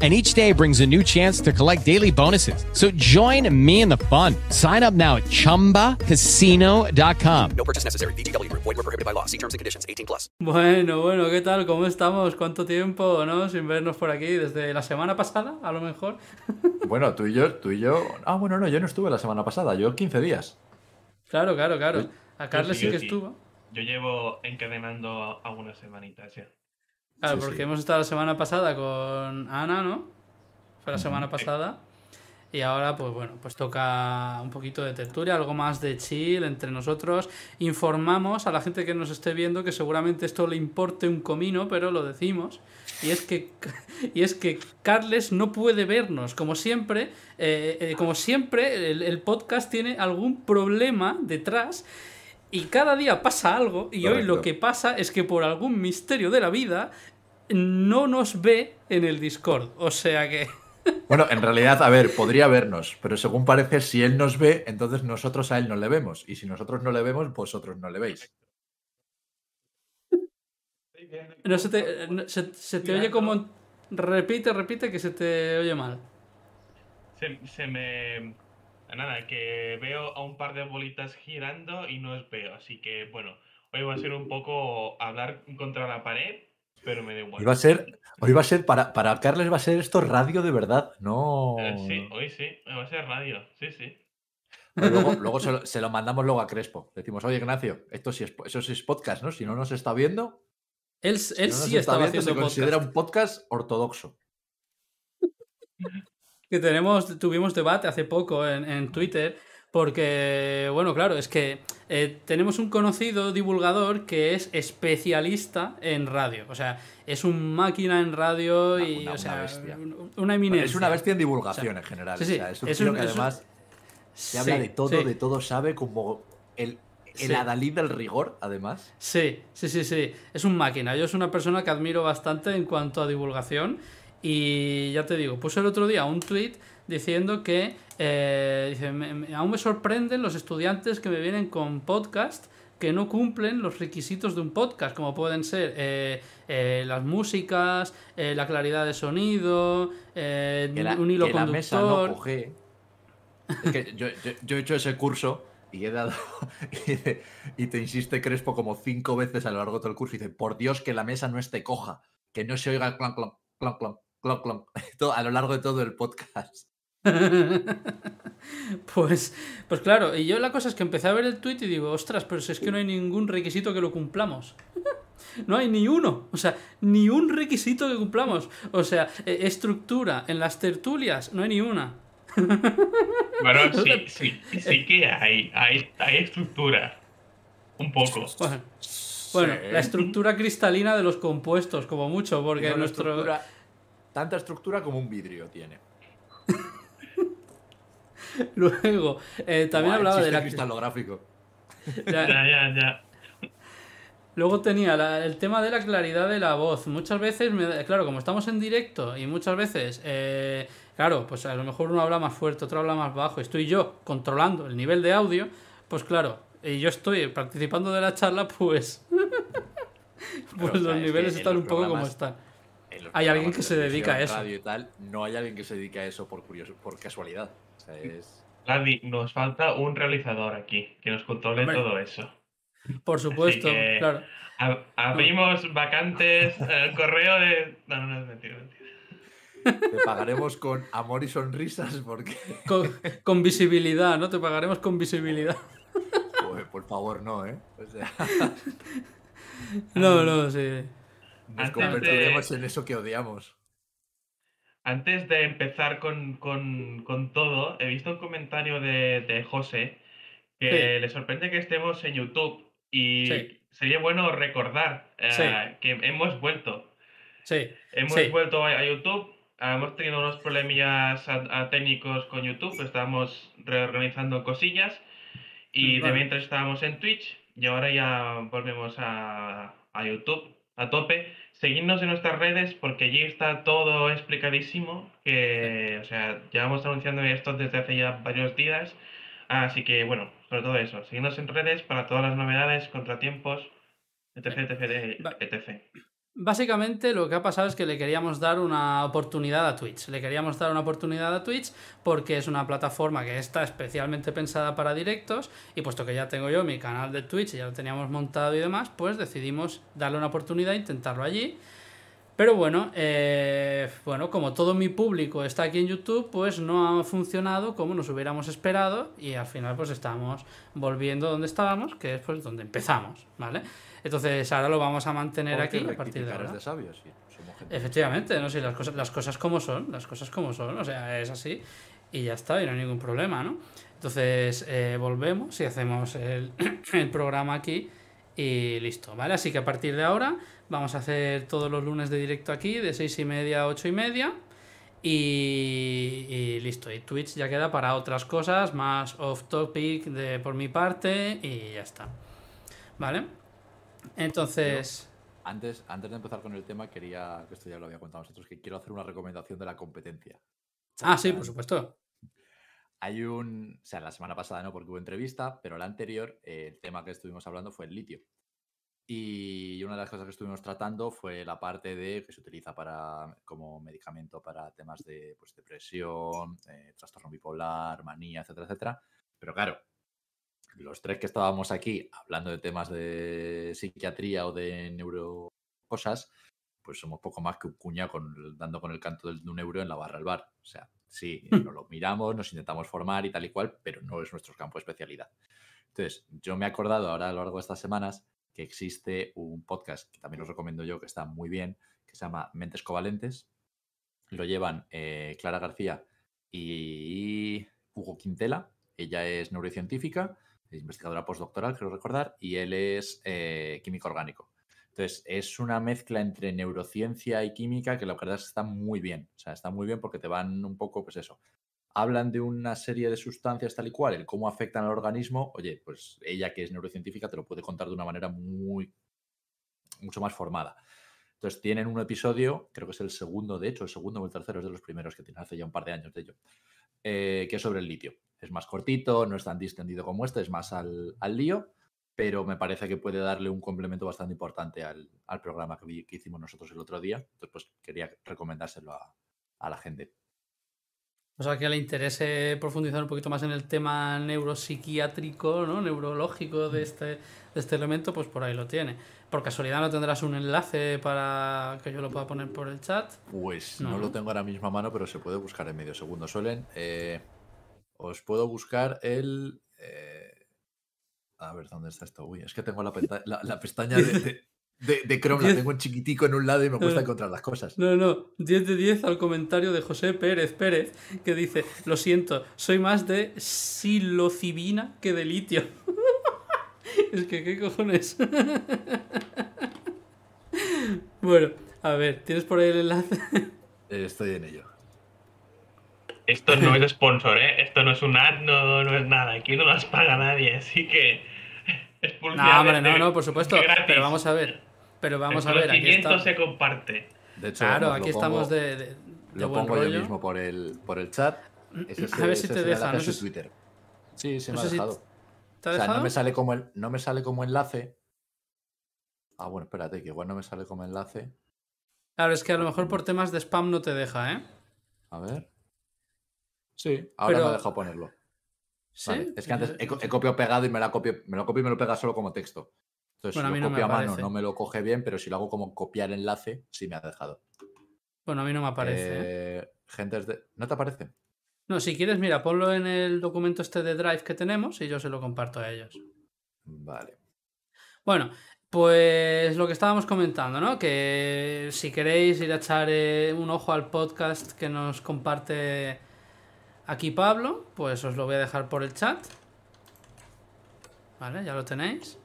and each day brings a new chance to collect daily bonuses. So join me in the fun. Sign up now at ChumbaCasino.com. No purchase necessary. VGW Group. Void were prohibited by law. See terms and conditions. 18 plus. Bueno, bueno, ¿qué tal? ¿Cómo estamos? ¿Cuánto tiempo, no? Sin vernos por aquí desde la semana pasada, a lo mejor. Bueno, tú y yo, tú y yo. Ah, bueno, no, yo no estuve la semana pasada. Yo 15 días. Claro, claro, claro. A Carles sí, sí que sí. estuvo. Yo llevo encadenando algunas semanitas ya. Claro, Sí, porque sí. hemos estado la semana pasada con Ana, ¿no? Fue la semana pasada. Y ahora, pues bueno, pues toca un poquito de tertulia, algo más de chill entre nosotros. Informamos a la gente que nos esté viendo que seguramente esto le importe un comino, pero lo decimos. Y es que, y es que Carles no puede vernos. Como siempre, eh, eh, como siempre, el, el podcast tiene algún problema detrás. Y cada día pasa algo, y hoy lo Correcto. que pasa es que por algún misterio de la vida no nos ve en el Discord. O sea que. Bueno, en realidad, a ver, podría vernos, pero según parece, si él nos ve, entonces nosotros a él no le vemos. Y si nosotros no le vemos, vosotros no le veis. No se te, no- se, se te oye como. Repite, repite que se te oye mal. Se, se me... Nada, que veo a un par de bolitas girando y no os veo. Así que, bueno, hoy va a ser un poco hablar contra la pared, pero me da igual. Hoy va a ser, hoy va a ser, para, para Carles va a ser esto radio de verdad, no. Eh, sí, hoy sí, va a ser radio. Sí, sí. Luego, luego se, lo, se lo mandamos luego a Crespo. Decimos, oye Ignacio, esto sí es, eso sí es podcast, ¿no? Si no nos está viendo, Él, si él no nos sí está estaba viendo, se haciendo considera podcast. un podcast ortodoxo. Que tenemos, tuvimos debate hace poco en, en Twitter. Porque, bueno, claro, es que eh, tenemos un conocido divulgador que es especialista en radio. O sea, es un máquina en radio y, una- o sea, una bestia. un- una eminencia. Es una bestia en divulgación en general. sí, o sí, sea, es un es un- que es un- además se habla de todo, de todo sabe, como el, el Sí. adalid del rigor, además. Sí, sí, sí, sí. Es un máquina. Yo es una persona que admiro bastante en cuanto a divulgación. Y ya te digo, puse el otro día un tweet diciendo que eh, dice, "Me- me- aún me sorprenden los estudiantes que me vienen con podcast que no cumplen los requisitos de un podcast, como pueden ser eh, eh, las músicas, la claridad de sonido, la, un hilo que la mesa no conductor. coge. Es que yo, yo- yo he hecho ese curso y he dado. Y, te- insiste Crespo como cinco veces a lo largo de todo el curso. Y dice: Por Dios, que la mesa no esté coja. Que no se oiga el clon, clon, clon, clon, clon, clon. A lo largo de todo el podcast. Pues, pues claro, y yo la cosa es que empecé a ver el tweet y digo, ostras, pero si es que no hay ningún requisito que lo cumplamos. No hay ni uno, o sea, ni un requisito que cumplamos. O sea, eh, estructura en las tertulias, no hay ni una. Bueno, sí, sí, sí que hay, hay, hay estructura. Un poco. Bueno, bueno, Sí. la estructura cristalina de los compuestos, como mucho, porque nuestro... estructura- tanta estructura como un vidrio tiene. Luego, eh, también el hablaba de la... cristalográfico. ya- Ya, ya, ya. Luego tenía la- el tema de la claridad de la voz. Muchas veces, me da- claro, como estamos en directo y muchas veces, eh, claro, pues a lo mejor uno habla más fuerte, otro habla más bajo, estoy yo controlando el nivel de audio, pues claro, y yo estoy participando de la charla, pues pues o sea, los es que niveles están un poco como están. En los Hay alguien que de se dedica a eso. radio y tal, no hay alguien que se dedique a eso por curioso, por casualidad. O sea, es... Lavi, nos falta un realizador aquí que nos controle Hombre. todo eso. Por supuesto, que- claro. Ab- abrimos vacantes, el correo de. No, no, no es mentira, mentira. Te pagaremos con amor y sonrisas porque... Con, con visibilidad, ¿no? Te pagaremos con visibilidad. Joder, por favor, no, ¿eh? O sea, No, no, sí. Nos convertiremos de- en eso que odiamos. Antes de empezar con, con- con todo, he visto un comentario de, de José que Sí. le sorprende que estemos en YouTube y Sí. sería bueno recordar eh, Sí. que hemos vuelto. Sí, Hemos vuelto a, a YouTube. Hemos tenido unos problemillas a- a técnicos con YouTube. Estábamos reorganizando cosillas. Y Vale. de mientras estábamos en Twitch. Y ahora ya volvemos a, a YouTube a tope. Seguidnos en nuestras redes porque allí está todo explicadísimo. Que, o sea, llevamos anunciando esto desde hace ya varios días. Así que, bueno, sobre todo eso. Seguidnos en redes para todas las novedades, contratiempos, etc, etc, Va- etc. Básicamente lo que ha pasado es que le queríamos dar una oportunidad a Twitch. Le queríamos dar una oportunidad a Twitch porque es una plataforma que está especialmente pensada para directos y puesto que ya tengo yo mi canal de Twitch y ya lo teníamos montado y demás, pues decidimos darle una oportunidad, intentarlo allí. Pero bueno, eh, bueno, como todo mi público está aquí en YouTube, pues no ha funcionado como nos hubiéramos esperado y al final pues estamos volviendo donde estábamos, que es pues donde empezamos, ¿vale? Entonces ahora lo vamos a mantener Porque aquí a partir de ahora. de sabios, sí, somos gente. Efectivamente, no sé, las cosas, las cosas como son, las cosas como son, o sea, es así y ya está, y no hay ningún problema, ¿no? Entonces eh, volvemos y hacemos el, el programa aquí y listo, ¿vale? Así que a partir de ahora vamos a hacer todos los lunes de directo aquí, de seis y media a ocho y media. Y, y listo, y Twitch ya queda para otras cosas, más off topic de, por mi parte y ya está. ¿Vale? Entonces... Antes, antes de empezar con el tema, quería, que esto ya lo había contado nosotros, que quiero hacer una recomendación de la competencia. Ah, sí, por supuesto. Hay un, o sea, la semana pasada no, porque hubo entrevista, pero la anterior, eh, el tema que estuvimos hablando fue el litio. Y una de las cosas que estuvimos tratando fue la parte de que se utiliza para, como medicamento para temas de pues, depresión, eh, trastorno bipolar, manía, etcétera, etcétera. Pero claro, los tres que estábamos aquí hablando de temas de psiquiatría o de neurocosas, pues somos poco más que un cuñado con, dando con el canto de un euro en la barra del bar. O sea, sí, nos lo miramos, nos intentamos formar y tal y cual, pero no es nuestro campo de especialidad. Entonces, yo me he acordado ahora a lo largo de estas semanas que existe un podcast que también os recomiendo yo, que está muy bien, que se llama Mentes Covalentes. Lo llevan eh, Clara García y Hugo Quintela. Ella es neurocientífica, es investigadora postdoctoral, creo recordar, y él es eh, químico orgánico. Entonces, es una mezcla entre neurociencia y química que la verdad es que está muy bien. O sea, está muy bien porque te van un poco, pues eso. Hablan de una serie de sustancias tal y cual, el cómo afectan al organismo. Oye, pues ella que es neurocientífica te lo puede contar de una manera muy, mucho más formada. Entonces, tienen un episodio, creo que es el segundo, de hecho, el segundo o el tercero es de los primeros que tiene hace ya un par de años de ello, eh, que es sobre el litio. Es más cortito, no es tan distendido como este, es más al, al lío, pero me parece que puede darle un complemento bastante importante al, al programa que, vi- que hicimos nosotros el otro día. Entonces, pues quería recomendárselo a, a la gente. O sea, que le interese profundizar un poquito más en el tema neuropsiquiátrico, ¿no? Neurológico de este, de este elemento, pues por ahí lo tiene. Por casualidad no tendrás un enlace para que yo lo pueda poner por el chat. Pues No, no, ¿no? lo tengo ahora mismo a mano, pero se puede buscar en medio segundo. Suelen. eh, os puedo buscar el. eh, a ver, ¿dónde está esto? Uy, es que tengo la, penta- la- la pestaña de, de, de- de Chrome, la tengo en chiquitico en un lado y me cuesta encontrar las cosas. No, no, 10 de 10 al comentario de José Pérez Pérez, que dice, lo siento, soy más de psilocibina que de litio. es que, ¿qué cojones? bueno, a ver, ¿tienes por ahí el enlace? Estoy en ello. Esto no es sponsor, ¿eh? Esto no es un ad, no, no es nada. Aquí no las paga nadie, así que. Es no, hombre, no, no, por supuesto. Pero vamos a ver. Pero vamos a el ver, aquí conocimiento está. se comparte. De hecho, Claro, aquí estamos pongo- de, de, de Lo buen pongo yo mismo por el, por el chat. Ese A ver si te deja, no sé Twitter. Sí, se no me ha si dejado. ¿Te ha O sea, dejado? no me sale como el, no me sale como enlace. Ah, bueno, espérate, que igual no me sale como enlace. Claro, es que a lo mejor por temas de spam no te deja, ¿eh? A ver. Sí, ahora me Pero- ha dejado ponerlo. Sí. Vale, Es que antes he, co- he copiado pegado y me, la copio, me lo copio y me lo pega solo como texto. Entonces, Bueno, si lo no me copio a mano no me lo coge bien, pero si lo hago como copiar enlace, sí me ha dejado. Bueno, a mí no me aparece. ¿eh? Eh, gentes de... ¿No te aparece? No, si quieres, mira, ponlo en el documento este de Drive que tenemos y yo se lo comparto a ellos. Vale. Bueno, pues lo que estábamos comentando, ¿no? Que si queréis ir a echar eh, un ojo al podcast que nos comparte aquí Pablo, pues os lo voy a dejar por el chat. Vale, ya lo tenéis.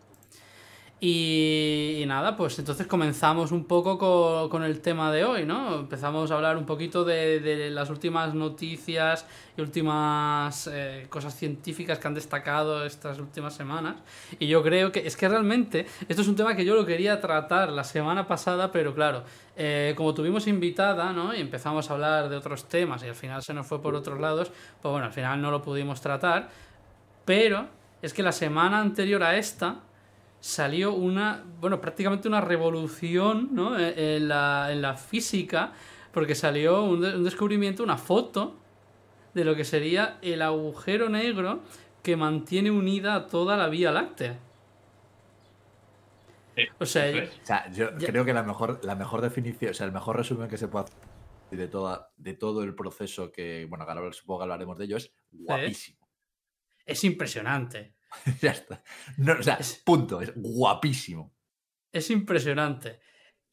Y, nada, pues entonces comenzamos un poco co- con, el tema de hoy, ¿no? Empezamos a hablar un poquito de, de las últimas noticias y últimas eh, cosas científicas que han destacado estas últimas semanas. Y yo creo que es que realmente esto es un tema que yo lo quería tratar la semana pasada, pero claro, eh, como tuvimos invitada, ¿no? Y empezamos a hablar de otros temas y al final se nos fue por otros lados, pues bueno, al final no lo pudimos tratar. Pero es que la semana anterior a esta salió una, bueno, prácticamente una revolución, ¿no? En, en la, en la física, porque salió un, de- un descubrimiento, una foto de lo que sería el agujero negro que mantiene unida a toda la Vía Láctea. Sí, O sea, yo- es. O sea, yo Ya- creo que la mejor, la mejor definición, o sea, el mejor resumen que se puede hacer de, toda, de todo el proceso que, bueno, ahora supongo que hablaremos de ello, es guapísimo. es impresionante. ya está. No, o sea, Es- punto, es guapísimo. Es impresionante.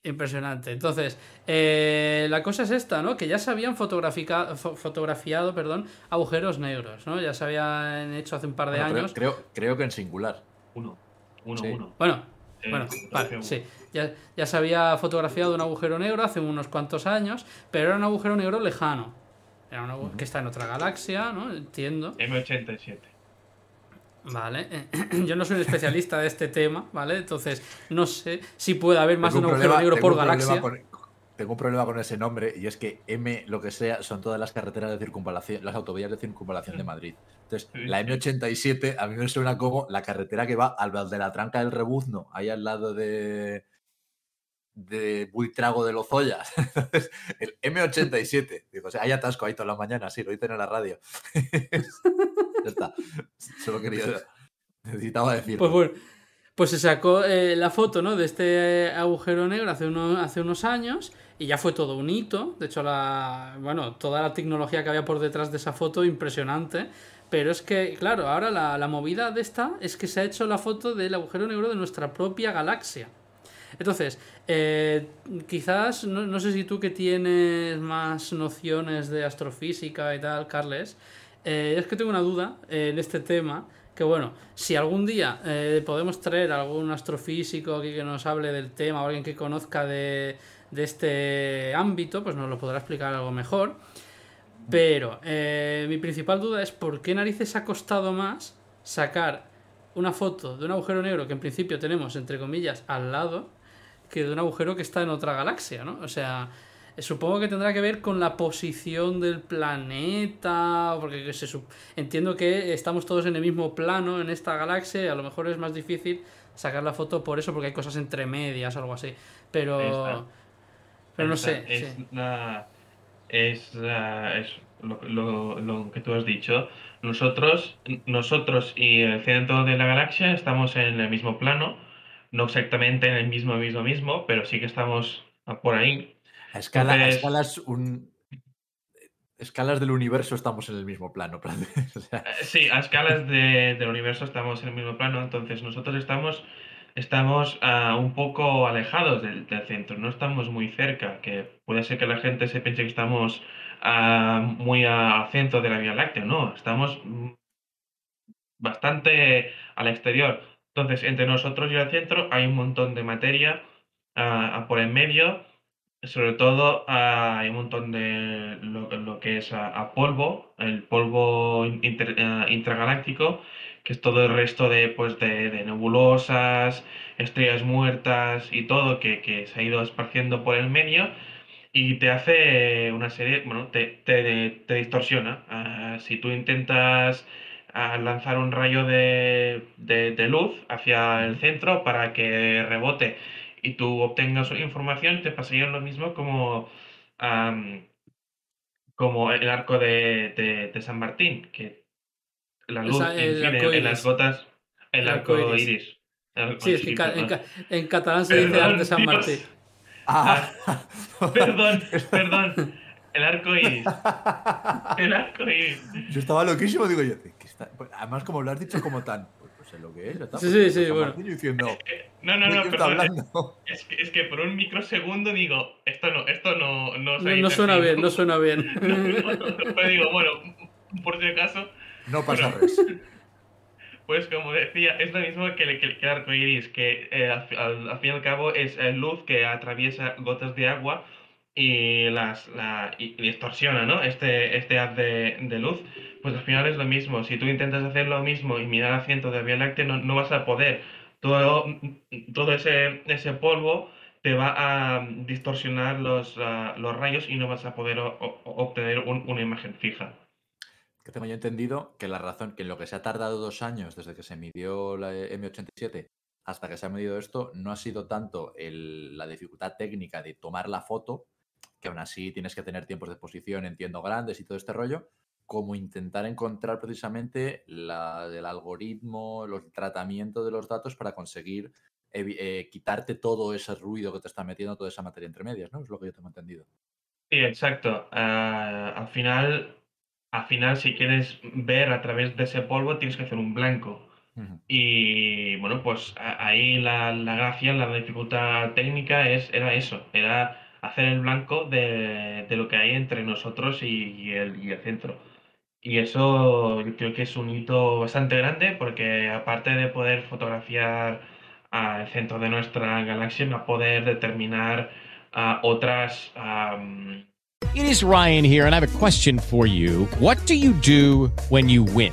Impresionante. Entonces, eh, la cosa es esta, ¿no? Que ya se habían fotografica- fo- fotografiado perdón, agujeros negros, ¿no? Ya se habían hecho hace un par de Bueno, años. creo, creo que en singular. Uno. Uno, Sí. uno. Bueno, Eh, bueno, vale, sí. Ya, ya se había fotografiado un agujero negro hace unos cuantos años, pero era un agujero negro lejano. Era un agu- que está en otra galaxia, ¿no? Entiendo. M87. Vale. Yo no soy un especialista de este tema, ¿vale? Entonces, no sé si puede haber más de un agujero negro por galaxia. con- tengo un problema con ese nombre y es que M, lo que sea, son todas las carreteras de circunvalación, las autovías de circunvalación de Madrid. Entonces, la sí. M87 a mí me suena como la carretera que va al de la tranca del Rebuzno, ahí al lado de de Buitrago de Lozoya. Entonces, el M87. Digo, o sea, hay atasco ahí todas las mañanas, sí, lo dicen en la radio. ya está. Solo quería. Necesitaba decirlo. Pues bueno, pues se sacó eh, la foto ¿no? de este agujero negro hace, uno- hace unos años y ya fue todo un hito. De hecho, la, bueno, toda la tecnología que había por detrás de esa foto, impresionante. Pero es que, claro, ahora la, la movida de esta es que se ha hecho la foto del agujero negro de nuestra propia galaxia. Entonces, eh, quizás, no, no sé si tú que tienes más nociones de astrofísica y tal, Carles, eh, es que tengo una duda eh, en este tema, que bueno, si algún día eh, podemos traer algún astrofísico aquí que nos hable del tema o alguien que conozca de, de este ámbito, pues nos lo podrá explicar algo mejor. Pero eh, mi principal duda es por qué narices ha costado más sacar una foto de un agujero negro que en principio tenemos, entre comillas, al lado, que de un agujero que está en otra galaxia, ¿no? O sea, supongo que tendrá que ver con la posición del planeta, porque que se entiendo que estamos todos en el mismo plano en esta galaxia y a lo mejor es más difícil sacar la foto por eso, porque hay cosas entre medias o algo así. Pero... Pero no sé. Es, sí. la- es, la- es lo, lo- lo que tú has dicho. Nosotros, nosotros y el centro de la galaxia estamos en el mismo plano, no exactamente en el mismo, mismo, mismo, pero sí que estamos por ahí. A, escala, a escalas un. Escalas del universo estamos en el mismo plano. o sea, Eh, Sí, a escalas de- del universo estamos en el mismo plano, entonces nosotros estamos, estamos ah, un poco alejados del, del centro, no estamos muy cerca, que puede ser que la gente se piense que estamos ah, muy al centro de la Vía Láctea, no, estamos mm, bastante al exterior. Entonces, entre nosotros y el centro hay un montón de materia ah, por en medio, sobre todo ah, hay un montón de lo, que es ah, a polvo, el polvo inter- ah, intragaláctico, que es todo el resto de, pues, de, de nebulosas, estrellas muertas y todo que, que se ha ido esparciendo por el medio y te hace una serie, bueno, te, te, te distorsiona. Ah, si tú intentas ah, lanzar un rayo de, de- de luz hacia el centro para que rebote y tú obtengas información, te pasaría lo mismo como, am, como el arco de, de- de San Martín, que la luz Esa- el incide arco en las iris. gotas, el El arco arco iris. iris. El- Sí, es que en, ca- en perdón. ca- en catalán se dice Perdón, arte San Dios. Martín. Ah. Perdón, perdón. El arco iris. El arco iris. Yo estaba loquísimo, digo yo. Pues, Además, como lo has dicho como tan. Pues, pues sé lo que es, ya está. Sí, sí, sí, bueno. Martín, yo diciendo. No, no, ¿De no, perdón. Es que, es que por un microsegundo digo, esto no, esto no, no, No, suena bien, no suena bien. Pero digo, bueno, por si acaso, No pasa Bueno. res. pues como decía, es lo mismo que el, que el, que el arco iris, que eh, al, fi- al- al fin y al cabo es eh, luz que atraviesa gotas de agua y las la, y, y distorsiona, ¿no? Este, este haz de, de luz. Pues al final es lo mismo. Si tú intentas hacer lo mismo y mirar al centro de Vía Láctea, no, vas a poder. Todo, todo ese, ese polvo te va a distorsionar los, ah, los rayos y no vas a poder obtener un- una imagen fija. Que tengo yo entendido que la razón, que lo que se ha tardado dos años desde que se midió la M87 hasta que se ha medido esto, no ha sido tanto el- la dificultad técnica de tomar la foto, que aún así tienes que tener tiempos de exposición, entiendo, grandes y todo este rollo, como intentar encontrar precisamente la, el algoritmo, los- el tratamiento de los datos para conseguir eh, quitarte todo ese ruido que te está metiendo toda esa materia entre medias, ¿no? Es lo que yo tengo entendido. Sí, exacto. Ah, al final, al final, si quieres ver a través de ese polvo, tienes que hacer un blanco. Y bueno, pues ahí la, la gracia, la dificultad técnica es, era eso, era hacer el blanco de, de lo que hay entre nosotros y, y el, y el centro. Y eso yo creo que es un hito bastante grande porque aparte de poder fotografiar el centro de nuestra galaxia, va a poder determinar otras... am, It is Ryan here, and I have a question for you. What do you do when you win?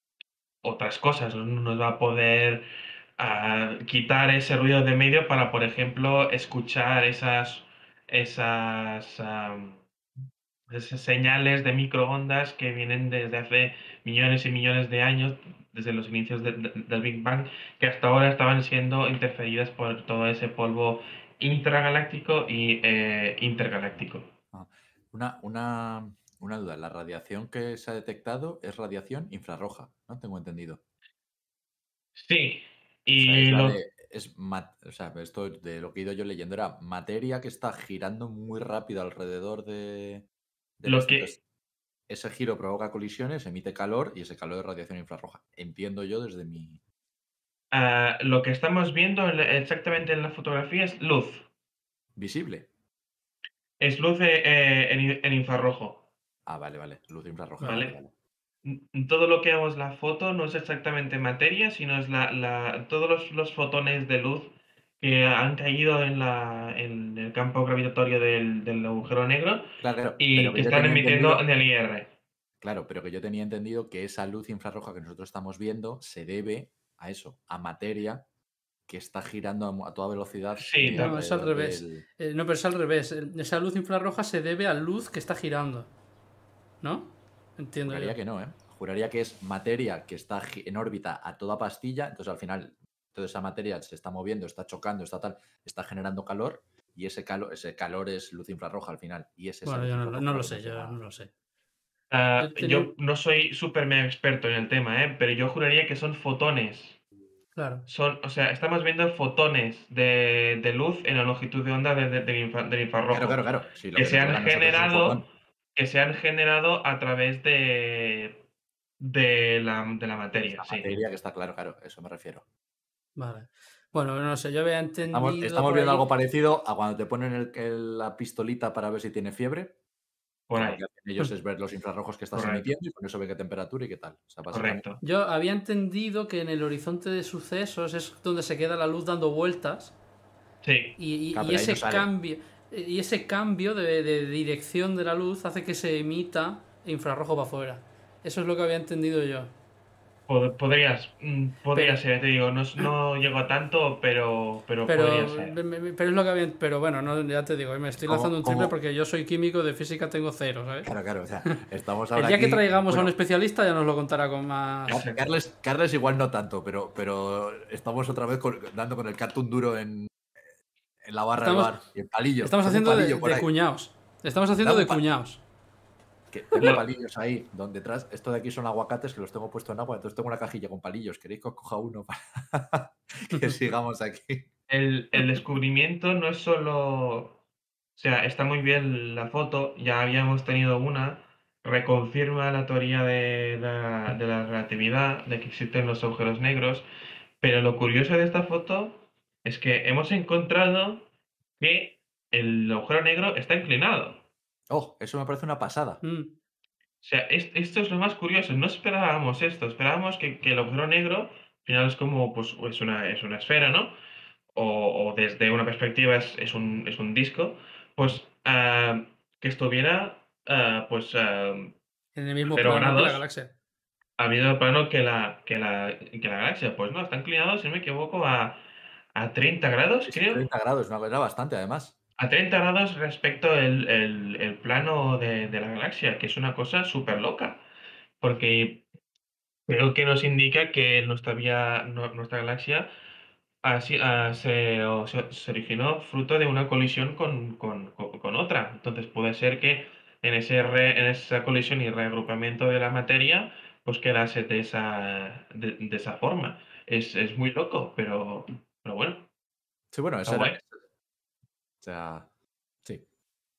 Otras cosas. No nos va a poder ah, quitar ese ruido de medio para, por ejemplo, escuchar esas, esas, señales de microondas que vienen desde hace millones y millones de años, desde los inicios de- de- del Big Bang, que hasta ahora estaban siendo interferidas por todo ese polvo intragaláctico y eh, intergaláctico. Una, una, una duda, la radiación que se ha detectado es radiación infrarroja, ¿no? Tengo entendido. Sí, O sea, y es lo- de- o sea, esto de lo que he ido yo leyendo era materia que está girando muy rápido alrededor de, del Lo que- ese giro provoca colisiones, emite calor y ese calor es radiación infrarroja. Entiendo yo desde mi... ah, lo que estamos viendo exactamente en la fotografía es luz. Visible. Es luz eh, eh, en infrarrojo. Ah, vale, vale. Luz infrarroja. Vale. Todo lo que vemos en la foto no es exactamente materia, sino es la, la- todos los, los fotones de luz que han caído en, la, en el campo gravitatorio del, del agujero negro Claro, claro, y que yo están emitiendo en el IR. Claro, pero que yo tenía entendido que esa luz infrarroja que nosotros estamos viendo se debe a eso, a materia que está girando a, toda velocidad. Sí, eh, no, es al revés. del- Eh, no, pero es al revés. Esa luz infrarroja se debe a luz que está girando. ¿No? Entiendo Juraría yo. que no, ¿eh? Juraría que es materia que está en órbita a toda pastilla, entonces al final toda esa materia se está moviendo, está chocando, está tal, está generando calor y ese calor, ese calor es luz infrarroja al final. Y es esa Bueno, yo no, lo sé, nos yo no lo sé. Ah, Yo tenía- yo no soy súper mega experto en el tema, ¿eh? pero yo juraría que son fotones. Claro. son, o sea, estamos viendo fotones de, de luz en la longitud de onda de- de- del, infra- del infrarrojo. Claro, claro, claro. Sí, que que se han generado. Que se han generado a través de de la, de la materia, La sí. materia que está claro, claro, eso me refiero. Vale. Bueno, no sé, yo había entendido. Estamos, viendo ahí- algo parecido a cuando te ponen el- el- la pistolita para ver si tiene fiebre. Por ahí, Lo que hacen ellos es ver los infrarrojos que estás Correcto. emitiendo y con eso ve qué temperatura y qué tal. O sea, básicamente- correcto. Yo había entendido que en el horizonte de sucesos es donde se queda la luz dando vueltas Sí, y, ese no cambio y ese cambio de, de dirección de la luz hace que se emita infrarrojo para afuera. Eso es lo que había entendido yo. pod- podrías, mm, podría Pero- ser, te digo, no, no llego a tanto, pero, pero, Pero, podría ser. pero es lo que había, pero bueno, no, ya te digo, me estoy ¿Cómo- lanzando un triple cómo? porque yo soy químico de física tengo cero, ¿sabes? Claro, claro. O sea, estamos El ahora día que traigamos a un especialista ya nos lo contará con más. Car- Carles, Carles igual no tanto, pero, pero estamos otra vez con- dando con el cartoon duro en, en la barra Estamos- del bar. Y el palillo. Estamos haciendo de, palillo cuñados. Estamos haciendo de cuñados. que tengo palillos ahí, donde detrás. Esto de aquí son aguacates que los tengo puestos en agua. Entonces tengo una cajilla con palillos. ¿Queréis que os coja uno para que sigamos aquí? El, el descubrimiento no es solo. O sea, está muy bien la foto, ya habíamos tenido una, reconfirma la teoría de la, de la relatividad, de que existen los agujeros negros, pero lo curioso de esta foto es que hemos encontrado que el agujero negro está inclinado. Oh, eso me parece una pasada. Mm. O sea, es- esto es lo más curioso. No esperábamos esto. Esperábamos que, que el agujero negro, al final es como, pues, es una, es una esfera, ¿no? O, o desde una perspectiva es, es un, es un disco. Pues ah, que estuviera, ah, pues, ah, En el mismo plano que la grados. galaxia. a mismo plano que la, que la, que la galaxia. Pues no, está inclinado, si no me equivoco, a, a 30 grados, creo. 30 grados, no, era bastante además. A 30 grados respecto el, el, el plano de, de la galaxia, que es una cosa súper loca. Porque creo que nos indica que nuestra, vía, no- nuestra galaxia así, ah, se, o se- se originó fruto de una colisión con, con- con- con otra. Entonces puede ser que en, ese re- en esa colisión y reagrupamiento de la materia, pues quedase de esa, de, de esa forma. Es, es muy loco, pero, pero bueno. Sí, bueno, eso era. O sea, sí.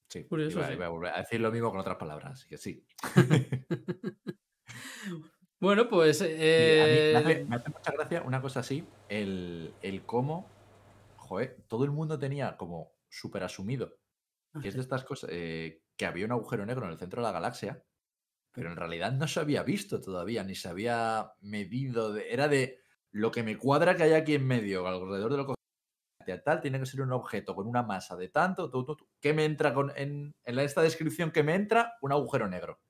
Sí. Curioso, iba, sí. iba a volver a decir lo mismo con otras palabras, así que sí. Bueno, pues. Y a mí eh, me, hace, me hace mucha gracia una cosa así, el, el cómo, joder, todo el mundo tenía como súper asumido que es de estas cosas, eh, que había un agujero negro en el centro de la galaxia, pero en realidad no se había visto todavía, ni se había medido, de- era de lo que me cuadra que hay aquí en medio, alrededor de lo que tal, tiene que ser un objeto con una masa de tanto, tu, tu, tu, que me entra con, en, en esta descripción que me entra, un agujero negro.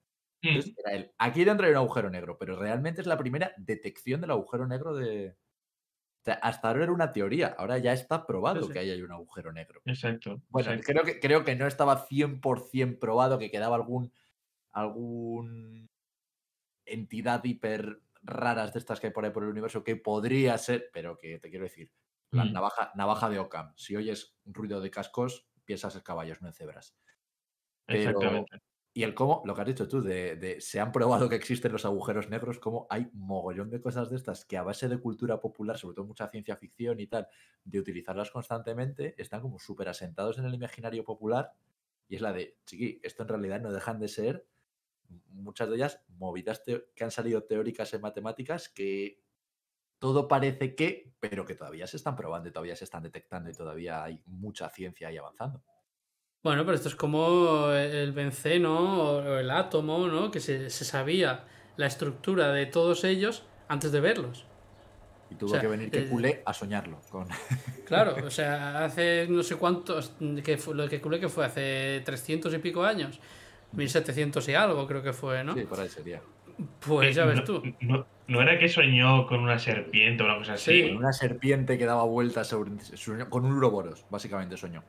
Mm. Entonces, era el, aquí dentro hay un agujero negro, pero realmente es la primera detección del agujero negro de... O sea, hasta ahora era una teoría, ahora ya está probado sí. que ahí hay un agujero negro. Exacto. Bueno, exacto. creo que, creo que no estaba 100% probado, que quedaba algún, algún entidad hiper raras de estas que hay por ahí por el universo que podría ser, pero que te quiero decir, la Mm. navaja, navaja de Ockham. Si oyes un ruido de cascos, piensas en caballos, no en cebras. Pero- Exactamente. Y el cómo, lo que has dicho tú, de, de se han probado que existen los agujeros negros, como hay mogollón de cosas de estas que a base de cultura popular, sobre todo mucha ciencia ficción y tal, de utilizarlas constantemente, están como súper asentados en el imaginario popular. Y es la de, chiqui, esto en realidad no dejan de ser muchas de ellas movidas que han salido teóricas en matemáticas que todo parece que, pero que todavía se están probando y todavía se están detectando y todavía hay mucha ciencia ahí avanzando. Bueno, pero esto es como el benceno o el átomo, ¿no? Que se, se sabía la estructura de todos ellos antes de verlos. Y tuvo sea, que venir que eh, culé a soñarlo. Con... Claro, o sea, hace no sé cuántos, que fue, lo que culé que fue hace 300 y pico años, 1700 y algo creo que fue, ¿no? Sí, por ahí sería. Pues ya ves no, tú. No, no era que soñó con una serpiente o una cosa así. Sí. Una serpiente que daba vueltas sobre... soñó con un uroboros, básicamente soñó.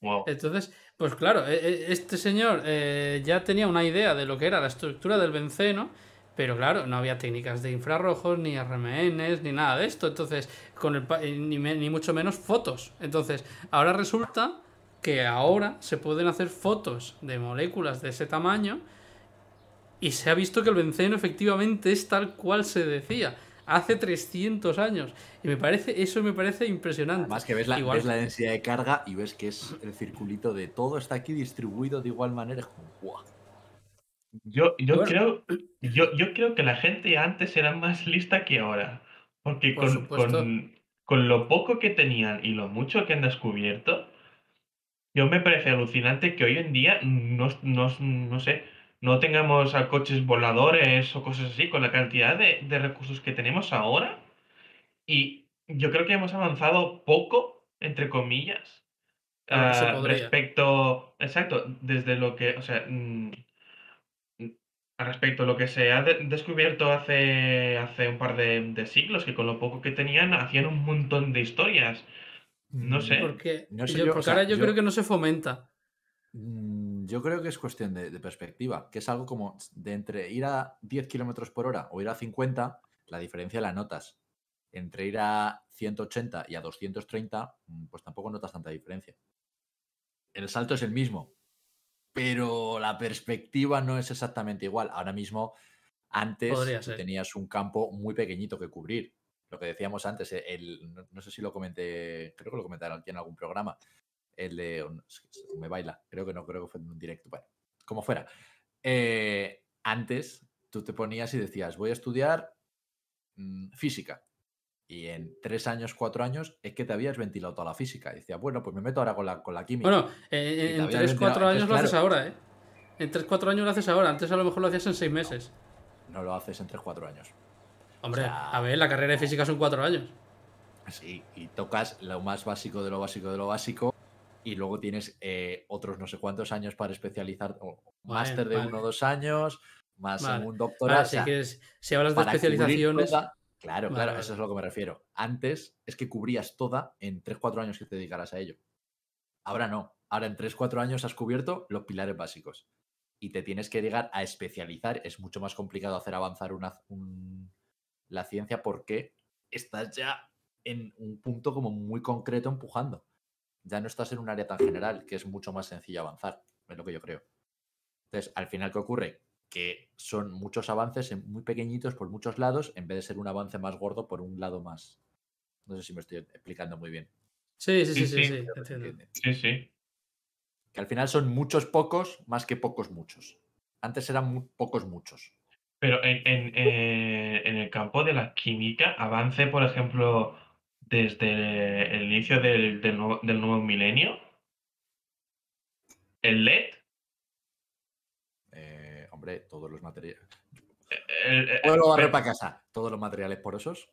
Wow. Entonces, pues claro, e- e- este señor eh, ya tenía una idea de lo que era la estructura del benceno, pero claro, no había técnicas de infrarrojos, ni RMNs, ni nada de esto. Entonces, con el pa- eh, ni, me- ni mucho menos fotos. Entonces, ahora resulta que ahora se pueden hacer fotos de moléculas de ese tamaño y se ha visto que el benceno efectivamente es tal cual se decía. hace 300 años. Y me parece, eso me parece impresionante. Además que ves la, Igual- ves la densidad de carga y ves que es el circulito de todo está aquí distribuido de igual manera. Es como, ¡guau! Yo, yo, Bueno. creo, yo, yo creo que la gente antes era más lista que ahora. Porque Por con, con, con lo poco que tenían y lo mucho que han descubierto, yo me parece alucinante que hoy en día no, no, no sé, no tengamos a coches voladores o cosas así, con la cantidad de, de recursos que tenemos ahora. Y yo creo que hemos avanzado poco, entre comillas, podría. respecto, exacto, desde lo que, o sea, mm, mm, respecto a lo que se ha de- descubierto hace, hace un par de, de siglos, que con lo poco que tenían hacían un montón de historias. No sé. Porque, No sé yo- yo, o porque sea, ahora yo, yo- creo que no se fomenta. Mm, Yo creo que es cuestión de, de perspectiva, que es algo como de entre ir a 10 kilómetros por hora o ir a 50, la diferencia la notas. Entre ir a 180 y a 230, mm, pues tampoco notas tanta diferencia. El salto es el mismo, pero la perspectiva no es exactamente igual. Ahora mismo, antes tenías un campo muy pequeñito que cubrir. Lo que decíamos antes, eh, el, no, no sé si lo comenté, creo que lo comentaron aquí en algún programa, el de, me baila, creo que no, creo que fue en un directo, bueno, como fuera. Eh, antes tú te ponías y decías, voy a estudiar mm, física. Y en tres años, cuatro años, es que te habías ventilado toda la física. Y decía, bueno, pues me meto ahora con la, con la química. Bueno, eh, en 3-4 ventilado. años lo haces ahora, ¿eh? En 3-4 años lo haces ahora. Antes a lo mejor lo hacías en 6 meses. No lo haces en tres, cuatro años. Hombre, sea- a ver, la carrera de física son 4 años. Sí, y tocas lo más básico de lo básico de lo básico. Y luego tienes eh, otros no sé cuántos años para especializar. o máster de vale. uno o dos años, más Vale. un doctorado. Vale, o sea, si, quieres- si hablas de especializaciones. toda- Claro, claro, eso es a lo que me refiero. Antes es que cubrías toda en 3-4 años que te dedicaras a ello. Ahora no. Ahora en 3-4 años has cubierto los pilares básicos. Y te tienes que llegar a especializar. Es mucho más complicado hacer avanzar una, un- la ciencia porque estás ya en un punto como muy concreto empujando. Ya no estás en un área tan general que es mucho más sencillo avanzar. Es lo que yo creo. Entonces, al final, ¿qué ocurre? Que son muchos avances en- muy pequeñitos por muchos lados, en vez de ser un avance más gordo por un lado más. No sé si me estoy explicando muy bien. Sí, sí, sí, Sí, sí, sí. sí, que se entiendo. entiende. Sí, sí. Que al final son muchos pocos más que pocos muchos. Antes eran pocos muchos. Pero en, en, eh, en el campo de la química, avance, por ejemplo, desde el inicio del, del nuevo, del nuevo milenio, el LED, Eh, hombre, todos los materiales. el- Puedo barrer para casa. Todos los materiales porosos.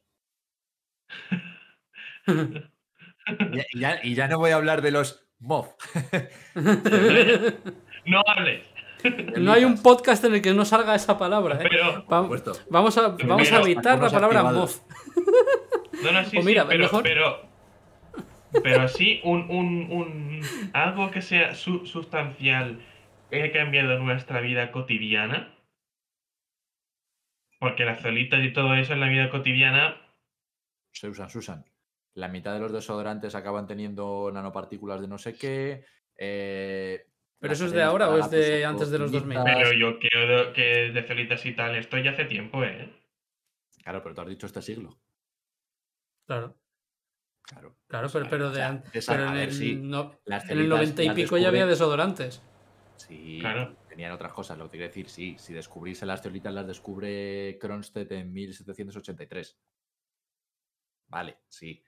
Y ya, y ya- y ya no voy a hablar de los MOF. no hables, no hay un podcast en el que no salga esa palabra, ¿eh? pero... Va- supuesto. vamos a, vamos a Pero- evitar la palabra. MOF. No, no, sí, O mira, sí, pero, mejor- pero, pero sí, un, un, un, algo que sea su- sustancial que haya cambiado nuestra vida cotidiana. Porque las celitas y todo eso en la vida cotidiana, se usan, se usan. La mitad de los desodorantes acaban teniendo nanopartículas de no sé qué. eh, ¿Pero eso es de ahora o es de antes de los 2000? finitas. pero yo creo que de celitas y tal, esto ya hace tiempo, ¿eh? Claro, pero tú has dicho este siglo. Claro, Claro. claro, sea, pero, o de sea, an- esa- pero en, ver, el, sí, no- las en el celitas 90 y pico ya había desodorantes. Sí, Claro. tenían otras cosas. Lo que te quiero decir, sí, si descubrís las teolitas, las descubre Kronstedt en 1783. Vale, sí.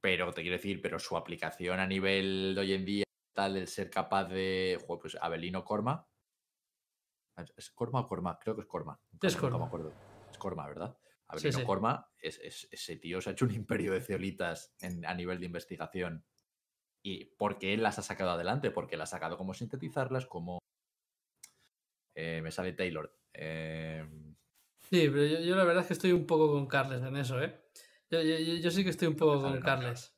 Pero te quiero decir, pero su aplicación a nivel de hoy en día, tal, el ser capaz de. Joder, pues Abelino Corma. ¿Es Corma o Corma? Creo que es Corma. Es nunca Corma. me acuerdo. Es Corma, ¿verdad? Abelino sí. Corma, es, es- ese tío se ha hecho un imperio de ceolitas en- a nivel de investigación. Y porque él las ha sacado adelante, porque él ha sacado cómo sintetizarlas, cómo. eh, me sale Taylor. eh, Sí, pero yo, yo la verdad es que estoy un poco con Carles en eso, ¿eh? Yo, yo- yo- sí que estoy un poco con nombre Carles.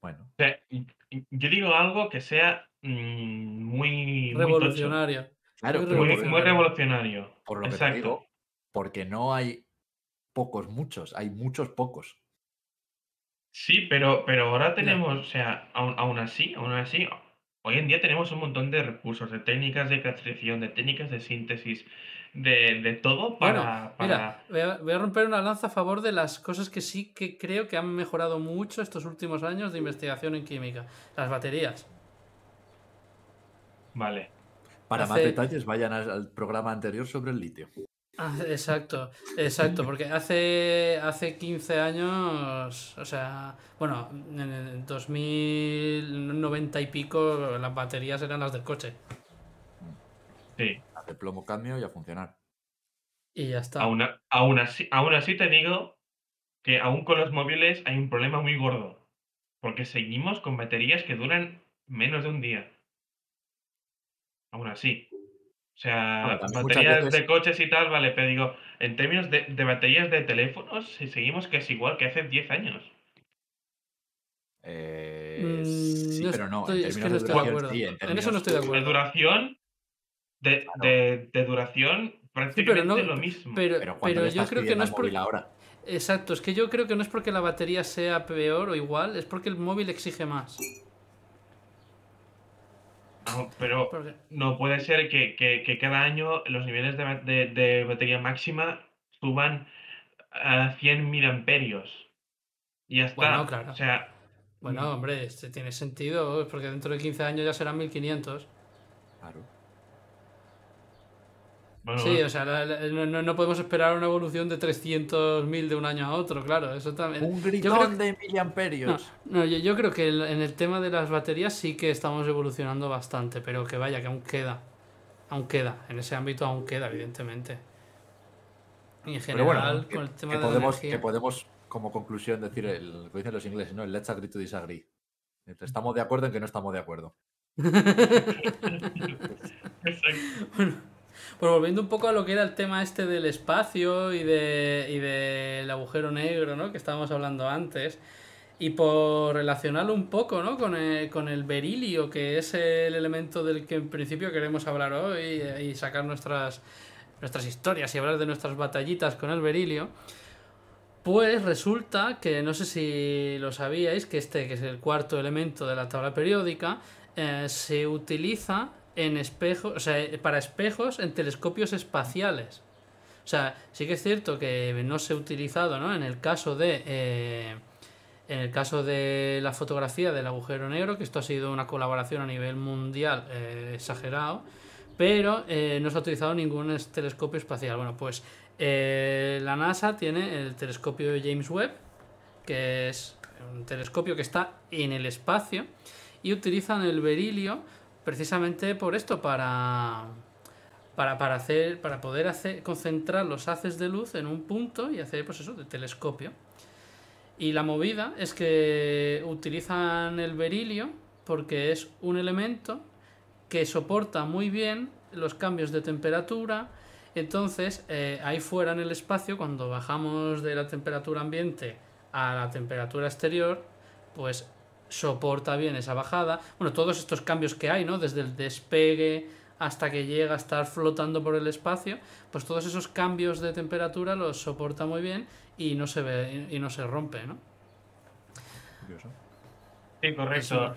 Bueno, O sea, yo digo algo que sea mm, muy, Revolucionario. Muy revolucionario. por, lo que te Exacto. digo, porque no hay pocos muchos, hay muchos pocos. Sí, pero, pero ahora tenemos, o sea, aún, aún así, aún así, hoy en día tenemos un montón de recursos, de técnicas de castración, de técnicas de síntesis, de, de todo Bueno, para. mira, para- voy a, voy a romper una lanza a favor de las cosas que sí que creo que han mejorado mucho estos últimos años de investigación en química. Las baterías. Vale. Para más detalles, vayan al, al programa anterior sobre el litio. Ah, Exacto, exacto, porque hace, hace 15 años, o sea, bueno, en el 2090 y pico las baterías eran las del coche Sí. Hace plomo cambio y a funcionar. y ya está. Aún, así, aún así te digo que aún con los móviles hay un problema muy gordo. Porque seguimos con baterías que duran menos de un día. Aún así. O sea, Bueno, baterías veces- de coches y tal, vale, pero digo, en términos de, de baterías de teléfonos, si seguimos que es igual que hace 10 años. Eh, Mm, sí, no pero no. estoy- en es que términos no de estoy de duración, acuerdo. sí, En eso no términos- estoy de De acuerdo. duración, de, Claro. de, de duración, prácticamente no- lo mismo. Pero, Pero pero yo creo que no es por... ahora. Exacto, es que yo creo que no es porque la batería sea peor o igual, es porque el móvil exige más. Ah, pero no puede ser que, que- que cada año los niveles de, de- de batería máxima suban a 100 mil amperios. Y ya está. Bueno, claro. O sea, Bueno, hombre, este tiene sentido, es porque dentro de 15 años ya serán 1500. Claro. Bueno, Sí, o sea, la- la- no, no- podemos esperar una evolución de 300.000 de un año a otro, claro, eso también. Un Yo gritón creo que- de No, miliamperios. no, yo, yo creo que el- en el tema de las baterías sí que estamos evolucionando bastante, pero que vaya, que aún queda. Aún queda, en ese ámbito aún queda, evidentemente. Y en Pero general, bueno, que, con el tema que de la podemos, energía- que podemos, como conclusión, decir el, lo que dicen los ingleses, ¿no? El let's agree to disagree. Estamos de acuerdo en que no estamos de acuerdo. exacto. Pues volviendo un poco a lo que era el tema este del espacio y, de, y del agujero negro, ¿no? Que estábamos hablando antes. Y por relacionarlo un poco, ¿no? Con el, con el berilio, que es el elemento del que en principio queremos hablar hoy eh, y sacar nuestras, nuestras historias y hablar de nuestras batallitas con el berilio. Pues resulta que, no sé si lo sabíais, que este, que es el cuarto elemento de la tabla periódica, eh, se utiliza en espejos, o sea, para espejos en telescopios espaciales. O sea, sí que es cierto que no se ha utilizado, ¿no? En el caso de. eh, en el caso de la fotografía del agujero negro, que esto ha sido una colaboración a nivel mundial eh, exagerado, pero eh, no se ha utilizado ningún es- telescopio espacial. Bueno, pues eh, la NASA tiene el telescopio James Webb, que es un telescopio que está en el espacio, y utilizan el berilio precisamente por esto, para, para, para, hacer, para poder hacer, concentrar los haces de luz en un punto y hacer, pues eso, de telescopio. Y la movida es que utilizan el berilio porque es un elemento que soporta muy bien los cambios de temperatura. Entonces, eh, ahí fuera en el espacio, cuando bajamos de la temperatura ambiente a la temperatura exterior, pues soporta bien esa bajada. Bueno, todos estos cambios que hay, ¿no? Desde el despegue hasta que llega a estar flotando por el espacio, pues todos esos cambios de temperatura los soporta muy bien y no se ve y no se rompe, ¿no? Curioso. Sí, correcto.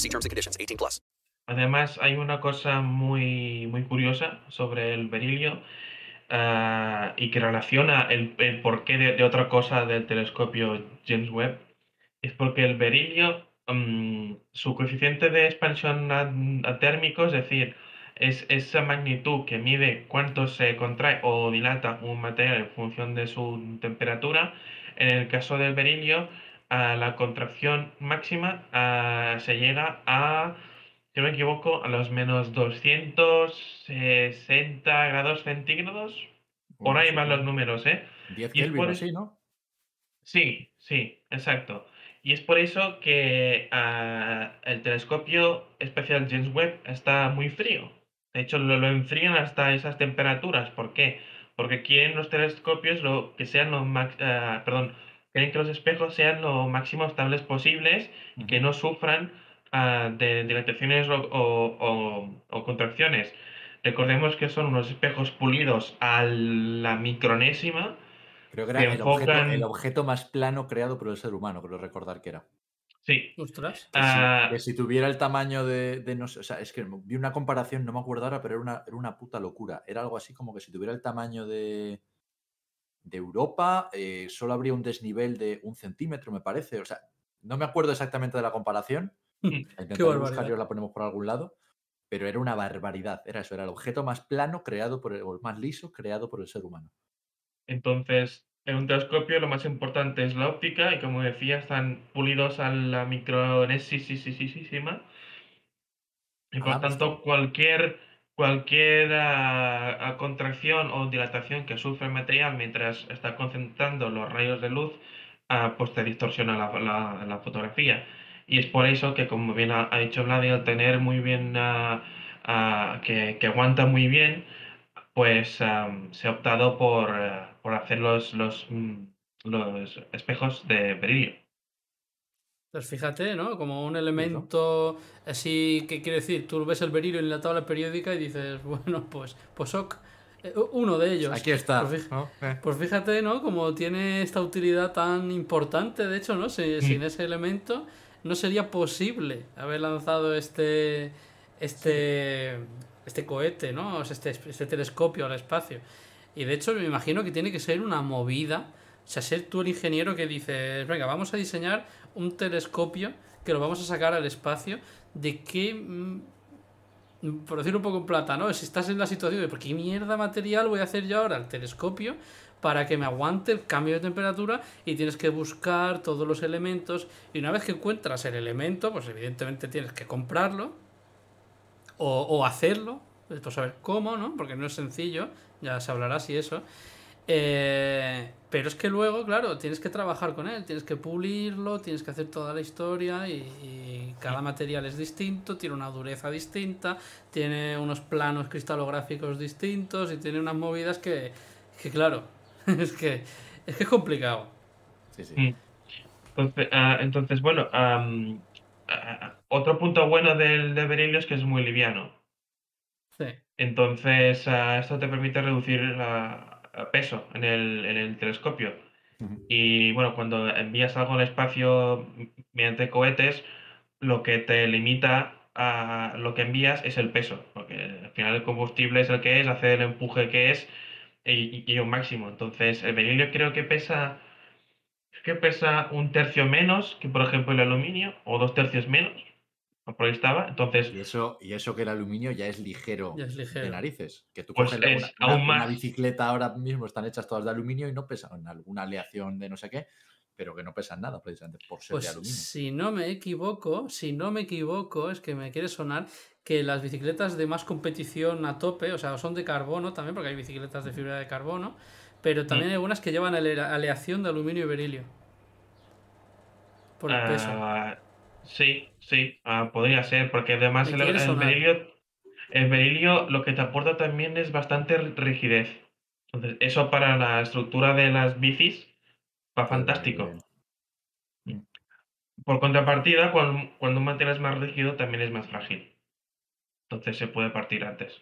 See terms and conditions. 18 plus. Además, hay una cosa muy, muy curiosa sobre el berilio ah, y que relaciona el, el porqué de, de otra cosa del telescopio James Webb. Es porque el berilio, mm, su coeficiente de expansión atérmico, es decir, es esa magnitud que mide cuánto se contrae o dilata un material en función de su temperatura. En el caso del berilio, a la contracción máxima se llega a, si no me equivoco, a los menos 260 grados centígrados. Por ahí van los números, ¿eh? 10 Y Kelvin por así, ¿no? Sí, sí, exacto. Y es por eso que ah, el telescopio especial James Webb está muy frío. De hecho, lo, lo enfrían hasta esas temperaturas. ¿Por qué? Porque quieren los telescopios lo, que sean lo max- ah, perdón, quieren que los espejos sean lo máximo estables posibles y que no sufran ah, de dilataciones o, o- o- o contracciones. Recordemos que son unos espejos pulidos a la micronésima. Creo que era que el objeto, enfocan- el objeto más plano creado por el ser humano, creo recordar que era. Sí. Ostras. Que si, Ah, que si tuviera el tamaño de, de no sé, o sea, es que vi una comparación, no me acuerdo ahora, pero era una, era una puta locura. Era algo así como que si tuviera el tamaño de, de Europa, eh, solo habría un desnivel de un centímetro, me parece. O sea, no me acuerdo exactamente de la comparación. Intentaré barbaridad. buscar y os la ponemos por algún lado. Pero era una barbaridad. Era eso, era el objeto más plano creado por el, o más liso creado por el ser humano. Entonces, en un telescopio lo más importante es la óptica y como decía, están pulidos a la micronésima. Y por Ah, pues tanto, cualquier, cualquier ah, ah, contracción o dilatación que sufre el material mientras está concentrando los rayos de luz, ah, pues te distorsiona la, la- la fotografía. Y es por eso que, como bien ha, ha dicho Vladi, al tener muy bien, que, que aguanta muy bien, pues se ha optado por, por hacer los, los, mm, los espejos de berilio. Pues fíjate, ¿no? Como un elemento así, que quiere decir? Tú ves el berilio en la tabla periódica y dices, bueno, pues, pues ok, eh, uno de ellos. Aquí está. Pues. Eh. pues fíjate, ¿no? Como tiene esta utilidad tan importante, de hecho, ¿no? Si- Sin ese elemento no sería posible haber lanzado este, este, este cohete, ¿no? O sea, este, este telescopio al espacio. Y de hecho me imagino que tiene que ser una movida. O sea, ser tú el ingeniero que dices, venga, vamos a diseñar un telescopio que lo vamos a sacar al espacio. ¿De qué, mm, por un poco en plata, ¿no? Si estás en la situación de, ¿por qué mierda material voy a hacer yo ahora el telescopio para que me aguante el cambio de temperatura? Y tienes que buscar todos los elementos. Y una vez que encuentras el elemento, pues evidentemente tienes que comprarlo o, o hacerlo, pues saber cómo, ¿no? Porque no es sencillo, ya se hablará si eso. Eh, pero es que luego, claro, tienes que trabajar con él, tienes que pulirlo, tienes que hacer toda la historia y, y cada material es distinto, tiene una dureza distinta, tiene unos planos cristalográficos distintos y tiene unas movidas que, que claro, es que es que es complicado. Sí, sí. Mm. Entonces, ah, entonces bueno, am, ah, otro punto bueno del de berilio es que es muy liviano. Sí. Entonces, ah, esto te permite reducir la- peso en el, en el telescopio. Y bueno, cuando envías algo al espacio mediante cohetes, lo que te limita a lo que envías es el peso, porque al final el combustible es el que es, hace el empuje que es y, y un máximo. Entonces, el berilio creo que pesa, que pesa un tercio menos que, por ejemplo, el aluminio, o dos tercios menos, por ahí estaba. Entonces, Y eso, y eso que el aluminio ya es ligero, Ya es ligero. de narices. Que tú Pues coges es una, una- aún una más. bicicleta ahora mismo, están hechas todas de aluminio y no pesan alguna aleación de no sé qué, pero que no pesan nada precisamente por ser de Pues aluminio. si no me equivoco, si no me equivoco, es que me quiere sonar que las bicicletas de más competición a tope, o sea, son de carbono también, porque hay bicicletas de fibra de carbono, pero también hay algunas que llevan ale- aleación de aluminio y berilio. Por el peso. Sí, sí, ah, podría ser, porque además el, berilio, el berilio lo que te aporta también es bastante ri- rigidez. Entonces, eso para la estructura de las bicis va fantástico. bien. Por contrapartida, cuando, cuando un material es más rígido, también es más frágil. Entonces se puede partir antes.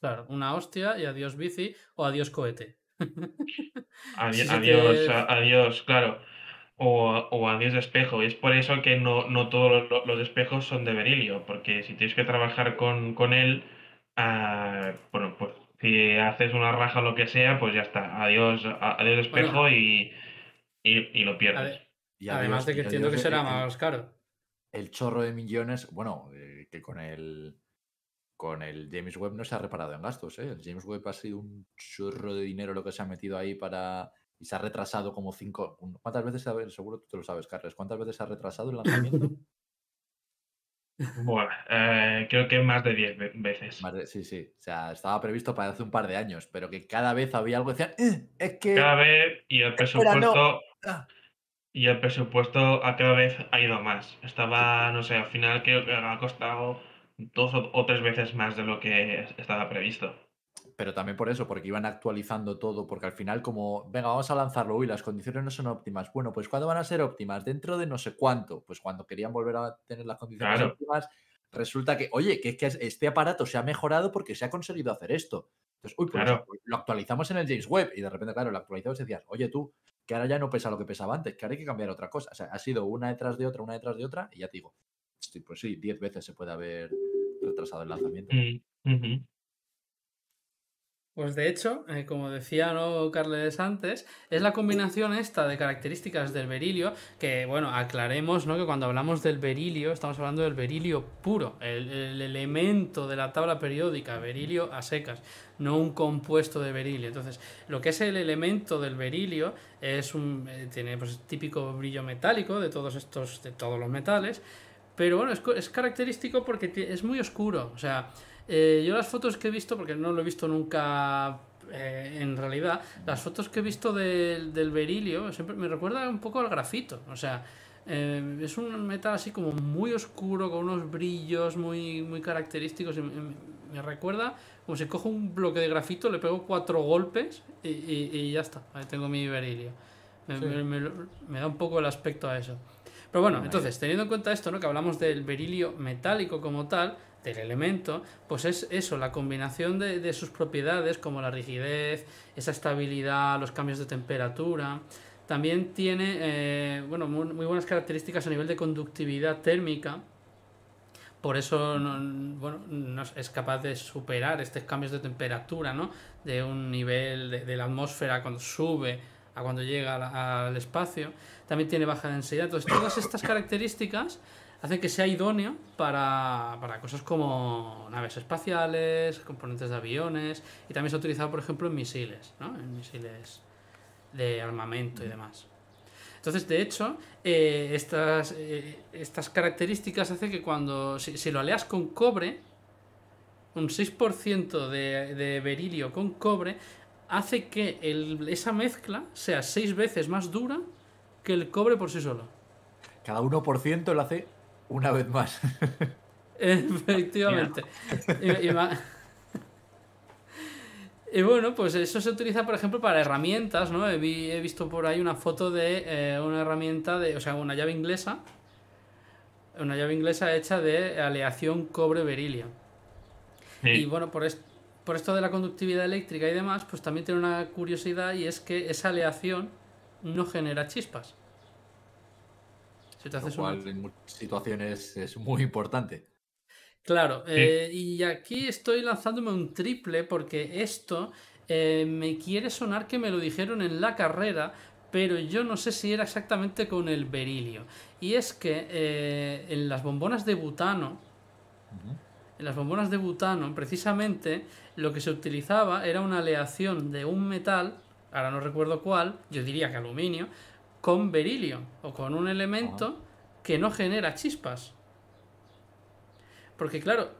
Claro, una hostia y adiós bici o adiós cohete. Adi- Sí, sí adiós, que- adiós, claro. O, o adiós espejo. Y es por eso que no, no todos los, los espejos son de berilio, porque si tienes que trabajar con, con él, ah, bueno, pues si haces una raja o lo que sea, pues ya está. Adiós, a- adiós espejo Bueno. y, y, y lo pierdes. Y Además de que entiendo que será el- más caro. el chorro de millones, bueno, eh, que con el con el James Webb no se ha reparado en gastos. ¿eh? El James Webb ha sido un chorro de dinero lo que se ha metido ahí para. Y se ha retrasado como cinco. ¿Cuántas veces? A ver, seguro tú te lo sabes, Carles. ¿Cuántas veces se ha retrasado el lanzamiento? Bueno, eh, creo que más de 10 ve- veces. Más de- sí, sí. O sea, estaba previsto para hace un par de años, pero que cada vez había algo que decían, "Eh, es que. Cada vez y el Espera, no. presupuesto Ah. y el presupuesto a cada vez ha ido más. Estaba, no sé, al final creo que ha costado dos o tres veces más de lo que estaba previsto. Pero también por eso, porque iban actualizando todo, porque al final como, venga, vamos a lanzarlo, uy, las condiciones no son óptimas. Bueno, pues ¿cuándo van a ser óptimas? Dentro de no sé cuánto. Pues cuando querían volver a tener las condiciones Claro. óptimas, resulta que, oye, que es que este aparato se ha mejorado porque se ha conseguido hacer esto. Entonces, uy, pues Claro. lo actualizamos en el James Webb y de repente, claro, lo actualizamos y decías, oye tú, que ahora ya no pesa lo que pesaba antes, que ahora hay que cambiar otra cosa. O sea, ha sido una detrás de otra, una detrás de otra, y ya te digo, pues sí, 10 veces se puede haber retrasado el lanzamiento. Mm. Pues de hecho, eh, como decía ¿no, Carles antes, es la combinación esta de características del berilio, que bueno, aclaremos ¿no? que cuando hablamos del berilio, estamos hablando del berilio puro, el, el elemento de la tabla periódica, berilio a secas, no un compuesto de berilio. Entonces, lo que es el elemento del berilio es un, eh, tiene pues, típico brillo metálico de todos estos, de todos los metales, pero bueno, es, es característico porque es muy oscuro, o sea, eh, yo las fotos que he visto, porque no lo he visto nunca eh, en realidad, las fotos que he visto del- del berilio siempre me recuerda un poco al grafito. O sea, eh, es un metal así como muy oscuro, con unos brillos muy, muy característicos. y me, me- recuerda como si cojo un bloque de grafito, le pego cuatro golpes y, y- y ya está. Ahí tengo mi berilio. Me, Sí. me- me da un poco el aspecto a eso. Pero bueno, entonces, teniendo en cuenta esto, ¿no? Que hablamos del berilio metálico como tal, del elemento, pues es eso, la combinación de, de sus propiedades, como la rigidez, esa estabilidad, los cambios de temperatura. También tiene, eh, bueno, muy, buenas características a nivel de conductividad térmica. Por eso no, bueno, no es- capaz de superar estos cambios de temperatura, ¿no? De un nivel de, de la atmósfera cuando sube a cuando llega al, al espacio. También tiene baja densidad. Entonces, todas estas características hacen que sea idóneo para, para cosas como naves espaciales, componentes de aviones, y también se ha utilizado, por ejemplo, en misiles, ¿no? En misiles de armamento y demás. Entonces, de hecho, eh, estas, eh, estas características hacen que cuando, si, si lo aleas con cobre, un 6% de, de berilio con cobre, hace que el- esa mezcla sea 6 veces más dura que el cobre por sí solo. Cada 1% lo hace una vez más. Efectivamente. Y, y ma- y bueno, pues eso se utiliza, por ejemplo, para herramientas, ¿no? He, vi- he visto por ahí una foto de eh, una herramienta de, o sea, una llave inglesa, una llave inglesa hecha de aleación cobre-berilio. Y Sí. bueno, por, est- por esto de la conductividad eléctrica y demás, pues también tiene una curiosidad y es que esa aleación no genera chispas. Si te Lo cual en muchas situaciones es muy importante. Claro, eh, y aquí estoy lanzándome un triple porque esto eh, me quiere sonar que me lo dijeron en la carrera, pero yo no sé si era exactamente con el berilio. Y es que eh, en las bombonas de butano, en las bombonas de butano, precisamente lo que se utilizaba era una aleación de un metal, ahora no recuerdo cuál, yo diría que aluminio, con berilio o con un elemento que no genera chispas. Porque claro,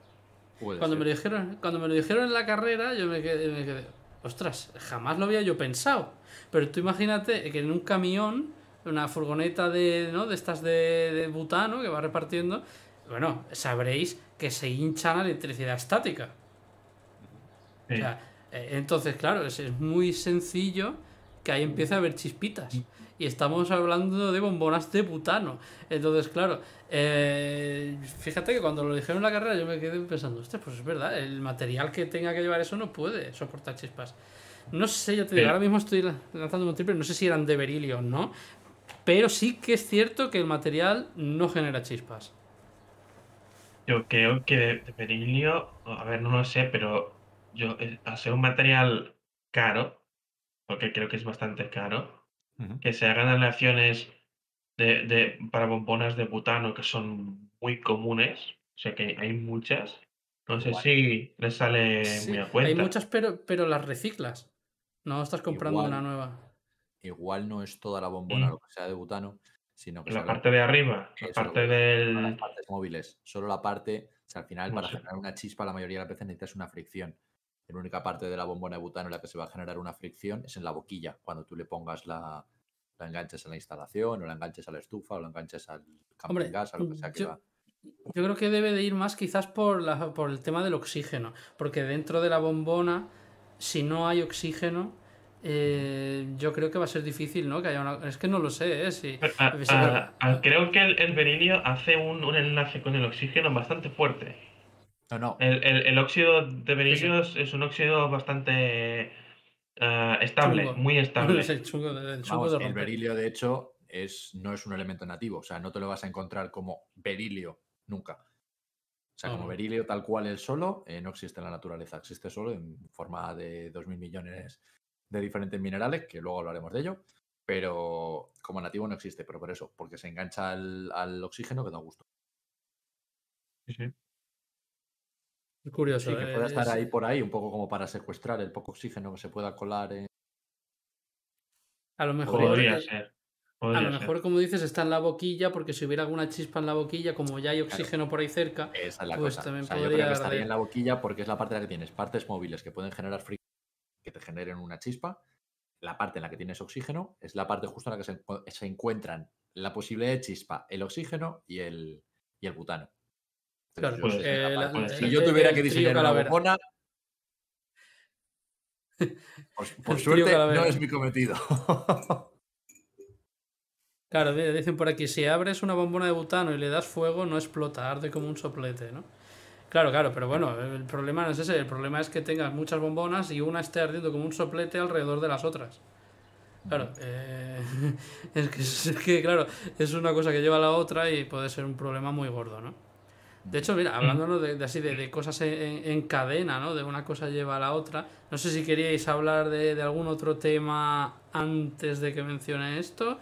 Puede cuando me, lo dijeron, cuando me lo dijeron en la carrera, yo me quedé, me quedé, ostras, jamás lo había yo pensado. Pero tú imagínate que en un camión, una furgoneta de, ¿no? de estas de, de butano que va repartiendo, bueno, sabréis que se hinchan a electricidad estática. Sí. O sea, eh, entonces, claro, es, es muy sencillo que ahí empiece a haber chispitas. Y estamos hablando de bombonas de butano. Entonces, claro, eh, fíjate que cuando lo dijeron en la carrera yo me quedé pensando, ostras, pues es verdad, el material que tenga que llevar eso no puede soportar chispas. No sé, ya te digo, Sí. ahora mismo estoy la- lanzando un triple, no sé si eran de berilio o no, pero sí que es cierto que el material no genera chispas. Yo creo que de, berilio, a ver, no lo sé, pero yo, al ser un material caro, porque creo que es bastante caro, Que se hagan aleaciones de, de, para bombonas de butano que son muy comunes, o sea que hay muchas, No sé Igual. si les sale Sí, muy a hay cuenta. muchas, pero, pero las reciclas. No estás comprando Igual. una nueva. Igual no es toda la bombona Mm. lo que sea de butano, sino que La parte de arriba, la Eso, parte todas las del. partes móviles. Solo la parte, o sea, al final, No para sé. generar una chispa, la mayoría de las veces necesitas una fricción. La única parte de la bombona de butano en la que se va a generar una fricción es en la boquilla, cuando tú le pongas la, la enganches a la instalación, o la enganches a la estufa, o la enganches al camping Hombre, gas, a lo que sea que yo- va. Yo creo que debe de ir más quizás por, la, por el tema del oxígeno, porque dentro de la bombona, si no hay oxígeno, eh, yo creo que va a ser difícil, ¿no? Que haya una... Es que no lo sé, ¿eh? Si... Ah, si- ah, ah, creo que el, el berilio hace un, un enlace con el oxígeno bastante fuerte. No, no, El, el- el óxido de berilio es, es un óxido bastante ah, estable, Chungo. muy estable. Es el chungo el chungo vamos, de el berilio, de hecho, es, no es un elemento nativo, o sea, no te lo vas a encontrar como berilio nunca. O sea, como Ah. berilio tal cual el solo, eh, no existe en la naturaleza, existe solo en forma de 2.000 millones de diferentes minerales, que luego hablaremos de ello, pero como nativo no existe, pero por eso, porque se engancha al, al oxígeno que da gusto. Sí, sí. Es curioso. Sí, que eh, pueda estar es- ahí por ahí, un poco como para secuestrar el poco oxígeno que se pueda colar en... A lo mejor, Podría ser. a podría lo ser. mejor, como dices, está en la boquilla, porque si hubiera alguna chispa en la boquilla, como ya hay oxígeno por ahí cerca, Esa es la Pues cosa. también O sea, yo creo podría que estaría en la boquilla porque es la parte en la que tienes partes móviles que pueden generar fricción, que te generen una chispa. La parte en la que tienes oxígeno es la parte justo en la que se encuentran la posibilidad de chispa, el oxígeno y el, y el butano. Claro, pues, eh, la la- si el- yo tuviera que diseñar una bombona, por, por suerte no es mi cometido. Claro, di- dicen por aquí, si abres una bombona de butano y le das fuego, no explota, arde como un soplete, ¿no? Claro, claro, pero bueno, el problema no es ese, el problema es que tengas muchas bombonas y una esté ardiendo como un soplete alrededor de las otras. Claro, eh, es, que, es que, claro, es una cosa que lleva a la otra y puede ser un problema muy gordo, ¿no? De hecho, mira, hablando ¿no? de, de así de, de cosas en, en- en cadena, ¿no? De una cosa lleva a la otra. No sé si queríais hablar de, de algún otro tema antes de que mencione esto.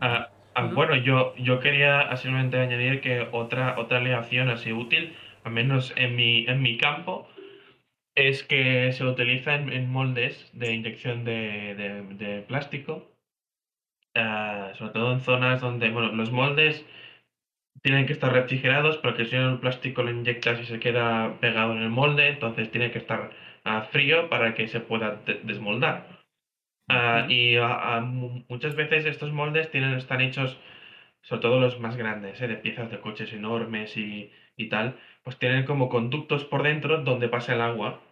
Ah, ah. Bueno, yo, yo quería simplemente añadir que otra, otra aleación así útil, al menos en mi, en mi campo, es que se utiliza en, en moldes de inyección de, de- de plástico, ah, sobre todo en zonas donde, bueno, los moldes tienen que estar refrigerados, porque si no el plástico lo inyectas y se queda pegado en el molde, entonces tiene que estar a frío para que se pueda de- desmoldar. Ah, y ah, ah, mu- muchas veces estos moldes tienen, están hechos, sobre todo los más grandes, ¿eh? de piezas de coches enormes y, y tal, pues tienen como conductos por dentro donde pasa el agua.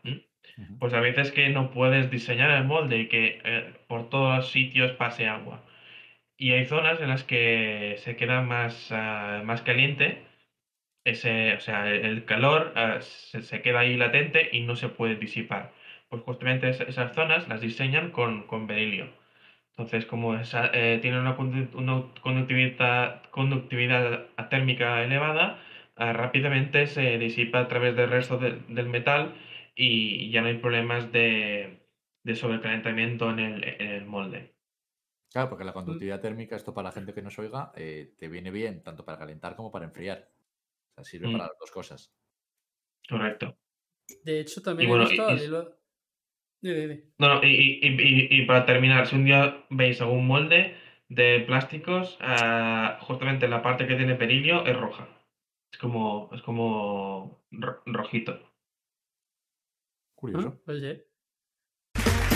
Pues a veces que no puedes diseñar el molde y que eh, por todos los sitios pase agua. Y hay zonas en las que se queda más, ah, más caliente, ese, o sea, el calor ah, se, se queda ahí latente y no se puede disipar. Pues justamente es- esas zonas las diseñan con, con berilio. Entonces, como esa, eh, tiene una, condu- una conductividad, conductividad térmica elevada, ah, rápidamente se disipa a través del resto de- del metal y ya no hay problemas de, de sobrecalentamiento en el, en el molde. Claro, porque la conductividad térmica, esto para la gente que nos oiga, eh, te viene bien tanto para calentar como para enfriar. O sea, sirve Mm. para las dos cosas. Correcto. De hecho, también bueno, he visto y- y-. No, no, y, y- y- y- y para terminar, si un día veis algún molde de plásticos, ah, justamente la parte que tiene berilio es roja. Es como, es como ro- rojito. Curioso. Ah, Oye.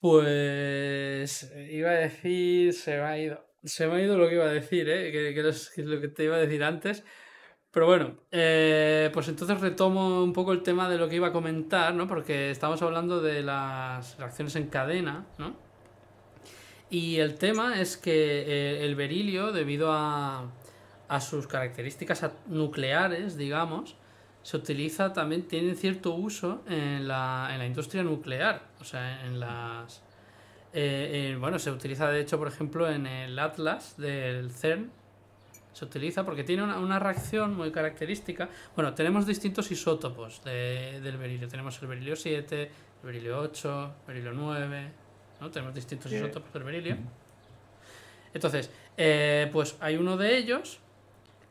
Pues iba a decir, se me ha ido. Se me ha ido lo que iba a decir, ¿eh? que, que es lo que te iba a decir antes. Pero bueno, eh, pues entonces retomo un poco el tema de lo que iba a comentar, ¿no? Porque estamos hablando de las reacciones en cadena, ¿no? Y el tema es que eh, el berilio, debido a, a sus características nucleares, digamos, se utiliza también, tiene cierto uso en la, en la industria nuclear, o sea, en las... eh, en- bueno, se utiliza de hecho, por ejemplo, en el Atlas del CERN, se utiliza porque tiene una, una reacción muy característica. Bueno, tenemos distintos isótopos de- del berilio. Tenemos el berilio 7, el berilio 8, el berilio 9, ¿no? Tenemos distintos Sí. isótopos del berilio. Entonces, eh, pues hay uno de ellos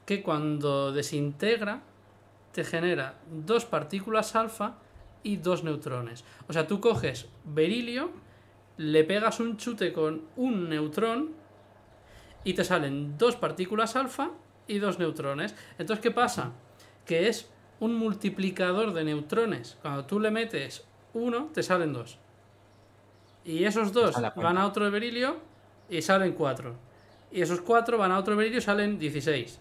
que cuando desintegra te genera dos partículas alfa y dos neutrones. O sea, tú coges berilio, le pegas un chute con un neutrón y te salen dos partículas alfa y dos neutrones. Entonces, ¿qué pasa? Que es un multiplicador de neutrones. Cuando tú le metes uno, te salen dos. Y esos dos cuenta. van a otro berilio y salen cuatro. Y esos cuatro van a otro berilio y salen 16.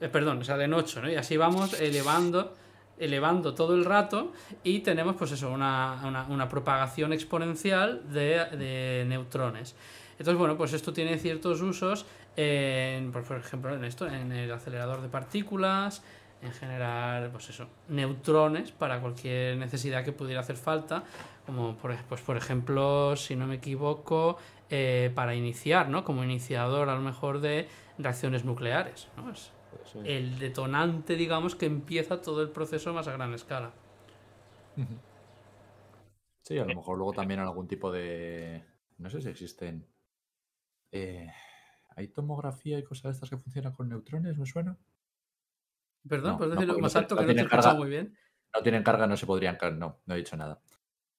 Eh, perdón, salen 8, ¿no? Y así vamos elevando, elevando todo el rato y tenemos pues eso, una, una- propagación exponencial de, de neutrones. Entonces, bueno, pues esto tiene ciertos usos, en, por, ejemplo, en esto, en el acelerador de partículas, en generar, pues eso, neutrones para cualquier necesidad que pudiera hacer falta, como por, pues, por ejemplo, si no me equivoco, eh, para iniciar, ¿no? Como iniciador a lo mejor de reacciones nucleares, el detonante, digamos, que empieza todo el proceso más a gran escala. Sí, a lo mejor luego también algún tipo de. No sé si existen. eh, ¿Hay tomografía y cosas de estas que funcionan con neutrones? ¿Me suena? Perdón, No, ¿puedes no, decirlo porque más no alto tiene- que no no te carga. muy bien? No tienen carga, no se podrían. No, no he dicho nada.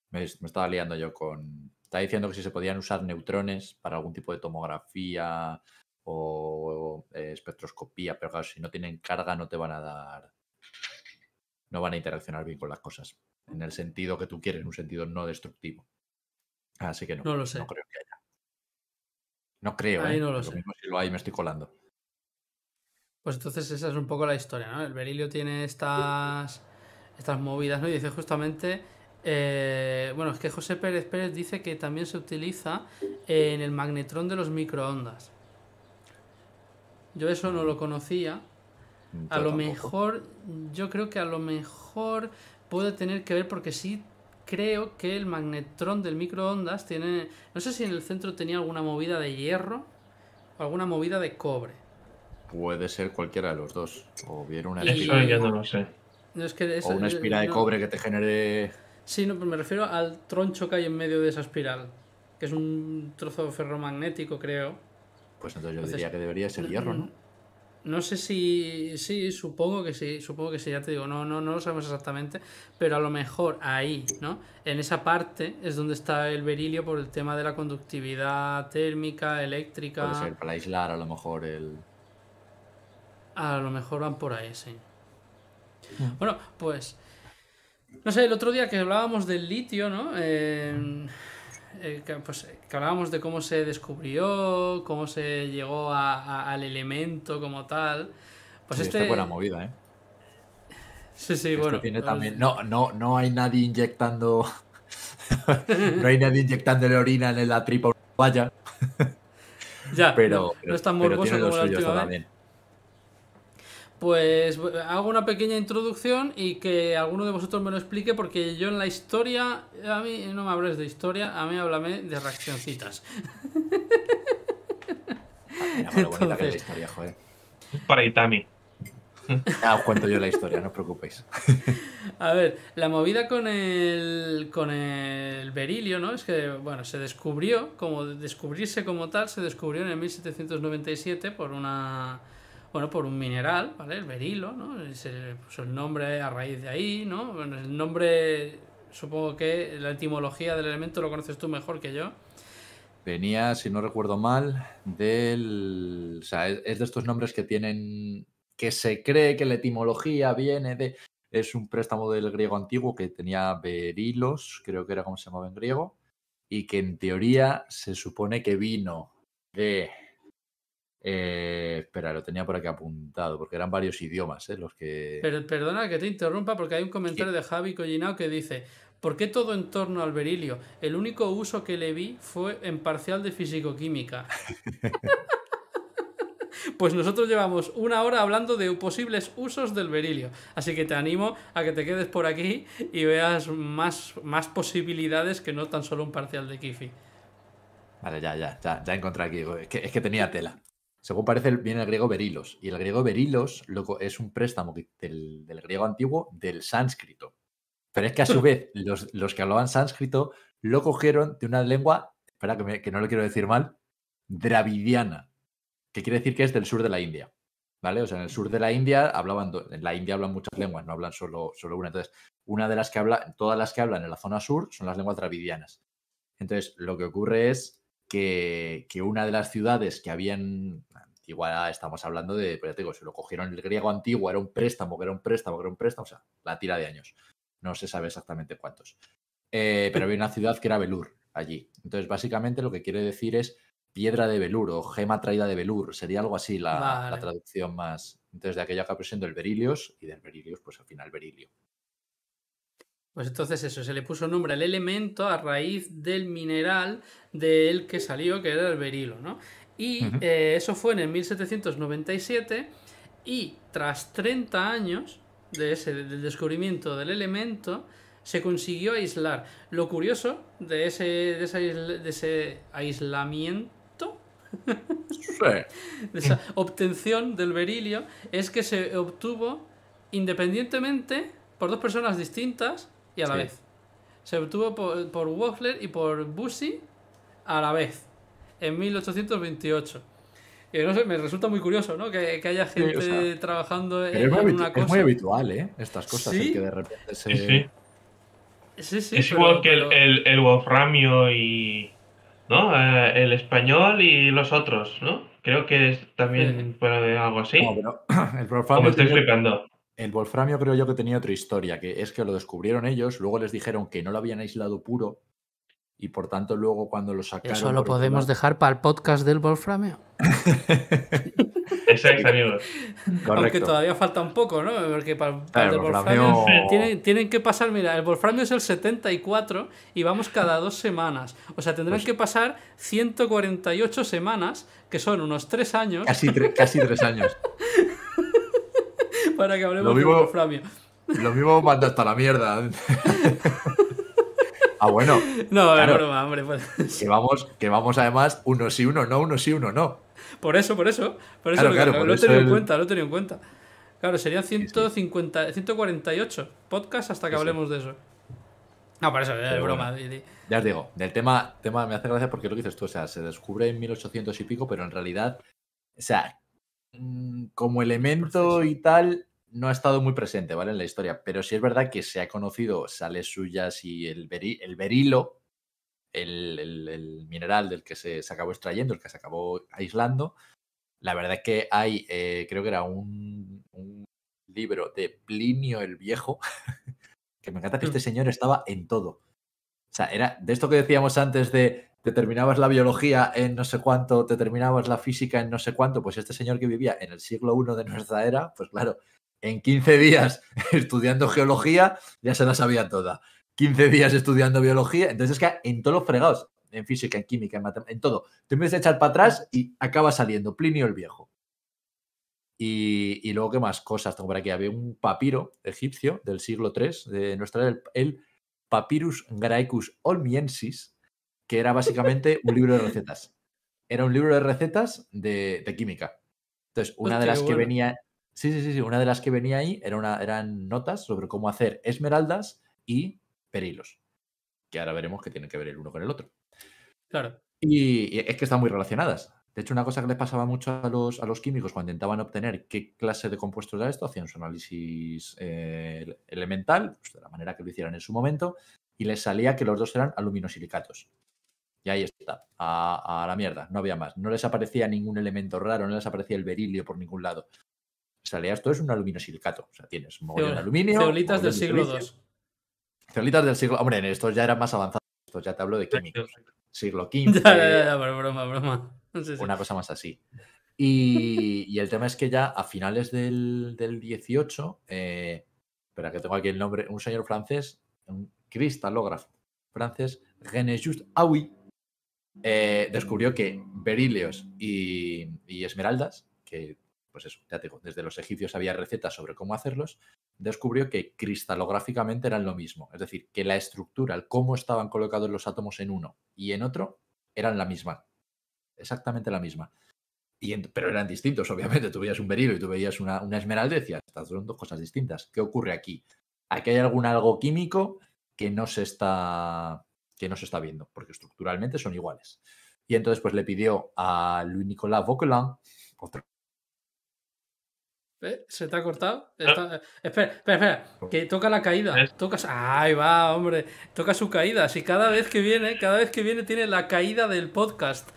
Me, me estaba liando yo con. Estaba diciendo que si se podían usar neutrones para algún tipo de tomografía o eh, espectroscopía, pero claro, si no tienen carga no te van a dar. No van a interaccionar bien con las cosas. En el sentido que tú quieres, en un sentido no destructivo. Así que no. No lo sé. No creo que haya. No creo, Ahí ¿eh? no lo Lo sé. mismo si lo hay, me estoy colando. Pues entonces esa es un poco la historia, ¿no? El berilio tiene estas, estas movidas, ¿no? Y dice justamente, eh, bueno, es que José Pérez Pérez dice que también se utiliza en el magnetrón de los microondas. Yo eso no lo conocía. A lo tampoco. mejor, yo creo que a lo mejor puede tener que ver porque sí creo que el magnetrón del microondas tiene, no sé si en el centro tenía alguna movida de hierro o alguna movida de cobre. Puede ser cualquiera de los dos. O bien una Y- espira, Eso yo no lo sé. No, es que o una espira de no- cobre que te genere. Sí, no, pero me refiero al troncho que hay en medio de esa espiral, que es un trozo ferromagnético, creo. Pues entonces yo Entonces, diría que debería ser hierro, ¿no? No sé si. Sí, supongo que sí, supongo que sí, ya te digo, no, no, no lo sabemos exactamente, pero a lo mejor ahí, ¿no? En esa parte es donde está el berilio por el tema de la conductividad térmica, eléctrica. Puede ser para aislar a lo mejor el. A lo mejor van por ahí, sí. Mm. Bueno, pues. No sé, el otro día que hablábamos del litio, ¿no? Eh, eh, que, pues, que hablábamos de cómo se descubrió, cómo se llegó a- a- al elemento como tal. Pues Sí, este. está buena movida, ¿eh? Sí, sí, Esto bueno. tiene pues- también- No, no, no hay nadie inyectando. no hay nadie inyectándole orina en la tripa vaya. Ya, pero, no- pero- no es tan morboso como la última vez. también. Pues hago una pequeña introducción y que alguno de vosotros me lo explique porque yo en la historia, a mí no me hables de historia, a mí háblame de reaccioncitas. Mira, lo bonita que es la Entonces- historia, joder. Para Itami. Os cuento yo la historia, no os preocupéis. A ver, la movida con el, con el berilio, ¿no? Es que, bueno, se descubrió, como descubrirse como tal, se descubrió en el 1797 por una, bueno, por un mineral, ¿vale? El berilo, ¿no? Se puso el nombre a raíz de ahí, ¿no? Bueno, el nombre, supongo que la etimología del elemento lo conoces tú mejor que yo. Venía, si no recuerdo mal, del. O sea, es, es de estos nombres que tienen. que se cree que la etimología viene de. Es un préstamo del griego antiguo que tenía berilos, creo que era como se llamaba en griego, y que en teoría se supone que vino de. Eh, espera, lo tenía por aquí apuntado, porque eran varios idiomas eh, los que. Pero perdona que te interrumpa porque hay un comentario de Javi Collinao que dice ¿Por qué todo en torno al berilio? El único uso que le vi fue en parcial de fisicoquímica. Pues nosotros llevamos una hora hablando de posibles usos del berilio. Así que te animo a que te quedes por aquí y veas más, más posibilidades que no tan solo un parcial de Kifi. Vale, ya, ya, ya, ya encontré aquí. Es que, es que tenía tela. Según parece, viene el griego berilos. Y el griego berilos loco, es un préstamo del, del griego antiguo del sánscrito. Pero es que a su vez, los, los que hablaban sánscrito lo cogieron de una lengua, espera que, me- que no lo quiero decir mal, dravidiana, que quiere decir que es del sur de la India. ¿Vale? O sea, en el sur de la India hablaban, en la India hablan muchas lenguas, no hablan solo, solo una. Entonces, una de las que habla, todas las que hablan en la zona sur son las lenguas dravidianas. Entonces, lo que ocurre es que, que una de las ciudades que habían, antigua, estamos hablando de, pero ya te digo, se lo cogieron el griego antiguo, era un préstamo, que era un préstamo, que era un préstamo, o sea, la tira de años. No se sabe exactamente cuántos. Eh, pero había una ciudad que era Belur allí. Entonces, básicamente lo que quiere decir es piedra de Belur o gema traída de Belur. Sería algo así la, traducción más. Entonces, de aquello acaba siendo el berilios y del berilios, pues al final berilio. Pues entonces eso, se le puso nombre al elemento a raíz del mineral del que salió, que era el berilo, ¿no? Y eh, eso fue en el 1797 y tras 30 años de ese, del descubrimiento del elemento, se consiguió aislar. Lo curioso de ese, de ese, de ese aislamiento de esa obtención del berilio es que se obtuvo independientemente por dos personas distintas y a la Sí. vez. Se obtuvo por, por y por Bussy a la vez, en 1828. Y no sé, me resulta muy curioso, ¿no? Que, que haya Sí, o gente sea, trabajando en es, una es cosa. muy habitual, ¿eh? Estas cosas, el ¿Sí? que de repente se. Sí, sí. Sí, sí, es pero- igual que el, pero- el, el wolframio y. ¿No? Eh, el español y los otros, ¿no? Creo que es también bueno, algo así. No, pero el ¿O me wolframio, estoy tenía- flipando? el wolframio creo yo que tenía otra historia, que es que lo descubrieron ellos, luego les dijeron que no lo habían aislado puro y por tanto luego cuando lo sacaron... Eso lo podemos dejar para el podcast del Wolframio. Exacto, amigos. Aunque Correcto. todavía falta un poco, ¿no? Porque para, para Claro, el el Wolframio wolframio- tienen, tienen que pasar, mira, el Wolframio es el 74 y vamos cada dos semanas. O sea, tendrán Pues- que pasar 148 semanas, que son unos tres años, Casi, tre- casi tres años. para que hablemos Lo del mismo- Wolframio. Lo mismo manda hasta la mierda. ah, bueno. No, claro, broma, hombre. pues- que vamos, que vamos además uno sí, uno no, uno sí, uno no. Por eso, por eso. Por eso Claro, lo, claro, por lo he eso tenido en cuenta, lo he tenido en cuenta. Claro, serían 150, 148 podcasts hasta que Sí, sí. hablemos de eso. No, por eso, es broma. bueno. Ya os digo, del tema, tema me hace gracia porque lo que dices tú, o sea, se descubre en 1800 y pico, pero en realidad, o sea, mm, como elemento y tal, no ha estado muy presente, ¿vale? En la historia. Pero sí es verdad que se ha conocido sales suyas y el, beri- el berilo, el, el- el mineral del que se, se acabó extrayendo, el que se acabó aislando. La verdad es que hay, eh, creo que era un, un libro de Plinio el Viejo, que me encanta que este señor estaba en todo. O sea, era de esto que decíamos antes de te terminabas la biología en no sé cuánto, te terminabas la física en no sé cuánto, pues este señor que vivía en el siglo I de nuestra era, pues claro, en 15 días estudiando geología ya se la sabía toda. 15 días estudiando biología, entonces es que en todos los fregados, en física, en química, en matemáticas, en todo, te empiezas a echar para atrás y acaba saliendo Plinio el Viejo. Y, y luego, ¿qué más cosas? Tengo por aquí, había un papiro egipcio del siglo III de nuestra el, el Papyrus Graecus Olmiensis, que era básicamente un libro de recetas. Era un libro de recetas de, de química. Entonces, una de las que venía. Sí, sí, sí, sí. Una de las que venía ahí era una, eran notas sobre cómo hacer esmeraldas y perilos. Que ahora veremos que tienen que ver el uno con el otro. Claro. Y, y es que están muy relacionadas. De hecho, una cosa que les pasaba mucho a los, a los químicos cuando intentaban obtener qué clase de compuestos era esto, hacían su análisis eh, elemental, pues, de la manera que lo hicieran en su momento, y les salía que los dos eran aluminosilicatos. Y ahí está, a, a la mierda, no había más. No les aparecía ningún elemento raro, no les aparecía el berilio por ningún lado. Salía esto es un aluminosilicato. O sea, tienes un mogollón de aluminio. Ceolitas del siglo. II. Ceolitas del siglo. Hombre, en estos ya eran más avanzados. Estos ya te hablo de químicos. Siglo XV. ya, ya, ya, broma, broma. Sí, sí. Una cosa más así. Y, y el tema es que ya a finales del, del 18, eh, espera que tengo aquí el nombre, un señor francés, un cristalógrafo francés, René Just Aui, eh, descubrió que beríleos y, y esmeraldas, que, pues eso, ya te digo, desde los egipcios había recetas sobre cómo hacerlos, descubrió que cristalográficamente eran lo mismo. Es decir, que la estructura, el cómo estaban colocados los átomos en uno y en otro, eran la misma. Exactamente la misma. Y pero eran distintos, obviamente. Tú veías un berilo y tú veías una, una esmeralda decías, estas son dos cosas distintas. ¿Qué ocurre aquí? Aquí hay algún algo químico que no se está, que no se está viendo, porque estructuralmente son iguales. Y entonces pues le pidió a Louis-Nicolas Vauquelin, otro ¿Eh? ¿Se te ha cortado? Está- eh, Espera, espera, espera. Que toca la caída. Toca... su- Ahí va, hombre. Toca su caída. Si cada vez que viene, cada vez que viene tiene la caída del podcast.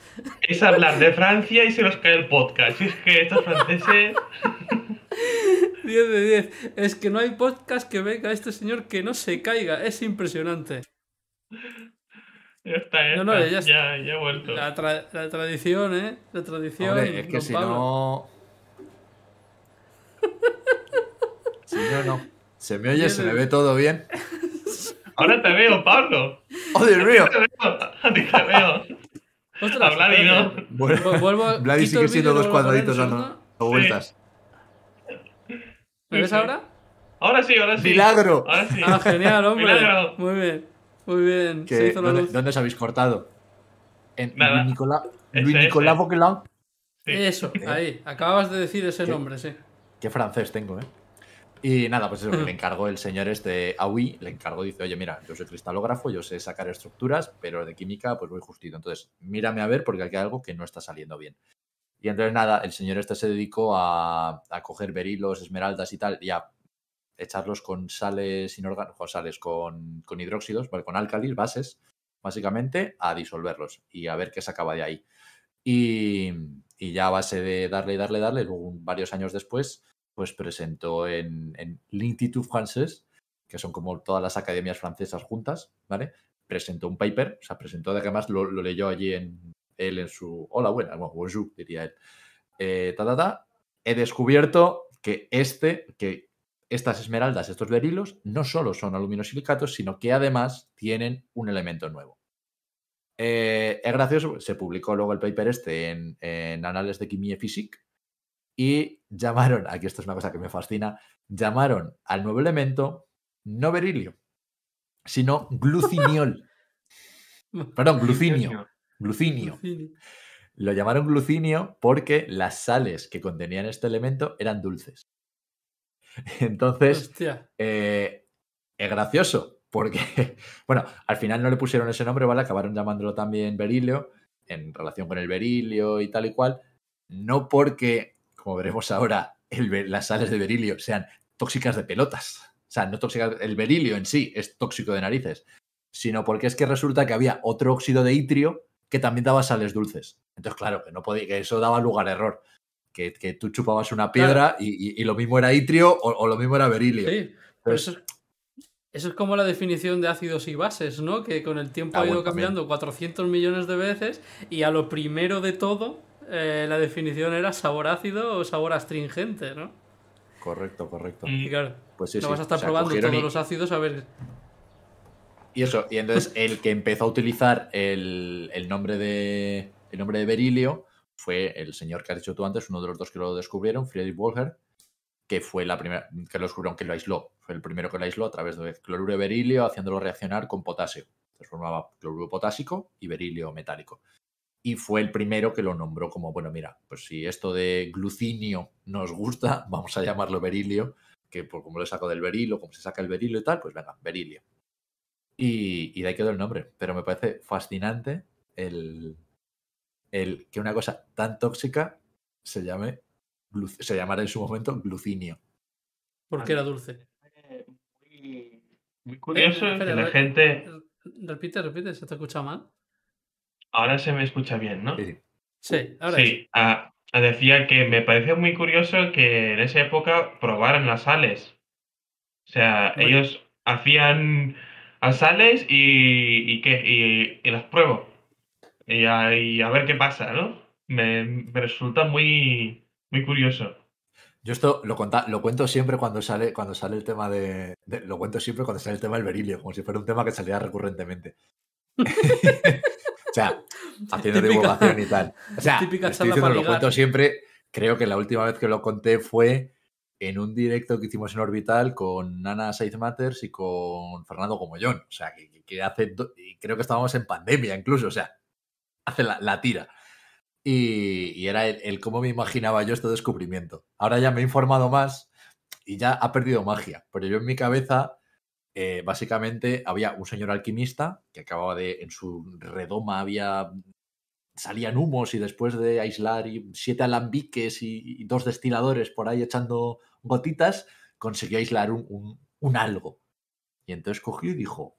Es hablar de Francia y se nos cae el podcast. Es que estos franceses. 10 de 10. Es que no hay podcast que venga este señor que no se caiga. Es impresionante. Ya está, ya, No, no, está. ya ya, está. ya he vuelto. La, tra- la tradición, ¿eh? La tradición. Hombre, es que si no. Si no, no. Se me oye, se me ve todo bien. Ahora te veo, Pablo. ¡Oh, Dios mío! A ti te veo. Ostras, Hablar y no. espérate. Vu- vuelvo- Vladi sigue siendo dos vuelvo a cuadraditos dando vueltas. ¿Me ves ahora? Ahora sí, ahora sí. ¡Milagro! Ahora sí. Ah, genial, hombre. Milagro. Muy bien. Muy bien. Que- Se hizo la ¿dónde, luz. dónde os habéis cortado? En Nada. Ese, Louis Nicolas ese. Vauquelin. Eso, ahí. Acababas de decir ese ¿Qué? nombre, sí. Qué francés tengo, ¿eh? Y nada, pues eso, que le encargó el señor este, Aui, le encargó, dice, oye, mira, yo soy cristalógrafo, yo sé sacar estructuras, pero de química, pues voy justito. Entonces, mírame a ver porque aquí hay algo que no está saliendo bien. Y entonces, nada, el señor este se dedicó a, a coger berilos, esmeraldas y tal, y a echarlos con sales inorgánicos, con sales, con, con hidróxidos, ¿vale? con álcalis, bases, básicamente, a disolverlos y a ver qué sacaba de ahí. Y, y ya a base de darle, y darle, darle, luego varios años después, pues presentó en, en l'Institut Français, que son como todas las academias francesas juntas, ¿vale? Presentó un paper, o sea, presentó, además lo, lo leyó allí en él en su... Hola, buena, bueno, bonjour, diría él. Eh, ta, ta, ta. He descubierto que este, que estas esmeraldas, estos berilos, no solo son aluminosilicatos, sino que además tienen un elemento nuevo. Eh, es gracioso, se publicó luego el paper este en, en Anales de Química Physique y llamaron, aquí esto es una cosa que me fascina, llamaron al nuevo elemento no berilio, sino gluciniol. Perdón, glucinio. Glucinio. Lo llamaron glucinio porque las sales que contenían este elemento eran dulces. Entonces, eh, es gracioso porque, bueno, al final no le pusieron ese nombre, ¿vale? Acabaron llamándolo también berilio en relación con el berilio y tal y cual. No porque, como veremos ahora, el las sales de berilio sean tóxicas de pelotas. O sea, no tóxicas, el berilio en sí es tóxico de narices, sino porque es que resulta que había otro óxido de itrio que también daba sales dulces. Entonces, claro, que, no podía, que eso daba lugar a error. Que, que tú chupabas una piedra y, y- y lo mismo era itrio o, o lo mismo era berilio. Sí, pero Entonces, eso, es- eso es como la definición de ácidos y bases, ¿no? Que con el tiempo Ah, ha ido bueno, también. cambiando 400 millones de veces y a lo primero de todo eh, la definición era sabor ácido o sabor astringente, ¿no? Correcto, correcto. Y claro, Pues sí, no sí. vas a estar O sea, probando todos y- los ácidos a ver... Y eso, y entonces el que empezó a utilizar el, el nombre de el nombre de berilio fue el señor que has dicho tú antes, uno de los dos que lo descubrieron, Friedrich Wolger, que fue la primera que lo descubrieron, que lo aisló. Fue el primero que lo aisló a través de cloruro de berilio, haciéndolo reaccionar con potasio. Entonces formaba cloruro potásico y berilio metálico. Y fue el primero que lo nombró como, bueno, mira, pues si esto de glucinio nos gusta, vamos a llamarlo berilio, que por como lo saco del berilo, como se saca el berilio y tal, pues venga, berilio. Y, y de ahí quedó el nombre. Pero me parece fascinante el, el que una cosa tan tóxica se llame se llamara en su momento glucinio. Porque era dulce. Muy curioso Eh, espera, que la gente. Repite, repite, ¿se te escucha mal? Ahora se me escucha bien, ¿no? Sí, ahora Sí, ah, decía que me parece muy curioso que en esa época probaran las sales. O sea, Muy- ellos hacían las sales y, y, qué, y, y las pruebo. Y a, y a ver qué pasa, ¿no? Me, me resulta muy, muy curioso. Yo esto lo, conta- lo cuento siempre cuando sale, cuando sale el tema de, de- Lo cuento siempre cuando sale el tema del berilio, como si fuera un tema que saliera recurrentemente. o sea, haciendo Típica- divulgación y tal. O sea, típica estoy charla diciendo, para lo cuento siempre creo que la última vez que lo conté fue en un directo que hicimos en Orbital con Nana Saiz Matters y con Fernando Gomollón. O sea, que, que- que hace. do- y creo que estábamos en pandemia incluso. O sea, hace la, la tira. Y, era el, el cómo me imaginaba yo este descubrimiento. Ahora ya me he informado más y ya ha perdido magia. Pero yo en mi cabeza, eh, básicamente, había un señor alquimista que acababa de. En su redoma había. Salían humos y después de aislar siete alambiques y, dos destiladores por ahí echando gotitas, consiguió aislar un- un algo. Y entonces cogió y dijo: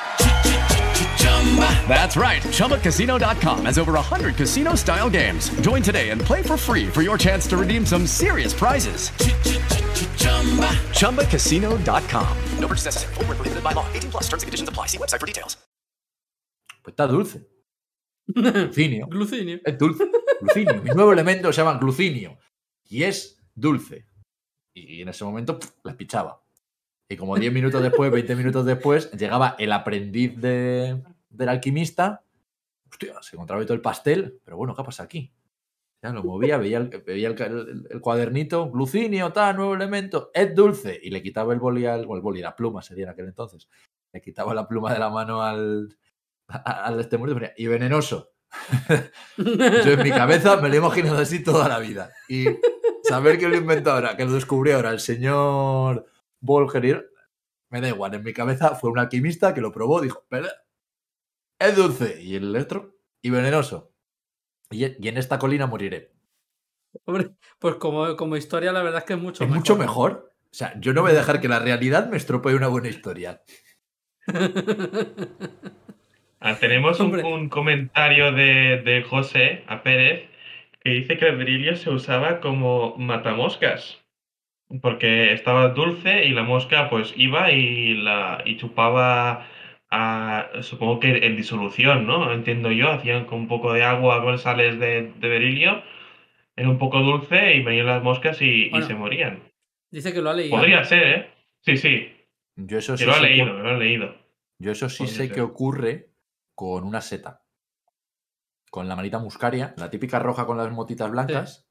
That's right. ChumbaCasino.com has over 100 casino style games. Join today and play for free for your chance to redeem some serious prizes. ChumbaCasino.com. No purchase necessary. Void where prohibited by law. 18 plus terms and conditions apply. See website for details. Pues está dulce. Glucinio. Glucinio. Es dulce. Glucinio. Mi nuevo elemento se llama glucinio. Y es dulce. Y en ese momento pf, la pichaba. Y como 10 minutos después, 20 minutos después, llegaba el aprendiz de- del alquimista. Se encontraba todo el pastel. Pero bueno, ¿qué pasa aquí? Ya lo movía, veía el, veía el, cuadernito. Glucinio, tal, nuevo elemento. Es dulce. Y le quitaba el boli al. O el boli, la pluma sería en aquel entonces. Le quitaba la pluma de la mano al. Al este muerto y venenoso. Yo en mi cabeza me lo he imaginado así toda la vida. Y saber que lo inventó ahora, que lo descubrió ahora el señor Volgerir, me da igual. En mi cabeza fue un alquimista que lo probó, dijo, es dulce. Y el otro, y venenoso. Y, y en esta colina moriré. Hombre, pues como, como historia, la verdad es que es mucho Es mejor. mucho mejor. O sea, yo no voy a dejar que la realidad me estropee una buena historia. Ah, tenemos un, un comentario de, de José a Pérez que dice que el berilio se usaba como matamoscas. Porque estaba dulce y la mosca pues iba y la y chupaba a- supongo que en disolución, ¿no? Entiendo yo, hacían con un poco de agua con sales de, de berilio, era un poco dulce y venían las moscas y, se morían. Dice que lo ha leído. Podría ser, ¿eh? Sí, sí. Yo eso Que sí lo ha leído, que lo ha leído. Yo eso sí Podría sé ser. que ocurre con una seta. Con la manita muscaria, la típica roja con las motitas blancas.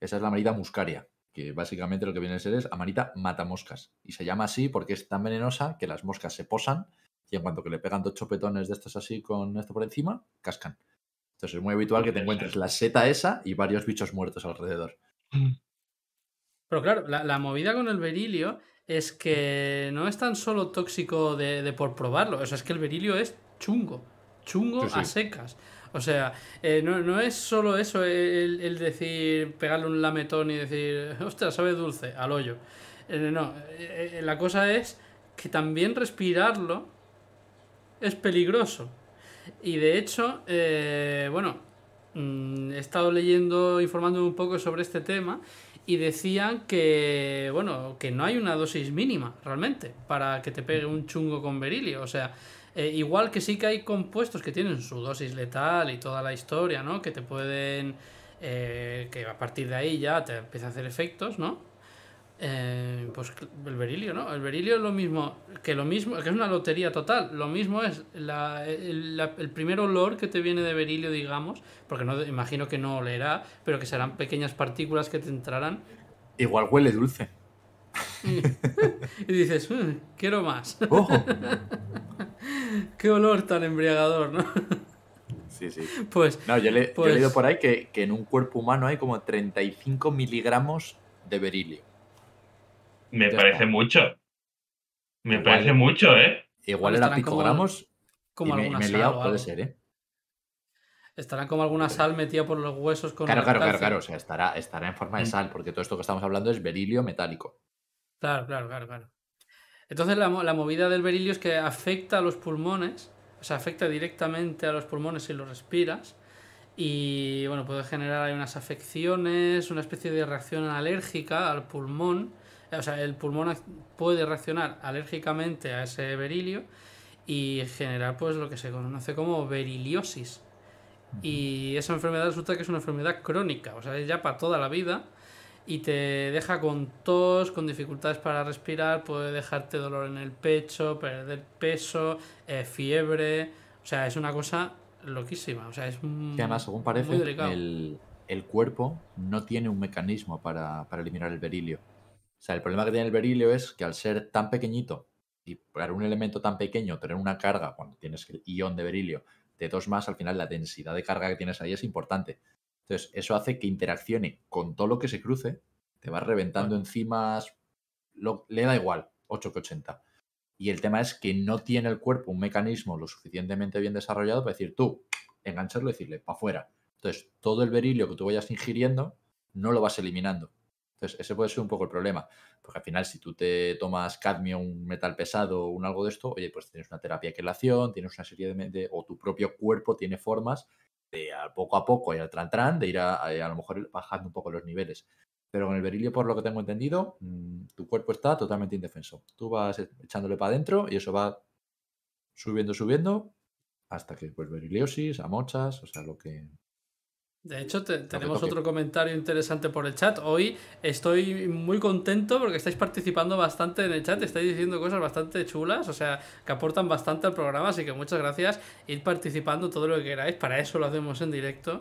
Esa es la manita muscaria, que básicamente lo que viene a ser es amanita matamoscas. Y se llama así porque es tan venenosa que las moscas se posan y en cuanto que le pegan dos chopetones de estos así con esto por encima, cascan. Entonces es muy habitual que te encuentres la seta esa y varios bichos muertos alrededor. Pero claro, la, la movida con el berilio es que no es tan solo tóxico de, de por probarlo, o sea, es que el berilio es chungo, chungo Sí, sí. a secas. O sea, eh, no, no es solo eso el, el decir, pegarle un lametón y decir, ostras, sabe dulce, al hoyo. Eh, no, eh, eh, la cosa es que también respirarlo es peligroso. Y de hecho, eh, bueno, mm, he estado leyendo, informándome un poco sobre este tema y decían que, bueno, que no hay una dosis mínima realmente para que te pegue un chungo con berilio. O sea, eh, igual que sí que hay compuestos que tienen su dosis letal y toda la historia, ¿no? Que te pueden, eh, que a partir de ahí ya te empieza a hacer efectos, ¿no? Eh, pues el berilio, ¿no? El berilio es lo mismo, que lo mismo, que es una lotería total. Lo mismo es la- el, la- el primer olor que te viene de berilio, digamos, porque no imagino que no olerá, pero que serán pequeñas partículas que te entrarán Igual huele dulce. y dices, "Mm, quiero más. Ojo. Qué olor tan embriagador, ¿no? Sí, sí. Pues, No, yo, le- yo pues- he leído por ahí que, que en un cuerpo humano hay como 35 miligramos de berilio. Me Ya parece está. mucho. Me Igual- parece mucho, ¿eh? Igual era estarán como- picogramos como y me, alguna me he sal liado, o puede ser, ¿eh? Estará como alguna sal metida por los huesos con Claro, el claro, claro, calcio. claro. O sea, estará, estará en forma de Mm. sal, porque todo esto que estamos hablando es berilio metálico. Claro, claro, claro, claro. Entonces la, la movida del berilio es que afecta a los pulmones, o sea, afecta directamente a los pulmones si lo respiras. Y bueno, puede generar ahí unas afecciones, una especie de reacción alérgica al pulmón. O sea, el pulmón puede reaccionar alérgicamente a ese berilio y generar pues lo que se conoce como beriliosis. Y esa enfermedad resulta que es una enfermedad crónica, o sea, es ya para toda la vida y te deja con tos, con dificultades para respirar, puede dejarte dolor en el pecho, perder peso, eh, fiebre, o sea, es una cosa loquísima, o sea, es un- Que además, según muy parece, delicado. el, el cuerpo no tiene un mecanismo para, para eliminar el berilio. O sea, el problema que tiene el berilio es que al ser tan pequeñito y para un elemento tan pequeño tener una carga, cuando tienes el ion de berilio de 2 más, al final la densidad de carga que tienes ahí es importante. Entonces, eso hace que interaccione con todo lo que se cruce, te va reventando enzimas, lo- le da igual, 8 que 80. Y el tema es que no tiene el cuerpo un mecanismo lo suficientemente bien desarrollado para decir tú, engancharlo y decirle, para afuera. Entonces, todo el berilio que tú vayas ingiriendo no lo vas eliminando. Entonces, ese puede ser un poco el problema. Porque al final, si tú te tomas cadmio, un metal pesado o un algo de esto, oye, pues tienes una terapia de quelación, tienes una serie de, de- o tu propio cuerpo tiene formas de poco a poco y al tran tran, de ir a, a, a lo mejor bajando un poco los niveles. Pero con el berilio, por lo que tengo entendido, mm, tu cuerpo está totalmente indefenso. Tú vas e- echándole para adentro y eso va subiendo, subiendo, hasta que pues beriliosis, amochas, o sea, lo que... De hecho, te- tenemos toque. otro comentario interesante por el chat. Hoy estoy muy contento porque estáis participando bastante en el chat, estáis diciendo cosas bastante chulas, o sea, que aportan bastante al programa, así que muchas gracias. Id participando todo lo que queráis, para eso lo hacemos en directo.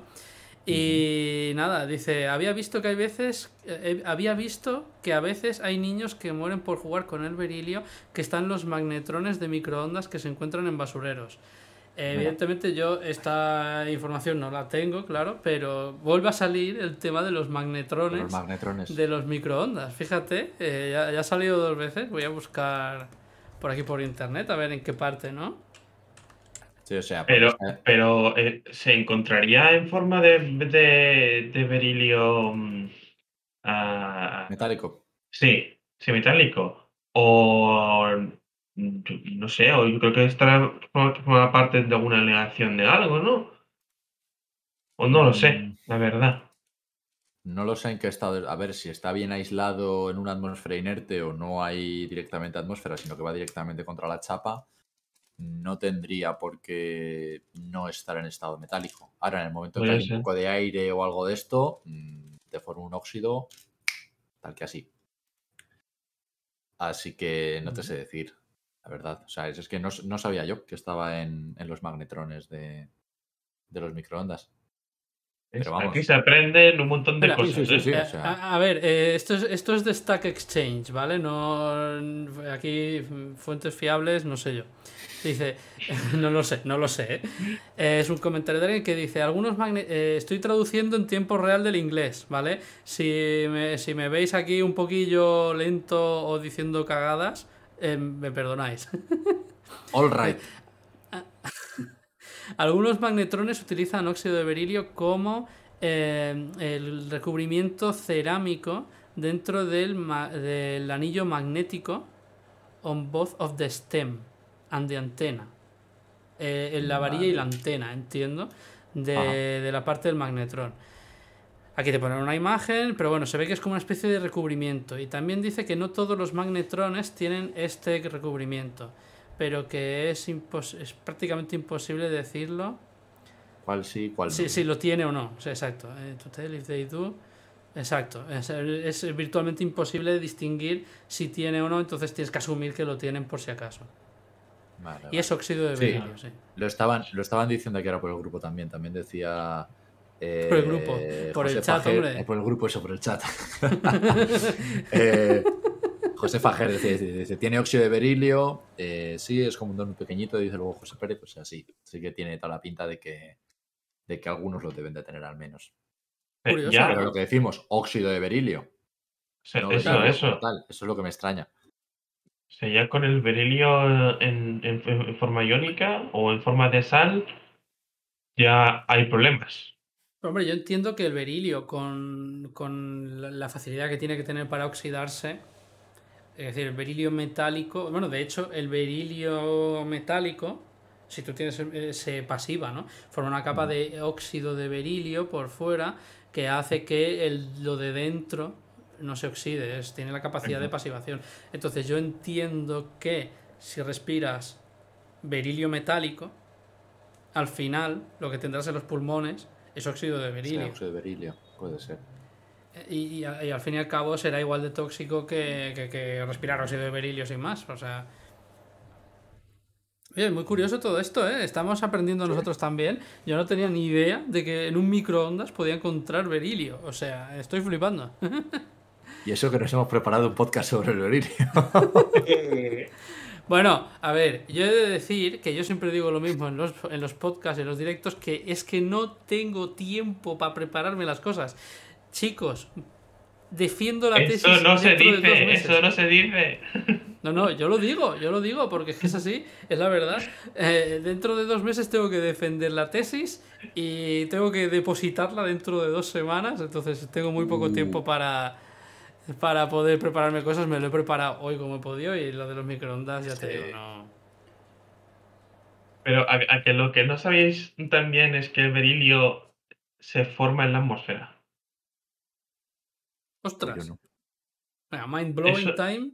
Y nada, dice, había visto que hay veces, eh, había visto que a veces hay niños que mueren por jugar con el berilio, que están los magnetrones de microondas que se encuentran en basureros. Eh. Evidentemente yo esta información no la tengo, claro, pero vuelve a salir el tema de los magnetrones, Los magnetrones. de los microondas. Fíjate, eh, ya, ya ha salido dos veces, voy a buscar por aquí por internet a ver en qué parte, ¿no? Sí, o sea, porque Pero, está- pero eh, ¿se encontraría en forma de, de, de berilio mm, ah, metálico. Sí, sí, metálico. O yo no sé, o yo creo que estará forma parte de alguna aleación de algo, ¿no? O no lo sé, la verdad. No lo sé en qué estado. A ver si está bien aislado en una atmósfera inerte o no hay directamente atmósfera, sino que va directamente contra la chapa. No tendría por qué no estar en estado metálico. Ahora, en el momento en que hay un poco de aire o algo de esto, mm, te forma un óxido tal que así. Así que no te sé decir, la verdad. O sea, es, es que no, no sabía yo que estaba en, en los magnetrones de, de los microondas. Pero vamos. Aquí se aprenden un montón de cosas. sí, sí, sí, ¿eh? o sea. A, a ver, eh, esto, es, esto es de Stack Exchange, ¿vale? No, aquí fuentes fiables, no sé yo. Dice, no lo sé, no lo sé. ¿eh? Eh, es un comentario de alguien que dice, algunos magne- eh, estoy traduciendo en tiempo real del inglés, ¿vale? Si me, si me veis aquí un poquillo lento o diciendo cagadas, eh, me perdonáis. All right. Algunos magnetrones utilizan óxido de berilio como eh, el recubrimiento cerámico dentro del, del anillo magnético on both of the stem and the antenna. Eh, en la varilla y la antena, entiendo, de, de la parte del magnetrón. Aquí te ponen una imagen, pero bueno, se ve que es como una especie de recubrimiento. Y también dice que no todos los magnetrones tienen este recubrimiento, pero que es, impos- es prácticamente imposible decirlo ¿Cuál sí, cuál no? si, si lo tiene o no. Sea, exacto. Eh, to tell if they do. Exacto. Es, es virtualmente imposible distinguir si tiene o no, entonces tienes que asumir que lo tienen por si acaso. Vale, Y es óxido de Sí, berilio, sí. Lo estaban, lo estaban diciendo que era por el grupo también. También decía. Eh, Por el grupo, por el chat, Fajer- hombre. eh, por el grupo, eso, por el chat. Eh, José Fajer dice, dice, dice, tiene óxido de berilio. eh, sí, es como un don pequeñito. Dice luego José Pérez. Pues así. Sí que tiene toda la pinta de que, de que algunos lo deben de tener al menos. Eh, Curioso, ya, Pero lo que decimos, óxido de berilio. se- no eso, berilio eso. como tal, eso es lo que me extraña. Ya con el berilio en, en- en forma iónica o en forma de sal, ya hay problemas. Hombre, yo entiendo que el berilio, con, con la- facilidad que tiene que tener para oxidarse, es decir, el berilio metálico, bueno, de hecho, el berilio metálico, si tú tienes ese pasiva, ¿no? Forma una capa de óxido de berilio por fuera que hace que el, lo de dentro no se oxide, es- tiene la capacidad de pasivación. Entonces yo entiendo que si respiras berilio metálico, al final lo que tendrás en los pulmones es óxido de Sí, berilio. óxido de berilio, puede ser. Y, y a- y al fin y al cabo será igual de tóxico que, que- que respirar óxido de berilio sin más. O sea. Oye, muy curioso todo esto, ¿eh? Estamos aprendiendo nosotros también. Yo no tenía ni idea de que en un microondas podía encontrar berilio. O sea, estoy flipando. Y eso que nos hemos preparado un podcast sobre el berilio. Bueno, a ver, yo he de decir que yo siempre digo lo mismo en los, en los podcasts, en los directos, que es que no tengo tiempo para prepararme las cosas. Chicos, defiendo la tesis. Eso no se dentro de dos dice, meses. eso no se dice. No, no, yo lo digo, yo lo digo porque es que es así, es la verdad. Eh, dentro de dos meses tengo que defender la tesis y tengo que depositarla dentro de dos semanas, entonces tengo muy poco Uh. tiempo para, para poder prepararme cosas. Me lo he preparado hoy como he podido y lo de los microondas ya te digo, no. Pero a, a que lo que no sabéis también es que el berilio se forma en la atmósfera. Ostras. Venga, mind blowing Eso- time.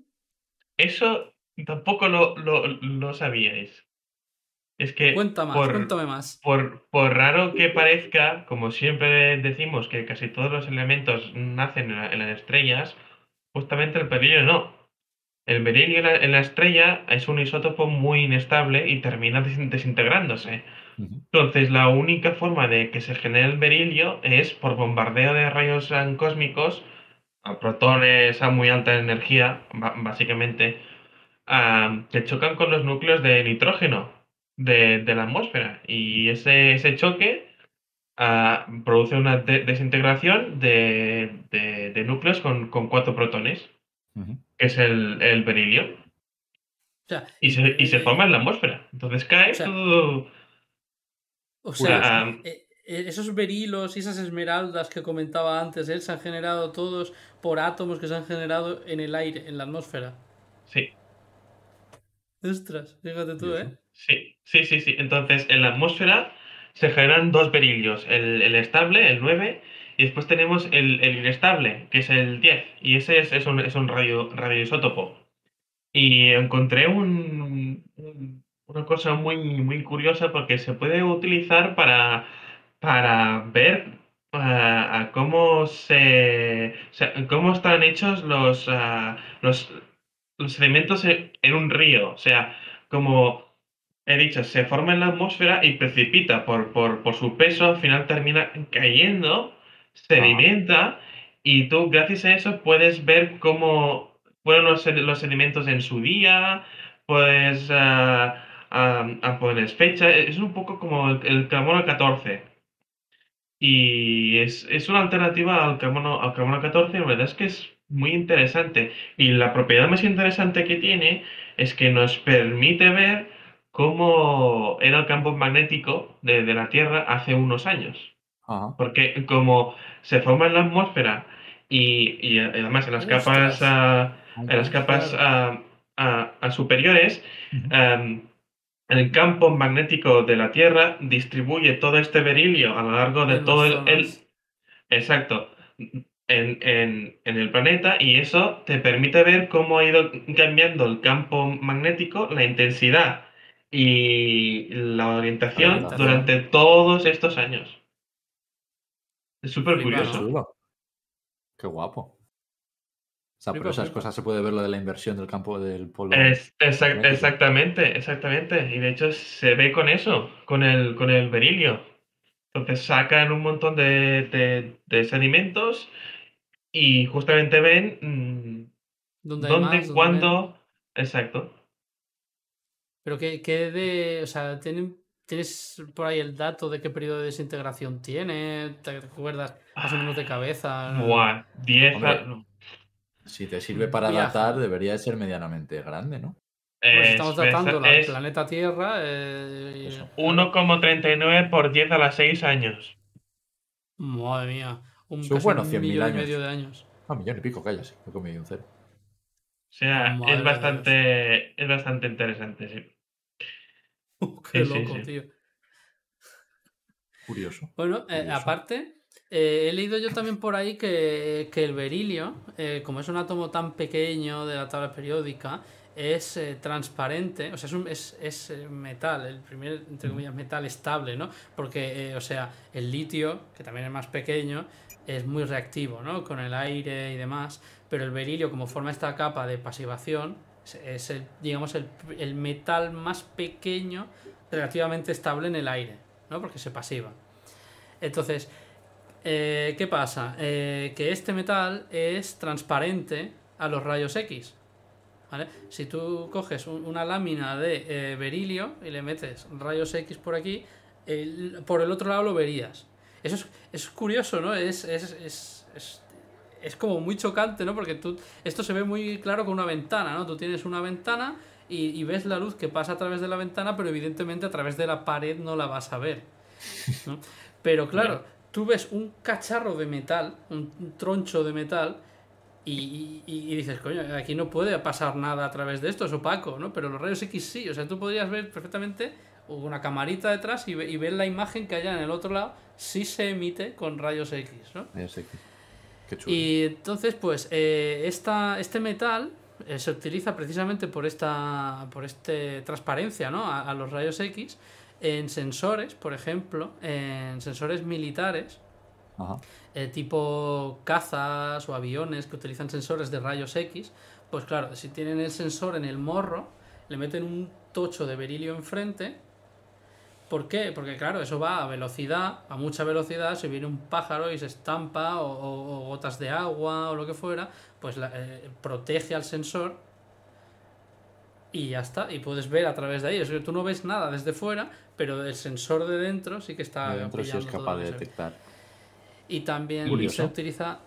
Eso tampoco lo, lo, lo sabíais. Es que Cuenta más, por, cuéntame más. Por, por raro que parezca, como siempre decimos que casi todos los elementos nacen en, la- en las estrellas, justamente el berilio no. El berilio en la, en la estrella es un isótopo muy inestable y termina desin- desintegrándose. Entonces, la única forma de que se genere el berilio es por bombardeo de rayos cósmicos a protones a muy alta energía, básicamente, que chocan con los núcleos de nitrógeno de, de la atmósfera. Y ese, ese choque produce una de- desintegración de, de- de núcleos con, con cuatro protones, que es el, el berilio. O sea, Y se, y se forma en la atmósfera. Entonces cae todo. O sea, eh, eh, esos berilos y esas esmeraldas que comentaba antes, ¿eh? se han generado todos por átomos que se han generado en el aire, en la atmósfera. sí. Ostras, fíjate tú, ¿eh? Sí, sí, sí, sí. Entonces, en la atmósfera se generan dos berillos, el, el estable, el 9, y después tenemos el, el inestable, que es el 10, y ese es, es un, es un radio, radioisótopo. Y encontré un, un- una cosa muy, muy curiosa porque se puede utilizar para, para ver ah, a cómo se, cómo están hechos los, ah, los, los sedimentos en, en un río. O sea, como he dicho, se forma en la atmósfera y precipita por, por, por su peso, al final termina cayendo, sedimenta, y tú gracias a eso puedes ver cómo fueron los, los sedimentos en su día, puedes ah, ah, ah, poner fecha, es un poco como el, el carbono 14. Y es, es una alternativa al carbono, al carbono 14, la verdad es que es muy interesante. Y la propiedad más interesante que tiene es que nos permite ver cómo era el campo magnético de, de la Tierra hace unos años. Porque como se forma en la atmósfera y, y además en las capas, ah, en las capas ah, ah, superiores, em, el campo magnético de la Tierra distribuye todo este berilio a lo largo de En todo el, el- exacto, en, en- en el planeta y eso te permite ver cómo ha ido cambiando el campo magnético, la intensidad y la orientación orientación. durante todos estos años. Es súper curioso. Qué guapo. O sea, por esas cosas se puede ver lo de la inversión del campo del polo. Es- exactamente, exactamente. Y de hecho se ve con eso, con el, con el berilio. Entonces sacan un montón de, de- de sedimentos y justamente ven mm, ¿Dónde hay dónde, más? ¿Dónde cuándo. Exacto. Pero que, que de. O sea, ¿tienen- ¿tienes por ahí el dato de qué periodo de desintegración tiene? ¿Te acuerdas más o menos de cabeza? Buah, 10 Hombre, a- Si te sirve para datar, debería de ser medianamente grande, ¿no? Pues estamos Es- datando es- el planeta Tierra. eh, y- 1,39 por 10 a las 6 años. Madre mía. Un, Son casi buenos un 100.000 millón y medio de años. Ah, millón y pico, calla, sí. He comido un cero. O sea, Madre es bastante, es bastante interesante, sí. Qué Sí, loco, sí. tío. Curioso. Bueno, eh, aparte, eh, he leído yo también por ahí que, que el berilio, eh, como es un átomo tan pequeño de la tabla periódica, es eh, transparente, o sea, es, un- es, es, metal, el primer, entre comillas, metal estable, ¿no? Porque, eh, o sea, el litio, que también es más pequeño, es muy reactivo, ¿no? Con el aire y demás, pero el berilio, como forma esta capa de pasivación, es, el, digamos, el, el metal más pequeño relativamente estable en el aire, ¿no? Porque se pasiva. Entonces, eh, ¿qué pasa? Eh, que este metal es transparente a los rayos X. ¿vale? Si tú coges un- una lámina de eh, berilio y le metes rayos X por aquí, el- por el otro lado lo verías. Eso es, es curioso, ¿no? Es, es, es, es, como muy chocante, ¿no? Porque tú, esto se ve muy claro con una ventana, ¿no? Tú tienes una ventana y, y ves la luz que pasa a través de la ventana, pero evidentemente a través de la pared no la vas a ver. ¿no? Pero claro, tú ves un cacharro de metal, un, troncho de metal, y, y- y dices, coño, aquí no puede pasar nada a través de esto, es opaco, ¿no? Pero los rayos X sí, o sea, tú podrías ver perfectamente una camarita detrás y, ve- y ver la imagen que haya en el otro lado, sí se emite con rayos X, ¿no? Sé que- Qué chulo. Y entonces, pues, eh, esta, este metal eh, se utiliza precisamente por esta por este transparencia ¿no? a, a los rayos X en sensores, por ejemplo, en sensores militares, Ajá. eh, tipo cazas o aviones que utilizan sensores de rayos X, pues claro, si tienen el sensor en el morro, le meten un tocho de berilio enfrente. ¿Por qué? Porque claro, eso va a velocidad, a mucha velocidad, si viene un pájaro y se estampa o, o- o gotas de agua o lo que fuera, pues la- eh, protege al sensor y ya está, y puedes ver a través de ahí. Es decir, tú no ves nada desde fuera, pero el sensor de dentro sí que está De dentro sí es capaz de que detectar. Y también Curioso. se utiliza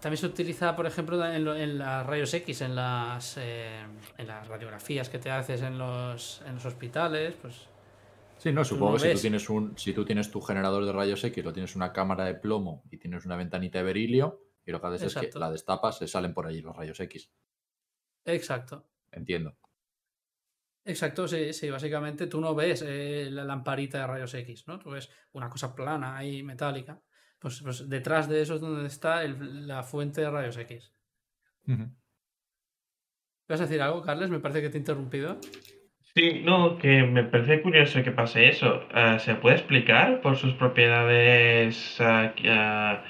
también se utiliza, por ejemplo, en, lo- en las rayos X, en las eh, en las radiografías que te haces en los, en los hospitales, pues Sí, no, supongo no que si tú, tienes un, si tú tienes tu generador de rayos X, lo tienes una cámara de plomo y tienes una ventanita de berilio, y lo que haces es que la destapas, se salen por allí los rayos X. exacto. Entiendo. Exacto, sí, sí, básicamente tú no ves eh, la lamparita de rayos X, ¿no? Tú ves una cosa plana ahí, metálica. Pues, pues detrás de eso es donde está el- la fuente de rayos X. ¿Vas a decir algo, Carles? Me parece que te he interrumpido. Sí, no, que me parece curioso que pase eso. Eh, ¿se puede explicar por sus propiedades que- ah,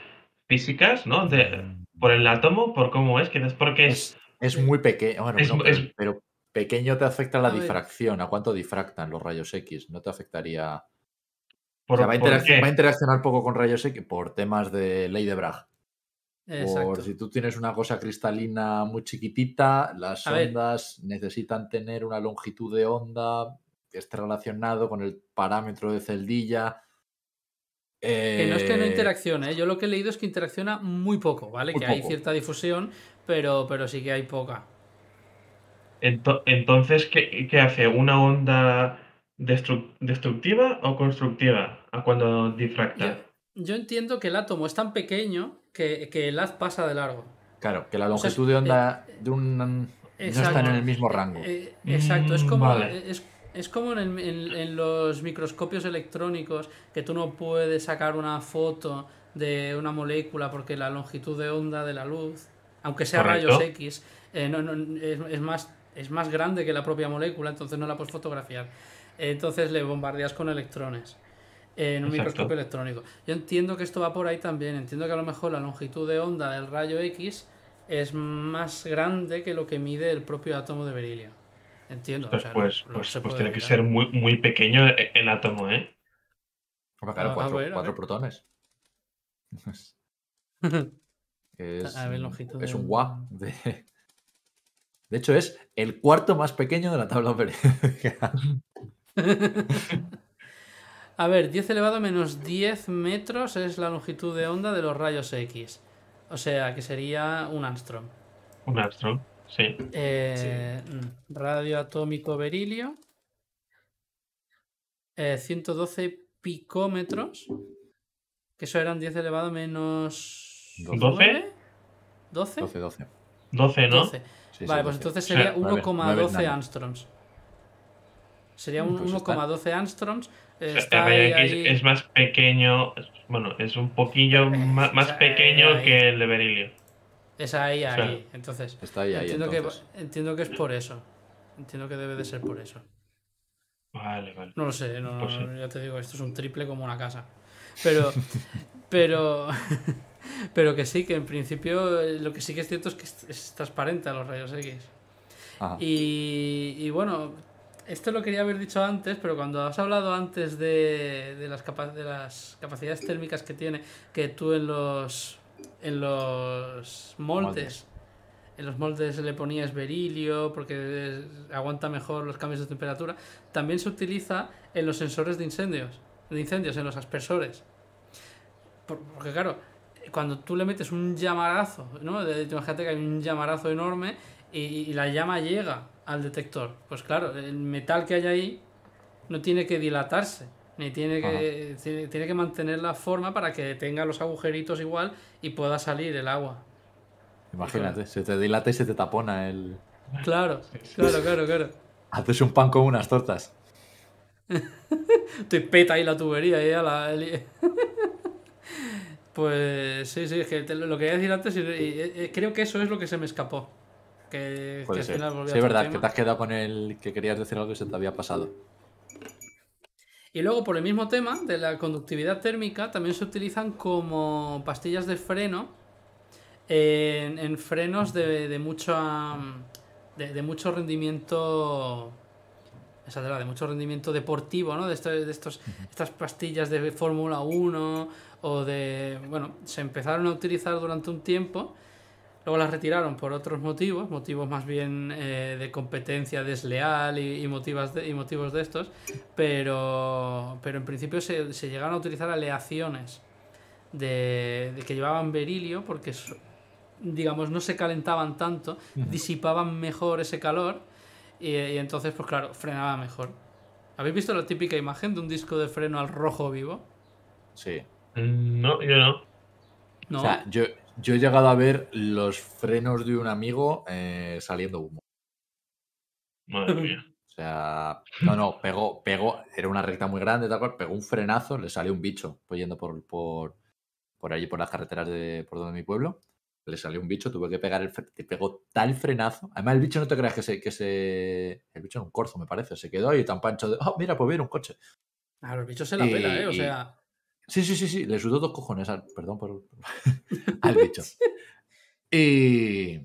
físicas, ¿no? De, por el átomo, por cómo es, quizás porque es... Es muy pequeño, bueno, Es- no, pero, es- pero pequeño te afecta la A ver. difracción. ¿A cuánto difractan los rayos X? No te afectaría. ¿Por, O sea, va, a por interacc- qué? va a interaccionar poco con rayos X por temas de ley de Bragg. Por Exacto. si tú tienes una cosa cristalina muy chiquitita, las A ver. ondas necesitan tener una longitud de onda que esté relacionado con el parámetro de celdilla. Que no es que no Eh, interaccione, ¿eh? yo lo que he leído es que interacciona muy poco, ¿vale? Muy que hay cierta difusión, pero, pero sí que hay poca. Ento- entonces, ¿qué, qué hace? ¿Una onda destru- destructiva o constructiva a cuando difracta? Yo entiendo que el átomo es tan pequeño que, que el haz pasa de largo. Claro, que la O sea, longitud de onda de un. No están exacto. en el mismo rango. Eh, exacto, es como, vale. es, es como en, el- en- en los microscopios electrónicos que tú no puedes sacar una foto de una molécula porque la longitud de onda de la luz, aunque sea Correcto. rayos X, eh, no- no- es, es más, es más grande que la propia molécula, entonces no la puedes fotografiar. Entonces le bombardeas con electrones en un Exacto. microscopio electrónico. Yo entiendo que esto va por ahí también. Entiendo que a lo mejor la longitud de onda del rayo X es más grande que lo que mide el propio átomo de berilio. Entiendo. o Pues, sea, pues, no pues, se pues tiene que ser muy, muy pequeño e- el átomo, ¿eh? Hombre, claro, a- a cuatro, ver, protones. es, A ver, un- longitud es de un guá. De... de hecho, es el cuarto más pequeño de la tabla periódica. A ver, 10 elevado a menos 10 metros es la longitud de onda de los rayos X. O sea, que sería un Armstrong. Un Armstrong. Sí. Eh, mm, Radio atómico berilio. eh, 112 picómetros. Que eso eran 10 elevado a menos. ¿12? 9, ¿12? 12, 12. 12, ¿no? 12. Sí, vale, sí, pues 12. entonces Sí, sería nueve, nueve 1,12 nano. angstroms. Sería un Pues está. 1,12 angstroms. Está el ahí, Rayo X ahí- es más pequeño, bueno, es un poquillo más, pequeño ahí. que el de berilio. Es ahí, O sea, ahí. Entonces, Está ahí, ahí, entiendo, entonces. Que, entiendo que es por eso. Entiendo que debe de ser por eso. Vale, vale. No lo sé, no, Pues sí. ya te digo, esto es un triple como una casa. Pero, pero, pero que sí, que en principio eh, lo que sí que es cierto es que es, es transparente a los rayos X. Ajá. Y, y bueno, esto lo quería haber dicho antes, pero cuando has hablado antes de, de las, capa- de las capacidades térmicas que tiene, que tú en los, en los moldes, Moldes. en los moldes le ponías berilio porque es- aguanta mejor los cambios de temperatura, también se utiliza en los sensores de incendios, de incendios, en los aspersores. Por- Porque claro, cuando tú le metes un llamarazo, ¿no? De- Imagínate que hay un llamarazo enorme y, y la llama llega al detector. Pues claro, el metal que hay ahí no tiene que dilatarse, ni tiene que, tiene, tiene que mantener la forma para que tenga los agujeritos igual y pueda salir el agua. Imagínate, se te dilata y se te tapona el. Claro, claro, claro, claro. Haces un pan con unas tortas. Te peta ahí la tubería y la... Pues sí, sí, es que te- lo quería decir antes y, y- y creo que eso es lo que se me escapó. Que, que Puede al final volví a Sí, es otro verdad, tema. que te has quedado con el que querías decir algo que se te había pasado. Y luego, por el mismo tema de la conductividad térmica, también se utilizan como pastillas de freno en, en frenos de, de mucha de, de mucho rendimiento esa de la de mucho rendimiento deportivo, ¿no? De, esto- de estos, estas pastillas de Fórmula 1 o de... Bueno, se empezaron a utilizar durante un tiempo, luego las retiraron por otros motivos, motivos más bien eh, de competencia desleal y, y motivas de- y motivos de estos, pero, pero en principio se, se llegaron a utilizar aleaciones de, de que llevaban berilio porque, digamos, no se calentaban tanto, disipaban mejor ese calor y, y entonces, pues claro, frenaba mejor. ¿Habéis visto la típica imagen de un disco de freno al rojo vivo? Sí. Mm, No, yo no. No. O sea, yo, yo he llegado a ver los frenos de un amigo eh, saliendo humo. Madre mía. O sea, no, no, pegó, pegó, era una recta muy grande, tal cual, pegó un frenazo, le salió un bicho, pues yendo por, por, por allí, por las carreteras de por donde mi pueblo, le salió un bicho, tuve que pegar el te pegó tal frenazo. Además, el bicho no te creas que se, que se. El bicho era un corzo, me parece, se quedó ahí tan pancho de. ¡Oh, mira, pues viene un coche! A los bichos se la Y- pela, ¿eh? O y- sea, Sí, sí, sí, sí, le sudó dos cojones al, perdón por, al bicho. Y,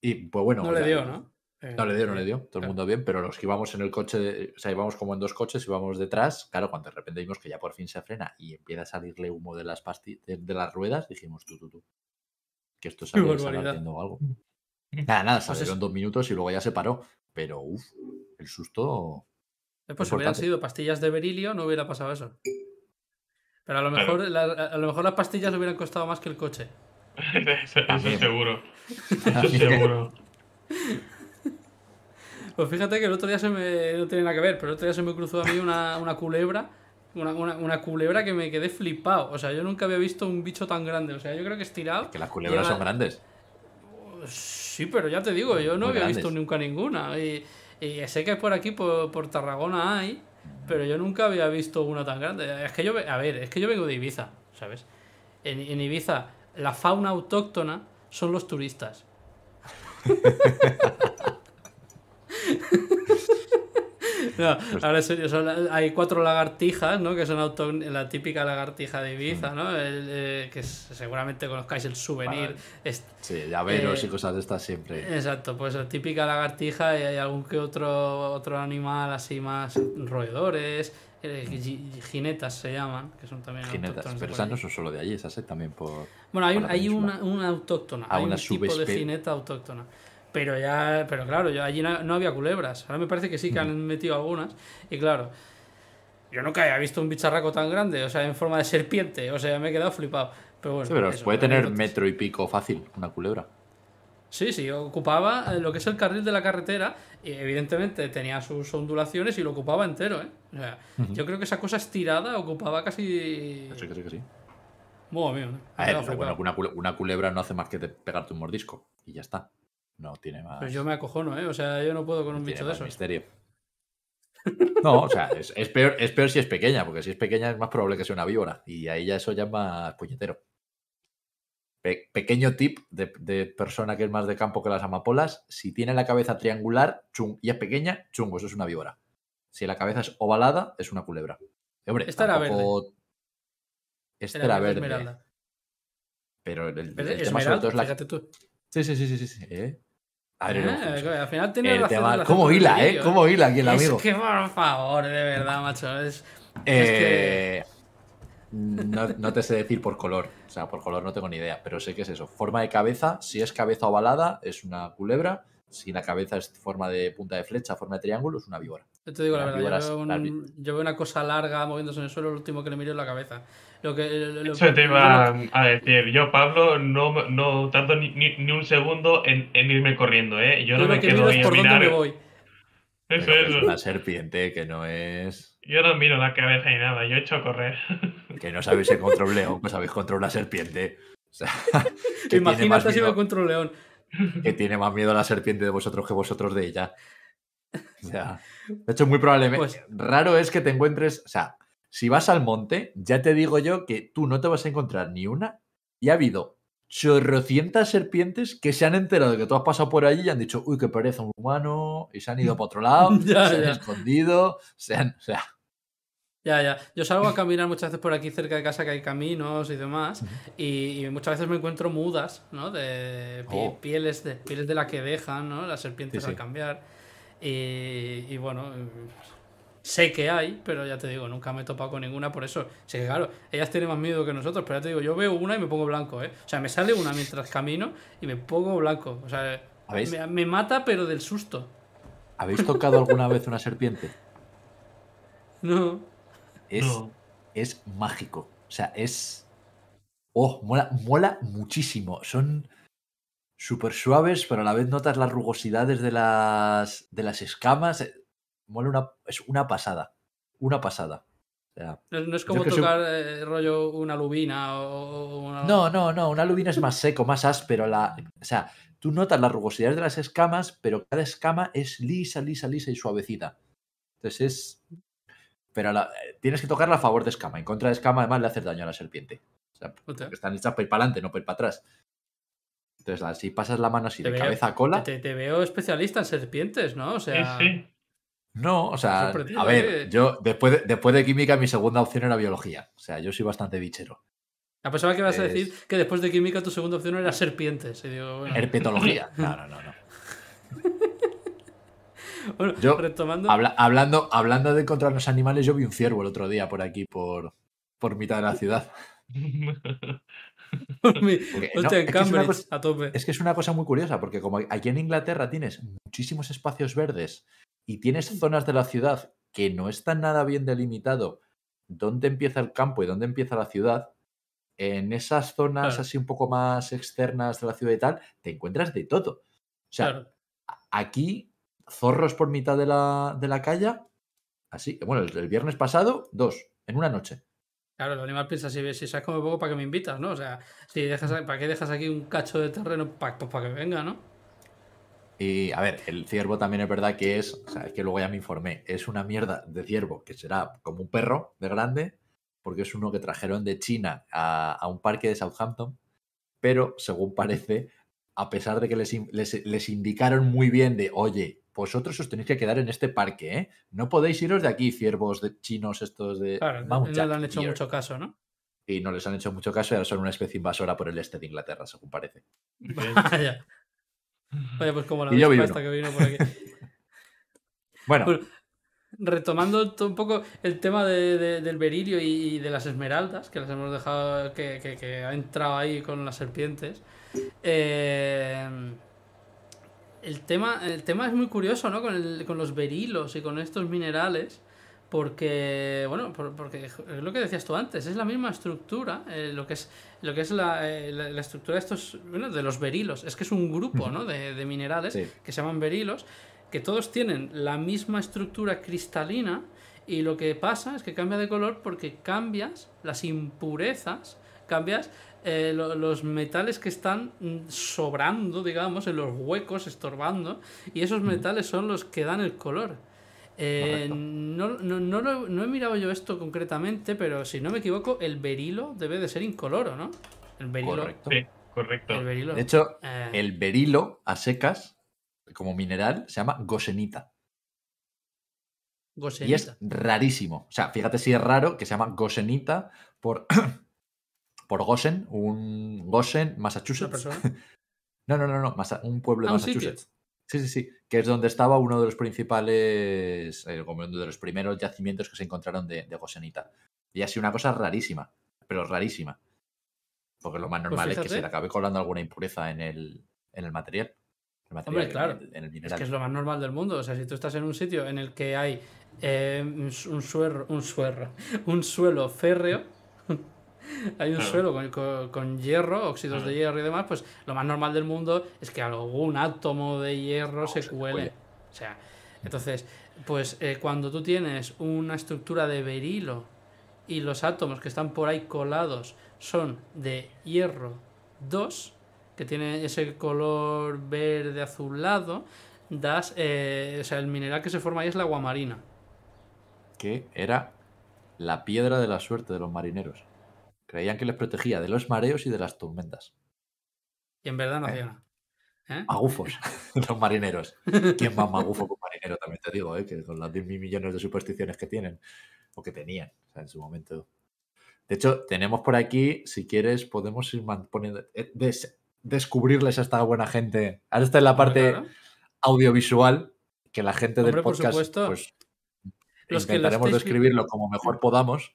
y pues bueno. no le dio, ¿no? Eh, No le dio, no le dio. Todo el mundo bien, pero los que íbamos en el coche, de- o sea, íbamos como en dos coches, íbamos detrás. Claro, cuando de repente vimos que ya por fin se frena y empieza a salirle humo de las de, de las ruedas, dijimos tú, tú, tú. Que esto Qué sale, sale barbaridad. ardiendo o algo. Nada, nada, Pues salieron es- dos minutos y luego ya se paró. Pero uff, el susto. Pues si hubieran sido pastillas de berilio, no hubiera pasado eso. Pero a lo Claro. mejor, la- a lo mejor las pastillas le hubieran costado más que el coche. eso, eso seguro. Eso seguro. Pues fíjate que el otro día se me. No tiene nada que ver, pero el otro día se me cruzó a mí una, una culebra. Una, una- una culebra que me quedé flipado. O sea, yo nunca había visto un bicho tan grande. O sea, yo creo que estirado. Que las culebras son grandes. Sí, pero ya te digo, yo no Muy había grandes. visto nunca ninguna. Y, y sé que por aquí, por, por Tarragona hay, pero yo nunca había visto una tan grande. Es que yo, a ver, es que yo vengo de Ibiza, ¿sabes? En, en Ibiza, la fauna autóctona son los turistas. No, ahora en serio, son hay cuatro lagartijas, ¿no? Que son auto- la típica lagartija de Ibiza, ¿no? El, eh, que es- seguramente conozcáis el souvenir. es- Sí, llaveros Eh, y cosas de estas siempre. Exacto, pues la típica lagartija y hay algún que otro, otro animal así más roedores, eh, gi- jinetas se llaman, que son también de pero esas no son solo de allí, esas eh, también por. Bueno, hay, por la hay una, una autóctona, Ah, hay una un tipo de jineta autóctona. Pero ya, pero claro, yo allí no, no había culebras. Ahora me parece que sí que han metido algunas. Y claro, yo nunca había visto un bicharraco tan grande, o sea, en forma de serpiente. O sea, me he quedado flipado. Pero bueno, Sí, pero eso, puede tener metro y pico fácil, una culebra. Sí, sí, ocupaba eh, lo que es el carril de la carretera y evidentemente tenía sus ondulaciones y lo ocupaba entero, ¿eh? O sea, yo creo que esa cosa estirada ocupaba casi... Sí, que sí, que sí. Buah, mío, bueno, una, cule- una culebra no hace más que te pegarte un mordisco y ya está. No tiene más, Pues yo me acojono, ¿eh? O sea, yo no puedo con un bicho de esos. misterio. No, o sea, es, es peor, es peor si es pequeña, porque si es pequeña es más probable que sea una víbora. Y ahí ya eso ya es más puñetero. Pe- pequeño tip de, de persona que es más de campo que las amapolas. Si tiene la cabeza triangular chung, y es pequeña, chungo, eso es una víbora. Si la cabeza es ovalada, es una culebra. Hombre, Esta era tampoco- Esta Era era verde verde. esmeralda. Pero el, tema sobre todo es la. fíjate tú. Sí, sí, sí, sí, sí. sí, ¿eh? Ah, al final tiene El razón tema- relación ¿Cómo hila, eh? ¿Cómo hila aquí el amigo? Es que, por favor, de verdad, macho. Es, es que... Eh, no, no te sé decir por color. O sea, por color no tengo ni idea. Pero sé que es eso. Forma de cabeza. Si es cabeza ovalada, es una culebra. Si la cabeza es forma de punta de flecha, forma de triángulo, es una víbora. Yo te digo la verdad, yo veo, las un- yo veo una cosa larga moviéndose en el suelo, lo último que le miro es la cabeza. Lo que, lo- lo- Eso te iba lo- a decir. Yo, Pablo, no, no tardo ni, ni- ni un segundo en, en irme corriendo, ¿eh? Yo yo no me que quedo ahí a por dónde mirar. me voy. Eso es. una serpiente que no es. Yo no miro la cabeza ni nada, yo echo a correr. Que no sabéis contra un león, que sabéis contra una serpiente. O sea, que tiene, más Imagínate si me miedo, encuentro un león. que tiene más miedo la serpiente de vosotros que vosotros de ella. O sea, de hecho, muy probablemente. Pues- Raro es que te encuentres. O sea, si vas al monte, ya te digo yo que tú no te vas a encontrar ni una. Y ha habido chorrocientas serpientes que se han enterado de que tú has pasado por allí y han dicho, uy, que pereza un humano, y se han ido para otro lado, Ya, se han ya. escondido, se han. O sea, Ya, ya. Yo salgo a caminar muchas veces por aquí cerca de casa que hay caminos y demás. y, y muchas veces me encuentro mudas, ¿no? De pi- Oh. pieles, de pieles de la que dejan, ¿no? Las serpientes Sí, sí. al cambiar. Y, y bueno, sé que hay, pero ya te digo, nunca me he topado con ninguna por eso. Sé que claro, ellas tienen más miedo que nosotros, pero ya te digo, yo veo una y me pongo blanco, ¿eh? O sea, me sale una mientras camino y me pongo blanco. O sea, me, me mata, pero del susto. ¿habéis tocado alguna vez una serpiente? No. Es, No. es mágico. O sea, es. Oh, mola, mola muchísimo. Son súper suaves, pero a la vez notas las rugosidades de las, de las escamas. Eh, Mola una. Es una pasada. Una pasada. O sea, No, no es como soy- tocar eh, rollo una lubina o, una... No, no, no. Una lubina es más seco, más áspero. La, o sea, tú notas las rugosidades de las escamas, pero cada escama es lisa, lisa, lisa y suavecita. Entonces es. Pero la- eh, tienes que tocarla a favor de escama. En contra de escama, además, le haces daño a la serpiente. O sea, están hechas para ir para adelante, no para ir para atrás. Entonces, así pasas la mano así Te de veo- cabeza a cola. Te, te veo especialista en serpientes, ¿no? O sea, Sí, sí. No, o sea, a ver, ¿eh? yo después de, después de química, mi segunda opción era biología. O sea, yo soy bastante bichero. a pesar que vas a decir que después de química tu segunda opción era serpientes. Y digo, bueno, Herpetología. No, no, no, no. bueno, Yo, retomando. Habla- hablando, hablando de encontrar los animales, yo vi un ciervo el otro día por aquí, por, por mitad de la ciudad. no, hostia, es que es una cosa- a tope. Es que es una cosa muy curiosa, porque como aquí en Inglaterra tienes muchísimos espacios verdes y tienes zonas de la ciudad que no están nada bien delimitado dónde empieza el campo y dónde empieza la ciudad, en esas zonas Claro. así un poco más externas de la ciudad y tal, te encuentras de todo. O sea, Claro. aquí, zorros por mitad de la, de la calle, así, bueno, el, el viernes pasado, dos, en una noche. Claro, el animal piensa, si, si sabes como poco, ¿para qué me invitas, no? O sea, si dejas, ¿para qué dejas aquí un cacho de terreno? Pa- Pues para que venga, ¿no? Y a ver, el ciervo también es verdad que es, o sea, es que luego ya me informé, es una mierda de ciervo que será como un perro de grande, porque es uno que trajeron de China a, a un parque de Southampton, pero según parece, a pesar de que les, les, les indicaron muy bien de, oye, vosotros os tenéis que quedar en este parque, ¿eh? No podéis iros de aquí, ciervos de chinos estos de... Claro, no le han hecho Deer". mucho caso, ¿no? Y no les han hecho mucho caso y ahora son una especie invasora por el este de Inglaterra, según parece. Vaya. Oye, pues como la esta que vino por aquí. Bueno, Bueno, retomando to- un poco el tema de- de- del berilio y de las esmeraldas, que las hemos dejado, que, que- que ha entrado ahí con las serpientes. eh, el, tema, el tema es muy curioso, ¿no? Con, el- con los berilos y con estos minerales, porque, bueno, por- porque es lo que decías tú antes, es la misma estructura, eh, lo que es, lo que es la, eh, la- la estructura de estos, bueno, de los berilos. Es que es un grupo, ¿no? De, de minerales Sí. que se llaman berilos, que todos tienen la misma estructura cristalina y lo que pasa es que cambia de color porque cambias las impurezas, cambias eh, lo- los metales que están sobrando, digamos, en los huecos, estorbando, y esos metales son los que dan el color. Eh, no, no, no, lo- no he mirado yo esto concretamente, pero si no me equivoco, el berilo debe de ser incoloro, ¿no? El berilo. Correcto. Sí, correcto. El berilo. De hecho, Eh, el berilo a secas, como mineral, se llama gosenita. Y es gosenita. rarísimo. O sea, fíjate si es raro que se llama gosenita por, por Gosen, un Gosen, ¿Una Massachusetts. No, no, no, no, un pueblo de Ah. Massachusetts. Sí, sí, sí. Que es donde estaba uno de los principales, eh, como uno de los primeros yacimientos que se encontraron de, de Gosenita. Y ha sido una cosa rarísima, pero rarísima. Porque lo más Pues normal es que se le acabe colando alguna impureza en el, en el material. El material, Hombre, claro. En el, en Es que es lo más normal del mundo. O sea, si tú estás en un sitio en el que hay eh, un suero, un suero, un suelo férreo, hay un Claro. suelo con, con- con hierro, óxidos de Claro. hierro y demás, pues lo más normal del mundo es que algún átomo de hierro se se cuele. O sea, entonces, pues eh, cuando tú tienes una estructura de berilo y los átomos que están por ahí colados son de hierro 2, que tiene ese color verde azulado, das, eh, o sea, el mineral que se forma ahí es la aguamarina. que era la piedra de la suerte de los marineros. Creían que les protegía de los mareos y de las tormentas. Y en verdad no Eh. hacía nada. ¿Eh? Magufos, los marineros. ¿Quién más magufo que un marinero? También te digo, ¿eh? que con las 10 mil millones de supersticiones que tienen, o que tenían o sea, en su momento. De hecho, tenemos por aquí, si quieres, podemos ir poniendo, eh, des- descubrirles a esta buena gente. Ahora está en la parte claro. audiovisual, que la gente del Hombre, por podcast, supuesto. pues Los intentaremos describirlo como mejor podamos.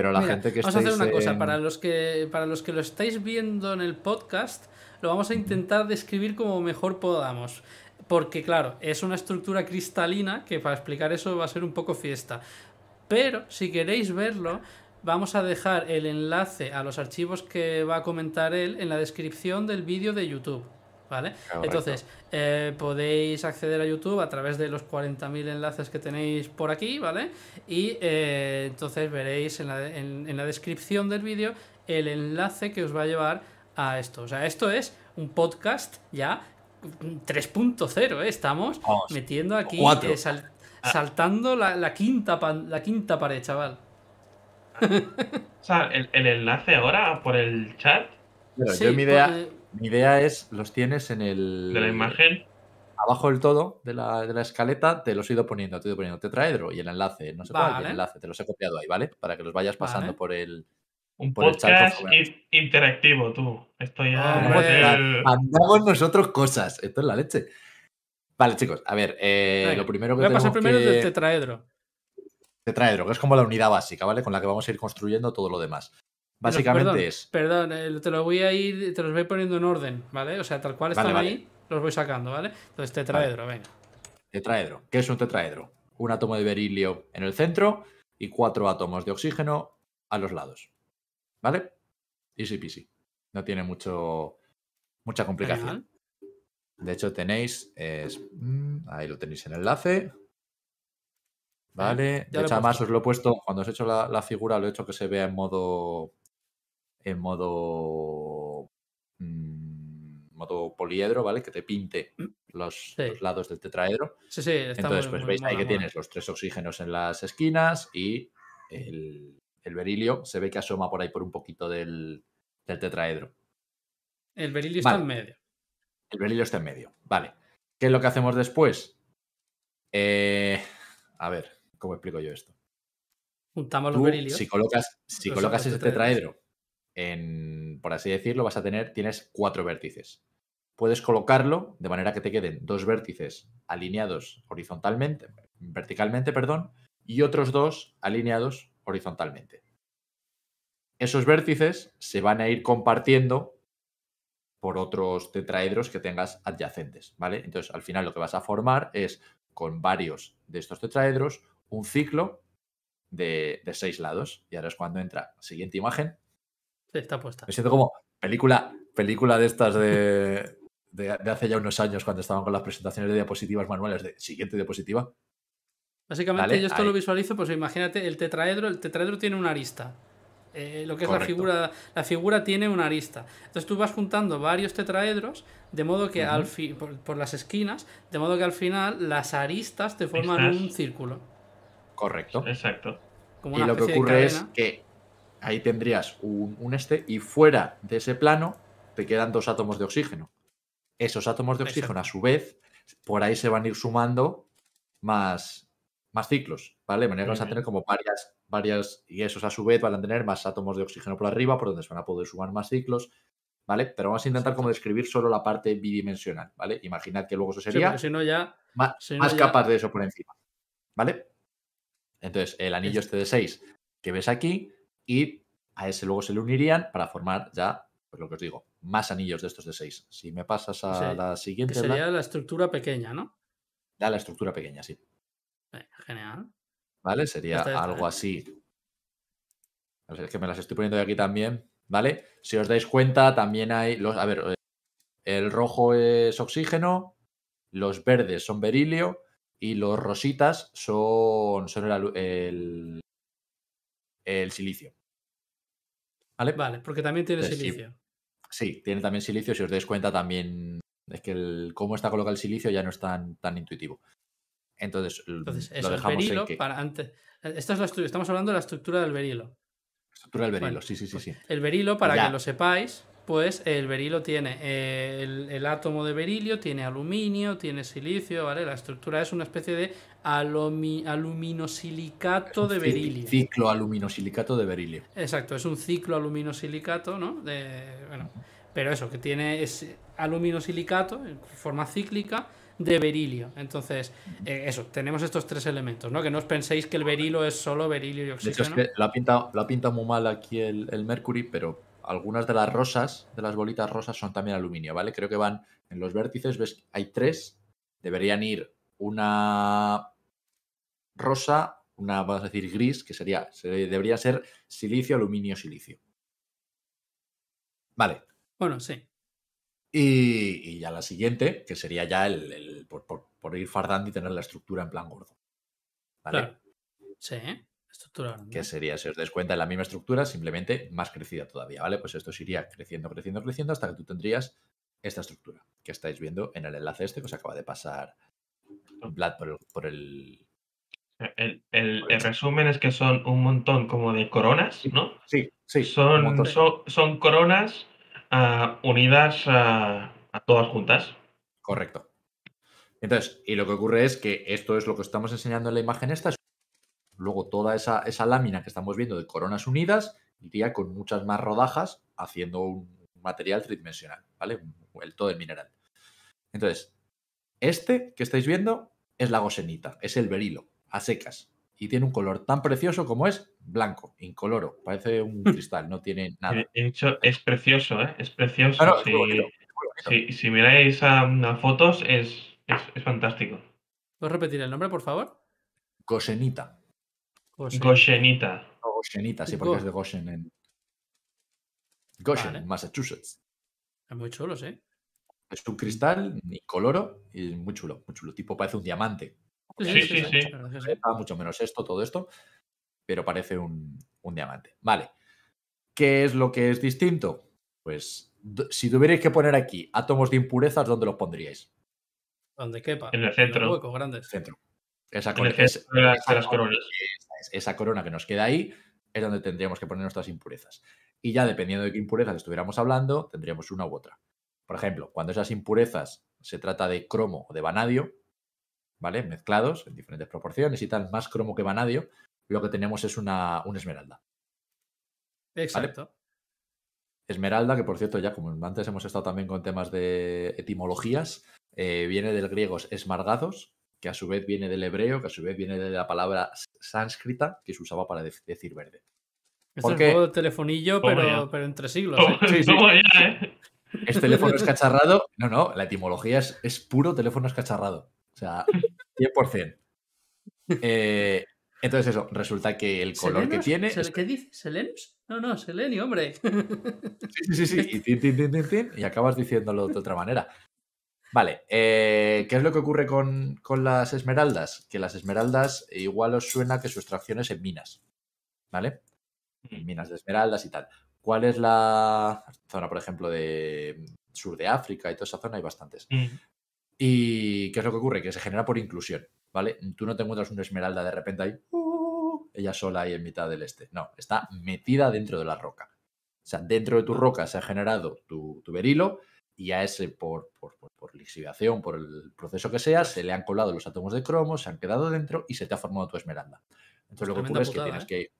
Pero la Mira, gente que vamos a hacer una cosa, para los que para los que lo estáis viendo en el podcast, lo vamos a intentar describir como mejor podamos. Porque, claro, es una estructura cristalina que para explicar eso va a ser un poco fiesta. Pero si queréis verlo, vamos a dejar el enlace a los archivos que va a comentar él en la descripción del vídeo de YouTube. ¿Vale? Correcto. Entonces, eh, podéis acceder a YouTube a través de los 40.000 enlaces que tenéis por aquí, ¿vale? Y eh, entonces veréis en la, en- en la descripción del vídeo el enlace que os va a llevar a esto. O sea, esto es un podcast ya 3.0, ¿eh? Estamos Vamos, metiendo aquí, eh, sal- saltando la, la quinta pan- la quinta pared, chaval. O sea, el, el enlace ahora por el chat Pero Sí, yo mi idea, pues, mi idea es, los tienes en el... de la imagen. Abajo del todo de la, de la escaleta te los he ido poniendo, te he ido poniendo tetraedro y el enlace, no sé cuál, Vale. el enlace, te los he copiado ahí, ¿vale? Para que los vayas pasando Vale. por el... Un por el chat podcast interactivo, tú. Esto ya es el- Mandamos nosotros cosas, esto es la leche. Vale, chicos, a ver, eh, venga, lo primero que Voy a pasar tenemos primero que... del tetraedro. Tetraedro, que es como la unidad básica, ¿vale? Con la que vamos a ir construyendo todo lo demás. Básicamente Perdón, es... Perdón, eh, te lo voy a ir, te los voy poniendo en orden, ¿vale? O sea, tal cual Vale, están vale. ahí, los voy sacando, ¿vale? Entonces, tetraedro, venga. Tetraedro. ¿Qué es un tetraedro? Un átomo de berilio en el centro y cuatro átomos de oxígeno a los lados. ¿Vale? Easy peasy. No tiene mucho, mucha complicación. De hecho, tenéis. es- mm, ahí lo tenéis en el enlace. Vale. Ya de hecho, además os lo he puesto. Cuando os he hecho la, la figura, lo he hecho que se vea en modo. En modo. mm, modo poliedro, ¿vale? Que te pinte los, Sí. los lados del tetraedro. Sí, sí, está Entonces, muy- pues muy veis ahí mola, que tienes los tres oxígenos en las esquinas y el, el berilio se ve que asoma por ahí por un poquito del, del tetraedro. El berilio está en medio. El berilio está en medio. Vale. ¿Qué es lo que hacemos después? Eh, a ver, ¿Cómo explico yo esto? Juntamos los berilios. si colocas, si colocas ese tetraedro en, por así decirlo, vas a tener, tienes cuatro vértices. Puedes colocarlo de manera que te queden dos vértices alineados horizontalmente, verticalmente, perdón, y otros dos alineados horizontalmente. Esos vértices se van a ir compartiendo por otros tetraedros que tengas adyacentes, ¿vale? Entonces, al final lo que vas a formar es, con varios de estos tetraedros, un ciclo de, de seis lados. Y ahora es cuando entra siguiente imagen. Sí, está puesta. Me siento como película, película de estas de, de, de hace ya unos años cuando estaban con las presentaciones de diapositivas manuales de siguiente diapositiva. Básicamente yo esto ahí. lo visualizo, pues imagínate el tetraedro, el tetraedro tiene una arista. Eh, lo que es la figura, la figura tiene una arista. Entonces tú vas juntando varios tetraedros, de modo que al fi- por, por las esquinas, de modo que al final las aristas te forman un círculo. Correcto. Exacto. Como Y lo que ocurre es que ahí tendrías un, un este y fuera de ese plano te quedan dos átomos de oxígeno. Esos átomos de oxígeno, a su vez, por ahí se van a ir sumando más, más ciclos, ¿vale? De manera que vas a tener como varias, varias, y esos a su vez van a tener más átomos de oxígeno por arriba, por donde se van a poder sumar más ciclos, ¿vale? Pero vamos a intentar como describir solo la parte bidimensional, ¿vale? Imaginad que luego eso sería porque si no ya. más, si no más ya- capas de eso por encima. ¿Vale? Entonces, el anillo este de 6 que ves aquí y a ese luego se le unirían para formar ya, pues lo que os digo, más anillos de estos de 6. Si me pasas a Sí, la Que siguiente, sería la estructura pequeña, ¿no? da la estructura pequeña, sí. Eh, Genial. ¿Vale? Sería algo así. Es que me las estoy poniendo de aquí también, ¿vale? Si os dais cuenta, también hay los. A ver, eh, el rojo es oxígeno, los verdes son berilio y los rositas son, son el, el silicio. ¿Vale? Vale, porque también tiene Entonces, silicio. Sí, tiene también silicio. Si os dais cuenta, también es que el, cómo está colocado el silicio ya no es tan, tan intuitivo. Entonces, Entonces, eso dejamos berilo en que. para antes. eh, Esta es la estamos hablando de la estructura del berilo. Estructura del berilo, Bueno, sí, sí, sí, sí. El berilo, para Ya. que lo sepáis, pues el berilo tiene eh, el, el átomo de berilio, tiene aluminio, tiene silicio, ¿vale? La estructura es una especie de alumi- aluminosilicato de berilio. Ciclo aluminosilicato de berilio. Exacto, es un ciclo aluminosilicato, ¿no? De, bueno, pero eso, que tiene es aluminosilicato en forma cíclica de berilio. Entonces, eh, eso, tenemos estos tres elementos, ¿no? Que no os penséis que el berilo es solo berilio y De hecho, es oxígeno. que lo ha pintado muy mal aquí el, el Mercury, pero algunas de las rosas, de las bolitas rosas, son también aluminio, ¿vale? Creo que van en los vértices, ves, que hay tres, deberían ir una rosa, una, vamos a decir, gris, que sería, se- debería ser silicio, aluminio, silicio. Vale. Bueno, sí. Y, y ya la siguiente, que sería ya el, el- por, por- por ir fardando y tener la estructura en plan gordo. ¿Vale? Claro. Sí, estructura grande. que sería, si os des cuenta, la misma estructura, simplemente más crecida todavía, ¿vale? Pues esto se iría creciendo, creciendo, creciendo hasta que tú tendrías esta estructura que estáis viendo en el enlace este que os acaba de pasar Vlad por el... Por el... El, el- el resumen es que son un montón como de coronas, ¿no? Sí, sí. Son, son, son coronas ah, unidas a, a todas juntas. Correcto. Entonces, y lo que ocurre es que esto es lo que estamos enseñando en la imagen esta. Luego toda esa, esa lámina que estamos viendo de coronas unidas iría con muchas más rodajas haciendo un material tridimensional, ¿vale? El todo el mineral. Entonces, este que estáis viendo es la gosenita, es el berilo, a secas. Y tiene un color tan precioso como es blanco, incoloro. Parece un cristal, no tiene nada. De de hecho, es precioso, ¿eh? Es precioso. Claro, es si, bonito, si- si miráis a, a fotos, es, es, es fantástico. ¿Puedes repetir el nombre, por favor? Gosenita. Goshen. Goshenita. O Goshenita, sí, porque Go- es de Goshen en Goshen, Vale. Massachusetts. Es muy chulo, sí. Es un cristal incoloro y muy chulo, muy chulo. Tipo parece un diamante. Sí, sí, sí. Ah, Mucho menos esto, todo esto, pero parece un, un diamante. Vale. ¿Qué es lo que es distinto? Pues si tuvierais que poner aquí átomos de impurezas, ¿dónde los pondríais? Donde quepa. En el los centro. huecos grandes. Centro. Esa, En el centro es- de las- de las corona- coronas. Esa es, esa corona que nos queda ahí es donde tendríamos que poner nuestras impurezas. Y ya dependiendo de qué impurezas estuviéramos hablando, tendríamos una u otra. Por ejemplo, cuando esas impurezas se trata de cromo o de vanadio, ¿vale? Mezclados en diferentes proporciones y tal, más cromo que vanadio, lo que tenemos es una, una esmeralda. Exacto. Esmeralda, que por cierto, ya como antes hemos estado también con temas de etimologías, eh, viene del griego esmargados, que a su vez viene del hebreo, que a su vez viene de la palabra sánscrita, que se usaba para dec- decir verde. Es ¿Por el juego de telefonillo, pero, pero entre siglos. ¿eh? Sí, sí. toma ya, ¿eh? ¿Es teléfono escacharrado? No, no, la etimología es, es puro teléfono escacharrado. O sea, 100%. Eh, entonces eso, resulta que el color que tiene... ¿Sel- ¿Qué dice? ¿Selenus? No, no, Selenio, hombre. Sí, sí, sí, sí. Y, tin, tin, tin, tin, tin, y acabas diciéndolo de otra manera. Vale, eh, ¿qué es lo que ocurre con, con las esmeraldas? Que las esmeraldas igual os suena que su extracción es en minas. ¿Vale? En minas de esmeraldas y tal. ¿Cuál es la zona, por ejemplo, de sur de África y toda esa zona? Hay bastantes. Mm. ¿Y qué es lo que ocurre? Que se genera por inclusión, ¿vale? Tú no te encuentras una esmeralda de repente ahí, ¡uh! ella sola ahí en mitad del este. No, está metida dentro de la roca. O sea, dentro de tu roca se ha generado tu, tu berilo y a ese, por, por, por, por lixiviación, por el proceso que sea, se le han colado los átomos de cromo, se han quedado dentro y se te ha formado tu esmeralda. Entonces lo que Tremenda ocurre es que putada, tienes ¿eh? que,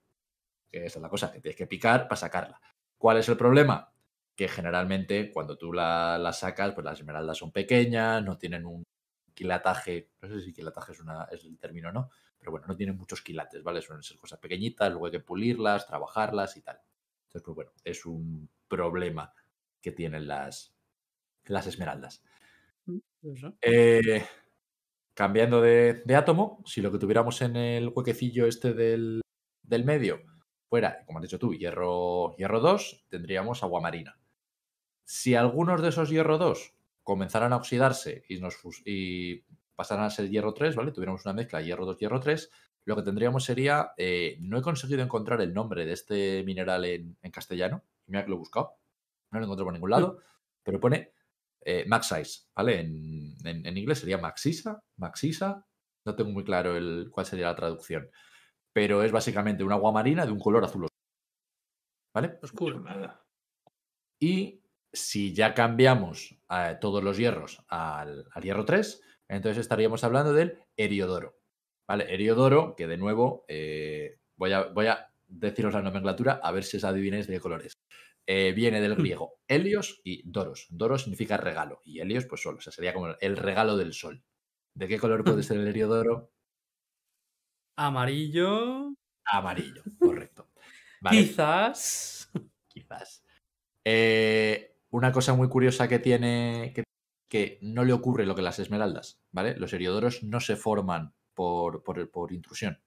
que esa es la cosa, que tienes que picar para sacarla. ¿Cuál es el problema? Que generalmente cuando tú la, la sacas, pues las esmeraldas son pequeñas, no tienen un quilataje, no sé si quilataje es, una, es el término o no, pero bueno, no tienen muchos quilates, ¿vale? Suelen ser cosas pequeñitas, luego hay que pulirlas, trabajarlas y tal. Entonces, pues bueno, es un problema que tienen las, las esmeraldas. Eso. Eh, cambiando de, de átomo, si lo que tuviéramos en el huequecillo este del, del medio fuera, como has dicho tú, hierro, hierro 2, tendríamos agua marina. Si algunos de esos hierro 2 comenzaran a oxidarse y, nos y pasaran a ser hierro 3, ¿vale? Tuviéramos una mezcla hierro 2, hierro 3, lo que tendríamos sería, eh, no he conseguido encontrar el nombre de este mineral en, en castellano, mira que lo he buscado, no lo encuentro por ningún lado, pero pone eh, Maxize, ¿vale? En, en- en inglés sería Maxisa, Maxisa, no tengo muy claro el, cuál sería la traducción, pero es básicamente un agua marina de un color azul oscuro, ¿vale? Oscuro. Y si ya cambiamos a todos los hierros al, al hierro 3, entonces estaríamos hablando del Heriodoro. ¿Vale? Heriodoro, que de nuevo eh, voy, a, voy a deciros la nomenclatura a ver si os adivináis de qué color es. Eh, viene del griego Helios y Doros. Doros significa regalo y Helios, pues sol. O sea, sería como el regalo del sol. ¿De qué color puede ser el Heriodoro? Amarillo. Amarillo, correcto. Vale. Quizás. Quizás. Eh, una cosa muy curiosa que tiene que, que no le ocurre lo que las esmeraldas, ¿vale? Los heriodoros no se forman por, por, por intrusión,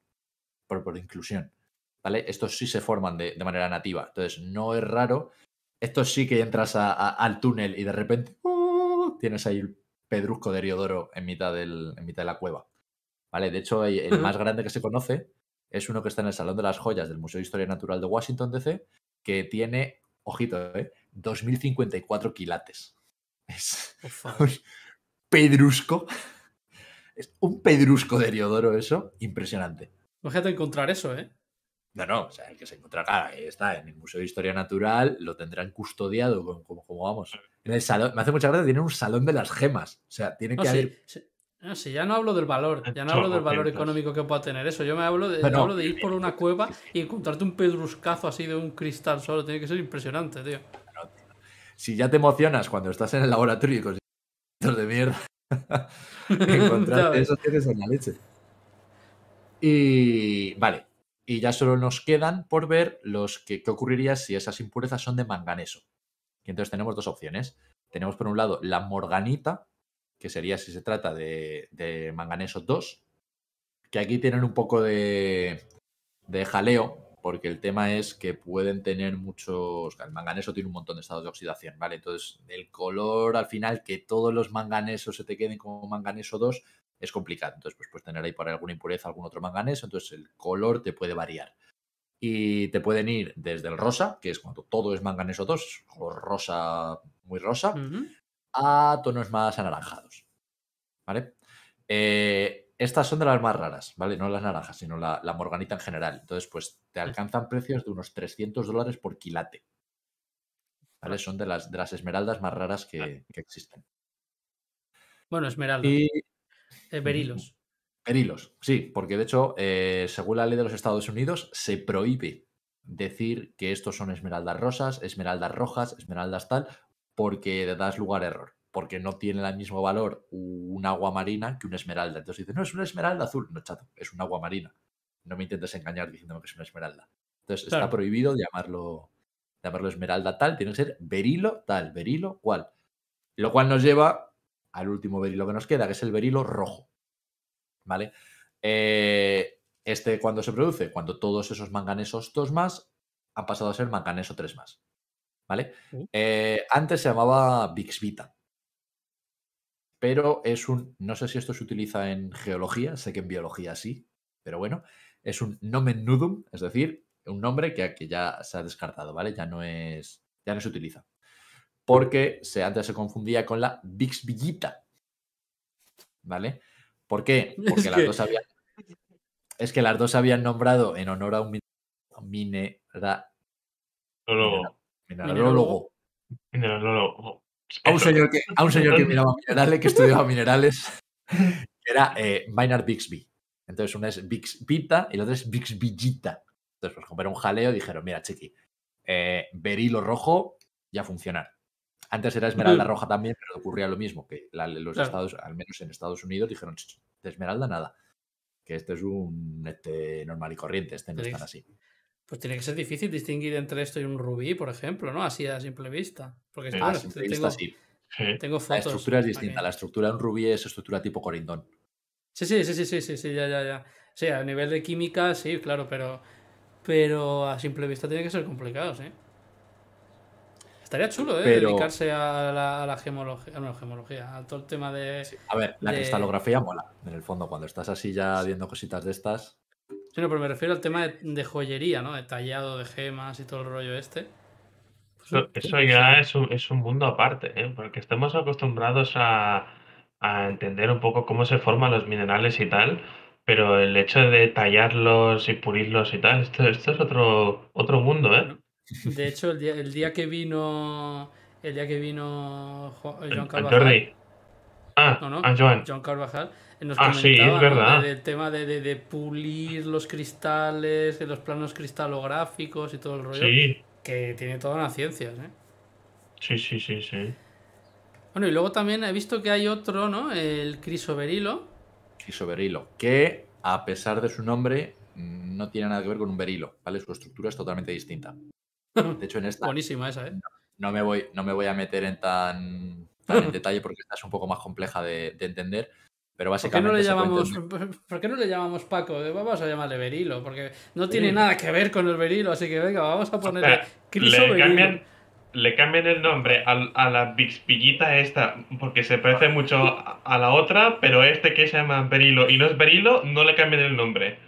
por, por inclusión, ¿vale? Estos sí se forman de, de manera nativa, entonces no es raro. Estos sí que entras a- a- al túnel y de repente ¡uh! tienes ahí el pedrusco de heriodoro en mitad, del, en mitad de la cueva, ¿vale? De hecho, el más grande que se conoce es uno que está en el Salón de las Joyas del Museo de Historia Natural de Washington, D.C., que tiene, ojito, ¿eh? 2054 quilates. Es un pedrusco. Es un pedrusco de Heriodoro eso, impresionante. Imagínate encontrar eso, ¿eh? No, no, o sea, el que se encontrará ahí está en el Museo de Historia Natural, lo tendrán custodiado como, como, como vamos. En el salón, me hace mucha gracia, tienen un salón de las gemas. O sea, tiene No, que sí, haber. sí. No, sí, ya no hablo del valor, ya no hablo del valor económico que pueda tener eso. Yo me hablo de, No, no. hablo de ir por una cueva y encontrarte un pedruscazo así de un cristal solo. Tiene que ser impresionante, tío. Si ya te emocionas cuando estás en el laboratorio y con de mierda, encontrarte eso tiene que ser la leche. Y vale, y ya solo nos quedan por ver los que, qué ocurriría si esas impurezas son de manganeso. Y entonces tenemos dos opciones. Tenemos por un lado la morganita, que sería si se trata de, manganeso 2, que aquí tienen un poco de, de jaleo, porque el tema es que pueden tener muchos. El manganeso tiene un montón de estados de oxidación, ¿vale? Entonces, el color al final, que todos los manganesos se te queden como manganeso 2, es complicado. Entonces, pues puedes tener ahí por alguna impureza algún otro manganeso, entonces el color te puede variar. Y te pueden ir desde el rosa, que es cuando todo es manganeso 2, color rosa, muy rosa, a tonos más anaranjados. ¿Vale? Eh, estas son de las más raras, ¿vale? No las naranjas, sino la, la morganita en general. Entonces, pues te alcanzan precios de unos 300 dólares por quilate. ¿Vale? Son de las, de las esmeraldas más raras que, que existen. Bueno, esmeralda. Y Eh, berilos. Berilos, sí, porque de hecho, eh, según la ley de los Estados Unidos, se prohíbe decir que estos son esmeraldas rosas, esmeraldas rojas, esmeraldas tal, porque das lugar a error, porque no tiene el mismo valor un agua marina que una esmeralda. Entonces dices, no, es una esmeralda azul. No, chato, es un agua marina. No me intentes engañar diciéndome que es una esmeralda. Entonces está prohibido llamarlo, llamarlo esmeralda tal, tiene que ser berilo tal, berilo cual. Lo cual nos lleva al último berilo que nos queda, que es el berilo rojo. ¿Vale? Eh, este, cuando se produce? Cuando todos esos manganesos 2 más han pasado a ser manganeso 3 más. ¿Vale? Eh, antes se llamaba Bixvita. Pero es un. No sé si esto se utiliza en geología, sé que en biología sí, pero bueno, es un nomen nudum, es decir, un nombre que, que ya se ha descartado, ¿vale? Ya no es. Ya no se utiliza. Porque se, antes se confundía con la Bixvillita. ¿Vale? ¿Por qué? Porque Es las que- dos habían. Es que las dos se habían nombrado en honor a un min- minera- Luego, mineralólogo. mineralólogo. A un señor que, a un señor que miraba minerales, que estudiaba minerales, que era eh, Maynard Bixby. Entonces, una es Bixbita y la otra es Bixbillita. Entonces, pues como era un jaleo, dijeron, mira, chiqui, eh, berilo rojo, ya funcionar. Antes era esmeralda Ujú. roja también, pero ocurría lo mismo, que la- los Claro. Estados, al menos en Estados Unidos, dijeron, "Ch, de esmeralda nada. Que este es un este, normal y corriente, este no es tan así. Pues tiene que ser difícil distinguir entre esto y un rubí, por ejemplo, ¿no? Así a simple vista. Porque bueno, a simple tengo, vista, sí. tengo La fotos. estructura es aquí. distinta. La estructura de un rubí es estructura tipo corindón. Sí, sí, sí, sí, sí, sí, sí, ya, ya, ya. Sí, a nivel de química, sí, claro, pero, pero a simple vista tiene que ser complicado, sí. Estaría chulo, ¿eh? Pero- Dedicarse a la, a la gemología, no, gemología, a todo el tema de... A ver, la de- cristalografía mola. En el fondo, cuando estás así ya viendo cositas de estas. Sí, no, pero me refiero al tema de, de joyería, ¿no? De tallado de gemas y todo el rollo este. Eso, eso ya es un, es un mundo aparte, ¿eh? porque estamos acostumbrados a, a entender un poco cómo se forman los minerales y tal, pero el hecho de tallarlos y pulirlos y tal, esto, esto es otro, otro mundo, ¿eh? De hecho, el día, el día que vino. El día que vino Jo- Joan El Carvajal. Jordi. Ah, no, no, ah, Joan. Carvajal. eh, Nos Ah, sí, es comentaba, ¿no? verdad. de- del tema de, de- de pulir los cristales, de los planos cristalográficos y todo el rollo. Sí. Que tiene todas las ciencias, ¿eh? Sí, sí, sí, sí. Bueno, y luego también he visto que hay otro, ¿no? El crisoberilo. Crisoberilo. Que, a pesar de su nombre, no tiene nada que ver con un berilo. ¿Vale? Su estructura es totalmente distinta. De hecho, en esta. Buenísima esa, ¿eh? No me voy, no me voy a meter en tan, tan en detalle porque esta es un poco más compleja de, de entender. Pero ¿Por qué básicamente. no le se puede llamamos, entender- ¿por qué no le llamamos Paco? Eh, Vamos a llamarle berilo, porque no tiene Sí. nada que ver con el berilo, así que venga, vamos a ponerle Espera, le crisoberilo. cambian, le cambian el nombre a, la Bixpillita esta, porque se parece mucho a, a la otra, pero este que se llama Berilo y no es Berilo, no le cambian el nombre.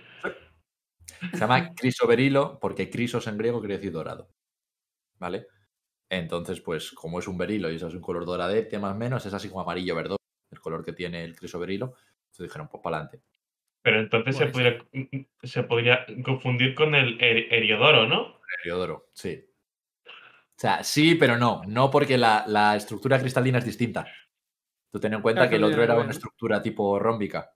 Se llama crisoberilo porque crisos en griego quiere decir dorado. ¿Vale? Entonces, pues, como es un berilo y eso es un color doradete más o menos, es así como amarillo verdoso, el color que tiene el crisoberilo. Entonces dijeron, pues para adelante. Pero entonces se podría, se podría confundir con el Her- Heriodoro, ¿no? Heliodoro, sí. O sea, sí, pero no. No porque la, la estructura cristalina es distinta. Tú ten en cuenta Claro, que el otro era una estructura tipo rómbica.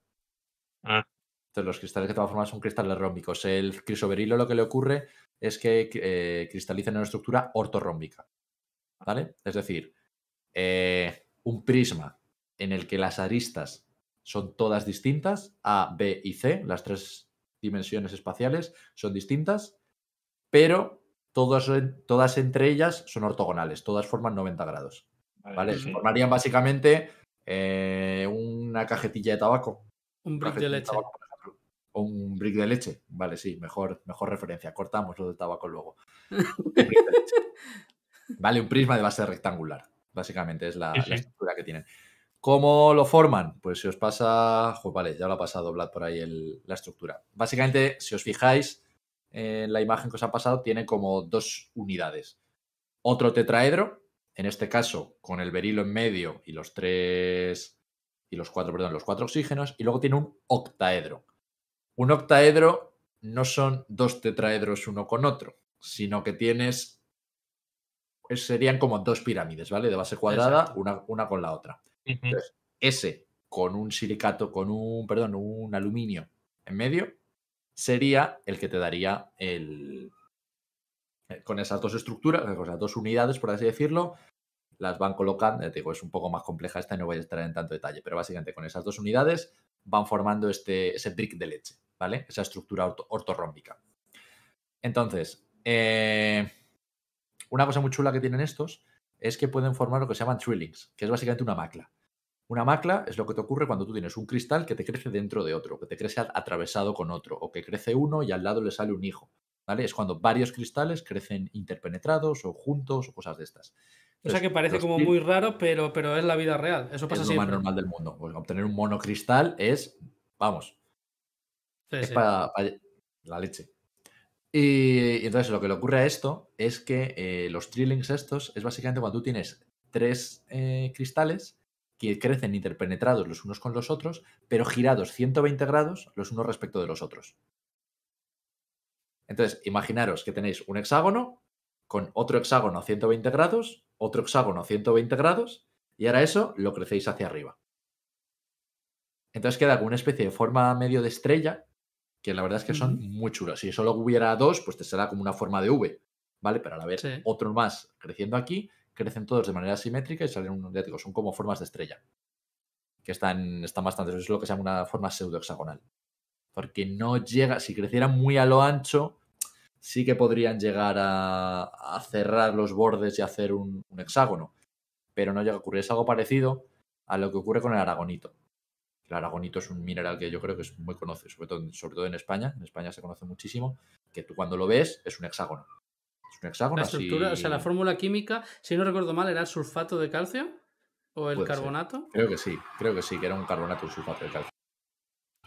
Ah. Entonces, los cristales que te van a formar son cristales rómbicos. El crisoberilo lo que le ocurre es que eh, cristaliza en una estructura ortorrómbica. ¿Vale? Es decir, eh, un prisma en el que las aristas son todas distintas, A, B y C, las tres dimensiones espaciales son distintas, pero todas, todas entre ellas son ortogonales, todas forman 90 grados. ¿Vale? sí. Formarían básicamente eh, una cajetilla de tabaco. Un brick de leche. tabaco, por ejemplo. O un brick de leche. Vale, sí, mejor, mejor referencia. Cortamos lo del tabaco luego. Un brick de leche. Vale, un prisma de base rectangular. Básicamente es la, Sí, sí. la estructura que tienen. ¿Cómo lo forman? Pues si os pasa. vale, ya lo ha pasado Vlad por ahí el- la estructura. Básicamente, si os fijáis en la imagen que os ha pasado, tiene como dos unidades. Otro tetraedro, en este caso con el berilo en medio y los tres. y los cuatro, perdón, los cuatro oxígenos. Y luego tiene un octaedro. Un octaedro no son dos tetraedros uno con otro, sino que tienes. pues serían como dos pirámides, ¿vale? De base cuadrada, una, una con la otra. Entonces, ese con un silicato, con un, perdón, un aluminio en medio, sería el que te daría el... eh, Con esas dos estructuras, con esas dos unidades, por así decirlo, las van colocando, te digo, es un poco más compleja esta y no voy a estar en tanto detalle, pero básicamente con esas dos unidades van formando este, ese brick de leche, ¿vale? Esa estructura orto- ortorrómbica. Entonces, eh, una cosa muy chula que tienen estos es que pueden formar lo que se llaman trillings, que es básicamente una macla. Una macla es lo que te ocurre cuando tú tienes un cristal que te crece dentro de otro, que te crece atravesado con otro, o que crece uno y al lado le sale un hijo. ¿Vale? Es cuando varios cristales crecen interpenetrados o juntos o cosas de estas. O sea que parece como muy raro, pero, pero es la vida real. Eso pasa es lo más normal del mundo. Pues obtener un monocristal es, vamos, Sí, es sí. para, para la leche. Y, y entonces lo que le ocurre a esto es que eh, los trillings estos es básicamente cuando tú tienes tres eh, cristales que crecen interpenetrados los unos con los otros, pero girados 120 grados los unos respecto de los otros. Entonces, imaginaros que tenéis un hexágono con otro hexágono a 120 grados, otro hexágono a 120 grados, y ahora eso lo crecéis hacia arriba. Entonces queda como una especie de forma medio de estrella, que la verdad es que son muy chulos. Si solo hubiera dos, pues te será como una forma de V, ¿vale? Pero al haber Sí. otro más creciendo aquí, crecen todos de manera simétrica y salen, un- digo, son como formas de estrella. Que están, están bastante, es lo que se llama una forma pseudohexagonal. Porque no llega, si crecieran muy a lo ancho, sí que podrían llegar a, a cerrar los bordes y hacer un, un hexágono. Pero no llega a ocurrir. Es algo parecido a lo que ocurre con el aragonito. El aragonito es un mineral que yo creo que es muy conocido, sobre todo, sobre todo en España. En España se conoce muchísimo. Que tú cuando lo ves es un hexágono. Es un hexágono La así- estructura, o sea, la fórmula química, si no recuerdo mal, era el sulfato de calcio o el Puede ser. carbonato. Creo que sí, creo que sí, que era un carbonato, un sulfato de calcio.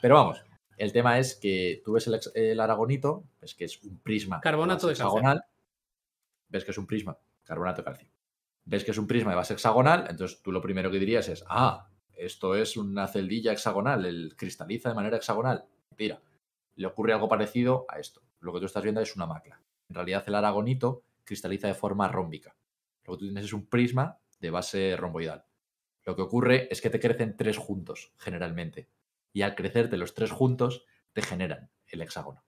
Pero vamos, el tema es que tú ves el, aragonito, ves que es un prisma Carbonato calcio. hexagonal, ves que es un prisma, carbonato de calcio. Ves que es un prisma de base hexagonal, entonces tú lo primero que dirías es, ah, esto es una celdilla hexagonal, el cristaliza de manera hexagonal. Mira, le ocurre algo parecido a esto. Lo que tú estás viendo es una macla. En realidad el aragonito cristaliza de forma rómbica. Lo que tú tienes es un prisma de base romboidal. Lo que ocurre es que te crecen tres juntos, generalmente. Y al crecerte los tres juntos, te generan el hexágono.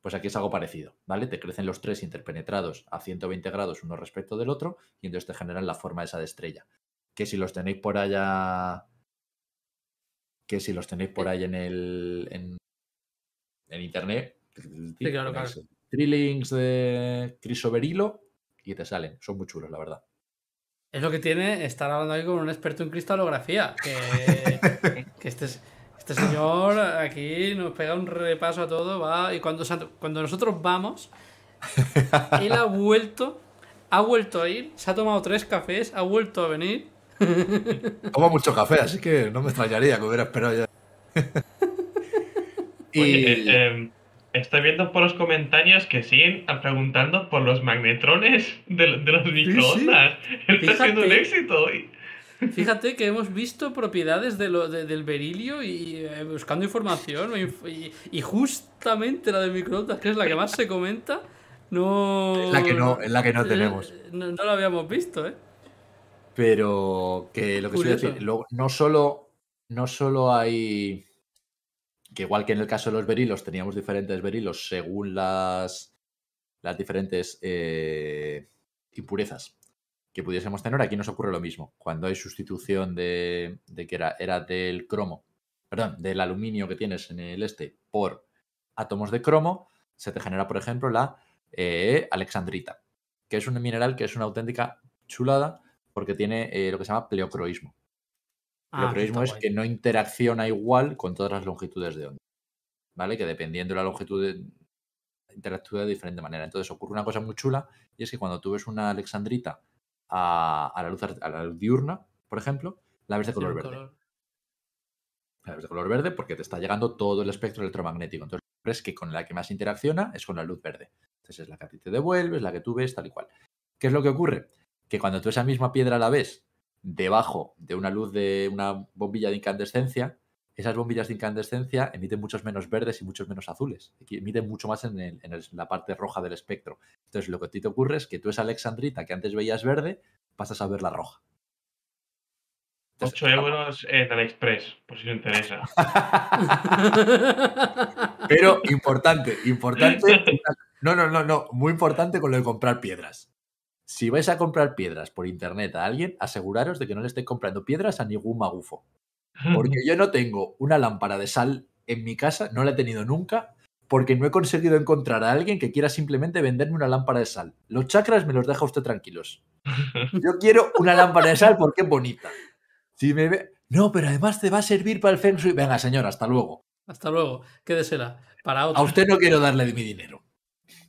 Pues aquí es algo parecido, ¿vale? Te crecen los tres interpenetrados a 120 grados uno respecto del otro y entonces te generan la forma esa de estrella. Que si los tenéis por allá... Que si los tenéis por ahí en el... en, en internet... Sí, claro, claro. ponéis Trillings de crisoberilo y te salen. Son muy chulos, la verdad. Es lo que tiene estar hablando ahí con un experto en cristalografía. Que, que este, es- este señor aquí nos pega un repaso a todo, va. Y cuando, cuando nosotros vamos, él ha vuelto, ha vuelto a ir, se ha tomado tres cafés, ha vuelto a venir. Tomo mucho café, así que no me extrañaría que hubiera esperado ya. Oye, eh, eh, estoy viendo por los comentarios que siguen preguntando por los magnetrones de, de los microondas. Está siendo un éxito hoy. Fíjate que hemos visto propiedades de lo, de- del berilio y eh, buscando información y, justamente la de microondas, que es la que más se comenta, no... Es la que no- es la que no eh, tenemos. No, no la habíamos visto, ¿eh? Pero que lo que Curioso. decir, luego, no solo, no solo hay. Que igual que en el caso de los berilos, teníamos diferentes berilos según las, las diferentes eh, impurezas que pudiésemos tener. Aquí nos ocurre lo mismo. Cuando hay sustitución de, de que era, era del cromo, perdón, del aluminio que tienes en el este por átomos de cromo, se te genera, por ejemplo, la eh, alexandrita, que es un mineral que es una auténtica chulada porque tiene eh, lo que se llama pleocroísmo. Ah, Pleocroísmo es guay. que no interacciona igual con todas las longitudes de onda. ¿Vale? Que dependiendo de la longitud de- interactúa de diferente manera. Entonces ocurre una cosa muy chula y es que cuando tú ves una alexandrita a, a la, luz, a la luz diurna, por ejemplo, la ves de color verde. color. La ves de color verde porque te está llegando todo el espectro electromagnético. Entonces ves que con la que más interacciona es con la luz verde. Entonces es la que a ti te devuelve, es la que tú ves, tal y cual. ¿Qué es lo que ocurre? Que cuando tú esa misma piedra la ves debajo de una luz de una bombilla de incandescencia, esas bombillas de incandescencia emiten muchos menos verdes y muchos menos azules. Emiten mucho más en, el- en el- la parte roja del espectro. Entonces lo que a ti te ocurre es que tú esa alexandrita que antes veías verde, pasas a verla roja. 8 euros en AliExpress, por si no interesa. Pero importante, importante. No, no, no, no. Muy importante con lo de comprar piedras. Si vais a comprar piedras por internet a alguien, aseguraros de que no le estéis comprando piedras a ningún magufo. Porque yo no tengo una lámpara de sal en mi casa, no la he tenido nunca, porque no he conseguido encontrar a alguien que quiera simplemente venderme una lámpara de sal. Los chakras me los deja usted tranquilos. Yo quiero una lámpara de sal porque es bonita. Si me ve... No, pero además te va a servir para el Feng Shui. Venga, señora, hasta luego. Hasta luego. Quédesela. Para A otro. usted no quiero darle mi dinero.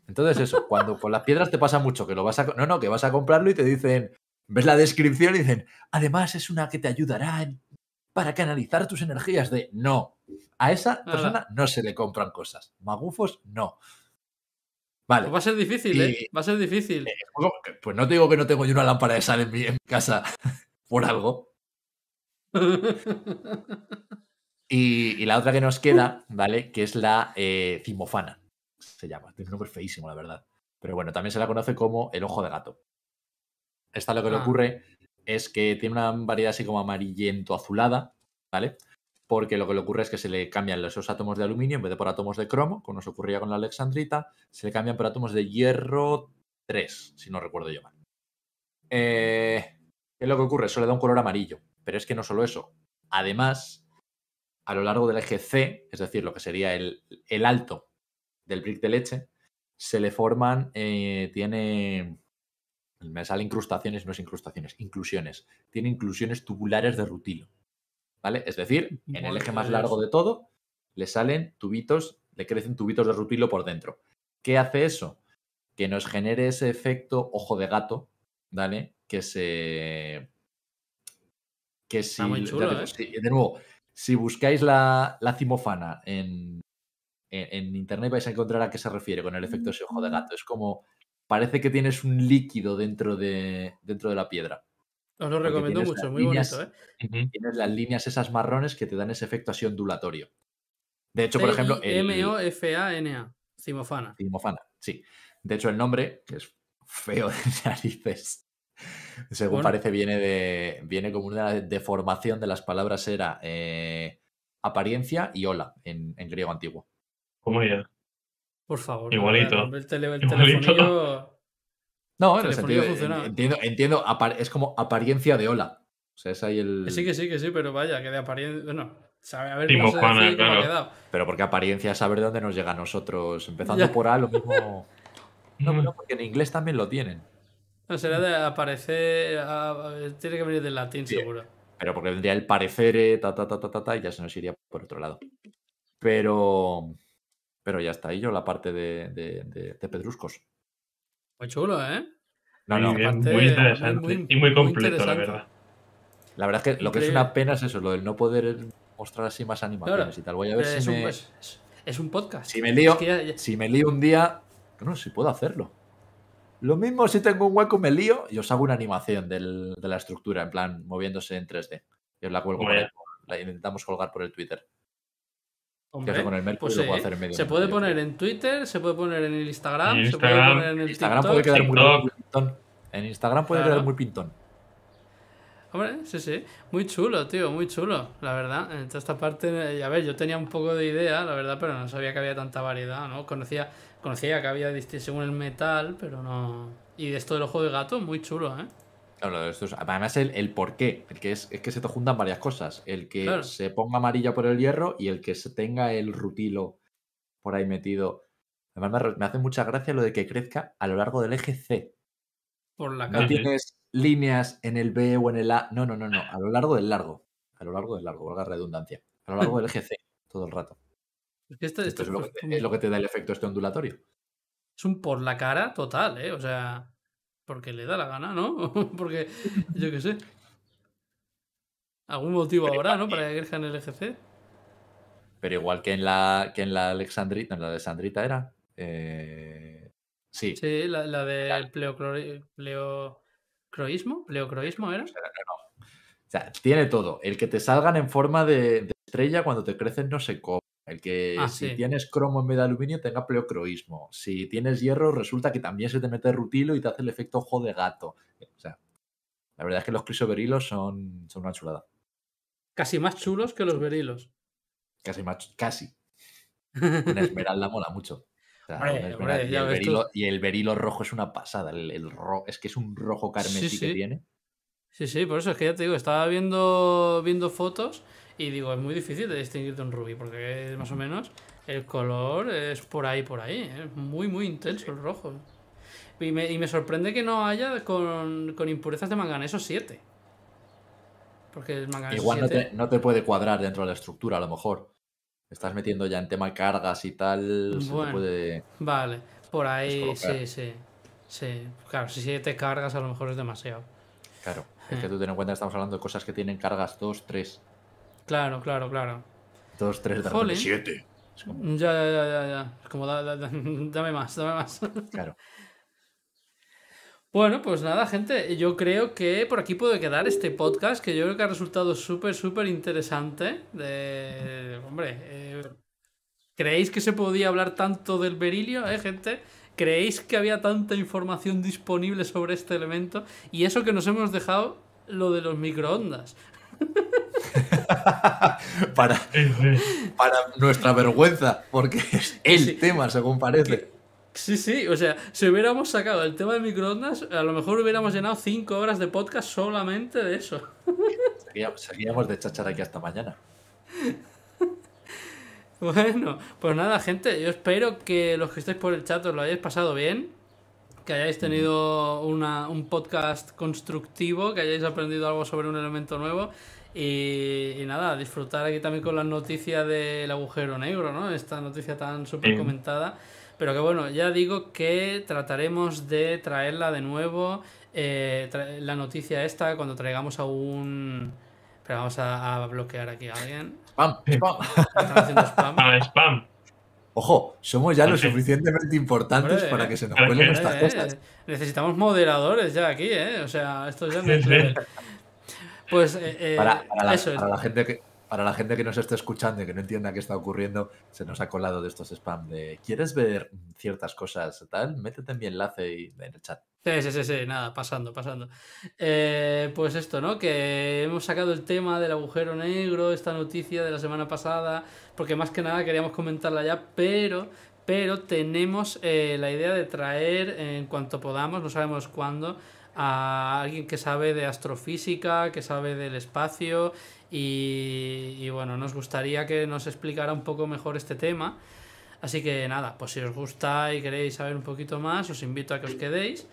Entonces eso, cuando con las piedras te pasa mucho que lo vas a... No, no, que vas a comprarlo y te dicen... Ves la descripción y dicen, además es una que te ayudará en- para canalizar tus energías de... No, a esa persona no se le compran cosas. Magufos, no. Vale. Pues va a ser difícil, Y- ¿eh? Va a ser difícil. Pues no te digo que no tengo yo una lámpara de sal en mi, en mi casa por algo. Y, y la otra que nos queda, ¿vale? Que es la eh, cimofana. Se llama. Tiene un nombre feísimo, la verdad. Pero bueno, también se la conoce como el ojo de gato. Esta lo que le Ah. ocurre es que tiene una variedad así como amarillento azulada, ¿vale? Porque lo que le ocurre es que se le cambian los esos átomos de aluminio en vez de por átomos de cromo, como nos ocurría con la alexandrita, se le cambian por átomos de hierro 3, si no recuerdo yo mal. Eh, ¿Qué es lo que ocurre? Eso le da un color amarillo. Pero es que no solo eso. Además, a lo largo del eje C, es decir, lo que sería el, el alto del brick de leche, se le forman, eh, tiene, me salen incrustaciones, no es incrustaciones, inclusiones. Tiene inclusiones tubulares de rutilo. ¿Vale? Es decir, en el eje más largo de todo, le salen tubitos, le crecen tubitos de rutilo por dentro. ¿Qué hace eso? Que nos genere ese efecto ojo de gato, ¿vale? Que se. Que si. muy chulo, ¿eh? si- de nuevo, si buscáis la, la cimofana en, en, en internet vais a encontrar a qué se refiere con el efecto ese ojo de gato. Es como. Parece que tienes un líquido dentro de, dentro de la piedra. Os lo recomiendo mucho, muy líneas- bonito, ¿eh? Tienes las líneas esas marrones que te dan ese efecto así ondulatorio. De hecho, por ejemplo, M-O-F-A-N-A. Cimofana. Cimofana, sí. De hecho, el nombre, que es feo de narices, según Bueno. parece, viene de. viene como una deformación de las palabras era eh, apariencia y hola en, en griego antiguo. ¿Cómo ya? Por favor. Igualito. hombre, El, tele- el Igualito. telefonillo. No, en el sentido. funciona. Entiendo, entiendo apar- es como apariencia de hola. O sea, es ahí el. Que sí, que sí, que sí, pero vaya, que de apariencia. Bueno, sabe a ver cómo se decide cómo ha quedado. Pero porque apariencia es saber de dónde nos llega a nosotros. Empezando Ya. por A, lo mismo. No, no, porque en inglés también lo tienen. No, será de aparecer. a- tiene que venir del latín, Sí. seguro. Pero porque vendría el parecer, ta, ta, ta, ta, ta, ta, y ya se nos iría por otro lado. Pero. Pero ya está ahí yo la parte de, de, de- de pedruscos. Muy chulo, ¿eh? No, Muy no. muy interesante. muy- y muy muy completo, la verdad. La verdad es que lo que es una pena es eso, lo del no poder mostrar así más animaciones Claro, y tal. Voy a ver pero si es, un, me, es- es- es un podcast. si me lío. Es que ya- ya- Si me lío un día. No, si puedo hacerlo. Lo mismo si tengo un hueco, me lío y os hago una animación del- de la estructura, en plan, moviéndose en 3D. Y os la cuelgo por Vaya. ahí, la intentamos colgar por el Twitter. Hombre, hace con el Mercury? pues Lo puedo sí, hacer en medio se puede poner creo. en Twitter, se puede poner en el Instagram, En se puede Instagram. poner en el Instagram TikTok. puede quedar muy, TikTok. muy pintón. En Instagram puede Claro. quedar muy pintón. Hombre, sí, sí. Muy chulo, tío, muy chulo, la verdad. En toda esta parte, eh, a ver, yo tenía un poco de idea, la verdad, pero no sabía que había tanta variedad, ¿no? Conocía, conocía que había según el metal, pero no. Y de esto del ojo de gato, muy chulo, ¿eh? Claro, esto es- además, el, el por qué. El que es, es que se te juntan varias cosas. El que Claro. se ponga amarilla por el hierro y el que se tenga el rutilo por ahí metido. Además, me, hace mucha gracia lo de que crezca a lo largo del eje C. Por la No tienes líneas en el B o en el A. No, no, no, no. A lo largo del largo. A lo largo del largo, valga redundancia. A lo largo del eje C, todo el rato. Es que esto, Esto esto es lo, te, es lo que te da el efecto este ondulatorio. es un por la cara total, ¿eh? O sea, porque le da la gana, ¿no? porque, yo qué sé. Algún motivo habrá, ¿no? Para que crezca en el EGC. Pero igual que en la, que en la Alexandrita, en la Alexandrita era. eh, sí, Sí, la, la del pleocroi- pleocroísmo. ¿Pleocroísmo era? O sea, tiene todo. El que te salgan en forma de, de estrella cuando te crecen no sé cómo. El que Ah, si sí. tienes cromo en vez de aluminio tenga pleocroísmo. Si tienes hierro resulta que también se te mete rutilo y te hace el efecto ojo de gato. O sea, la verdad es que los crisoverilos son, son una chulada. casi más chulos que los berilos. Casi más, casi. Una esmeralda mola mucho. O sea, Hombre, una esmeralda- hombre, y, el berilo, y el berilo rojo es una pasada. El, el ro- es que es un rojo carmesí Sí, que tiene. Sí, sí, por eso es que ya te digo, estaba viendo, viendo fotos y digo, es muy difícil de distinguir de un rubí, porque más o menos el color es por ahí, por ahí. Es muy, muy intenso el rojo. Y me, y me sorprende que no haya con, con impurezas de manganeso 7. Porque el manganeso Igual no 7... te, no te puede cuadrar dentro de la estructura, a lo mejor. Estás metiendo ya en tema cargas y tal. se te Bueno. puede. Vale, por ahí sí, sí. Sí, claro, si 7 cargas a lo mejor es demasiado. Claro. Es Eh. que tú ten en cuenta que estamos hablando de cosas que tienen cargas 2, 3. Claro, claro, claro. 2, 3, de Jolín. repente 7. Es como, Ya, ya, ya, ya, ya. Es como, da- da- da- dame más, dame más. claro. Bueno, pues nada, gente, yo creo que por aquí puede quedar este podcast, que yo creo que ha resultado súper, súper interesante. De... Hombre, eh, ¿creéis que se podía hablar tanto del berilio, eh, gente? ¿Creéis que había tanta información disponible sobre este elemento? Y eso que nos hemos dejado lo de los microondas. Para, para nuestra vergüenza, porque es el tema, según parece. Sí, sí, o sea, si hubiéramos sacado el tema de microondas, a lo mejor hubiéramos llenado cinco horas de podcast solamente de eso. Seguíamos, seguíamos de chachar aquí hasta mañana. Bueno, pues nada, gente, yo espero que los que estéis por el chat os lo hayáis pasado bien, que hayáis tenido una- un podcast constructivo, que hayáis aprendido algo sobre un elemento nuevo y, y nada, disfrutar aquí también con la noticia del agujero negro, ¿no? Esta noticia tan súper comentada. Pero que bueno, ya digo que trataremos de traerla de nuevo, eh, tra- la noticia esta, cuando traigamos a un... Pero vamos a, a bloquear aquí a alguien. Spam, spam. Están haciendo spam. Ah, spam. Ojo, somos ya lo suficientemente importantes Hombre, para que se nos cuelen estas Eh, cosas. necesitamos moderadores ya aquí, ¿eh? O sea, esto ya no es. Pues eh, eh, Para, para la, eso es. para la gente que, para la gente que nos esté escuchando y que no entienda qué está ocurriendo, se nos ha colado de estos spam de ¿quieres ver ciertas cosas tal? Métete en mi enlace y en el chat. Sí, sí, sí, sí, nada, pasando, pasando. Eh, pues esto, ¿no? Que hemos sacado el tema del agujero negro, esta noticia de la semana pasada, porque más que nada queríamos comentarla ya, pero, pero tenemos eh, la idea de traer en cuanto podamos, no sabemos cuándo, a alguien que sabe de astrofísica, que sabe del espacio y, y bueno, nos gustaría que nos explicara un poco mejor este tema. Así que nada, pues si os gusta y queréis saber un poquito más, os invito a que os quedéis.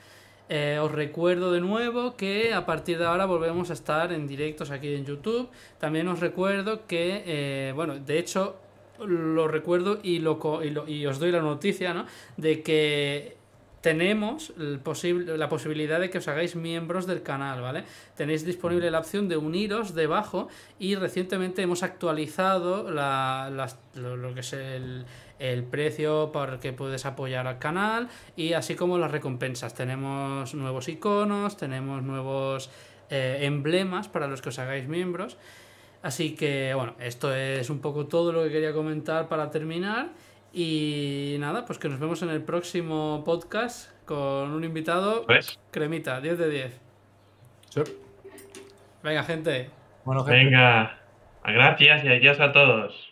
Eh, os recuerdo de nuevo que a partir de ahora volvemos a estar en directos aquí en YouTube. También os recuerdo que, eh, bueno, de hecho lo recuerdo y, lo, y, lo- y os doy la noticia, ¿no? De que tenemos la posibilidad de que os hagáis miembros del canal, ¿vale? Tenéis disponible la opción de uniros debajo y recientemente hemos actualizado lo, que es el, precio por el que puedes apoyar al canal y así como las recompensas. Tenemos nuevos iconos, tenemos nuevos eh, emblemas para los que os hagáis miembros. Así que bueno, esto es un poco todo lo que quería comentar para terminar. Y nada, pues que nos vemos en el próximo podcast con un invitado Pues. cremita, 10 de 10. Venga, gente. Bueno, gente. Venga. Gracias y adiós a todos.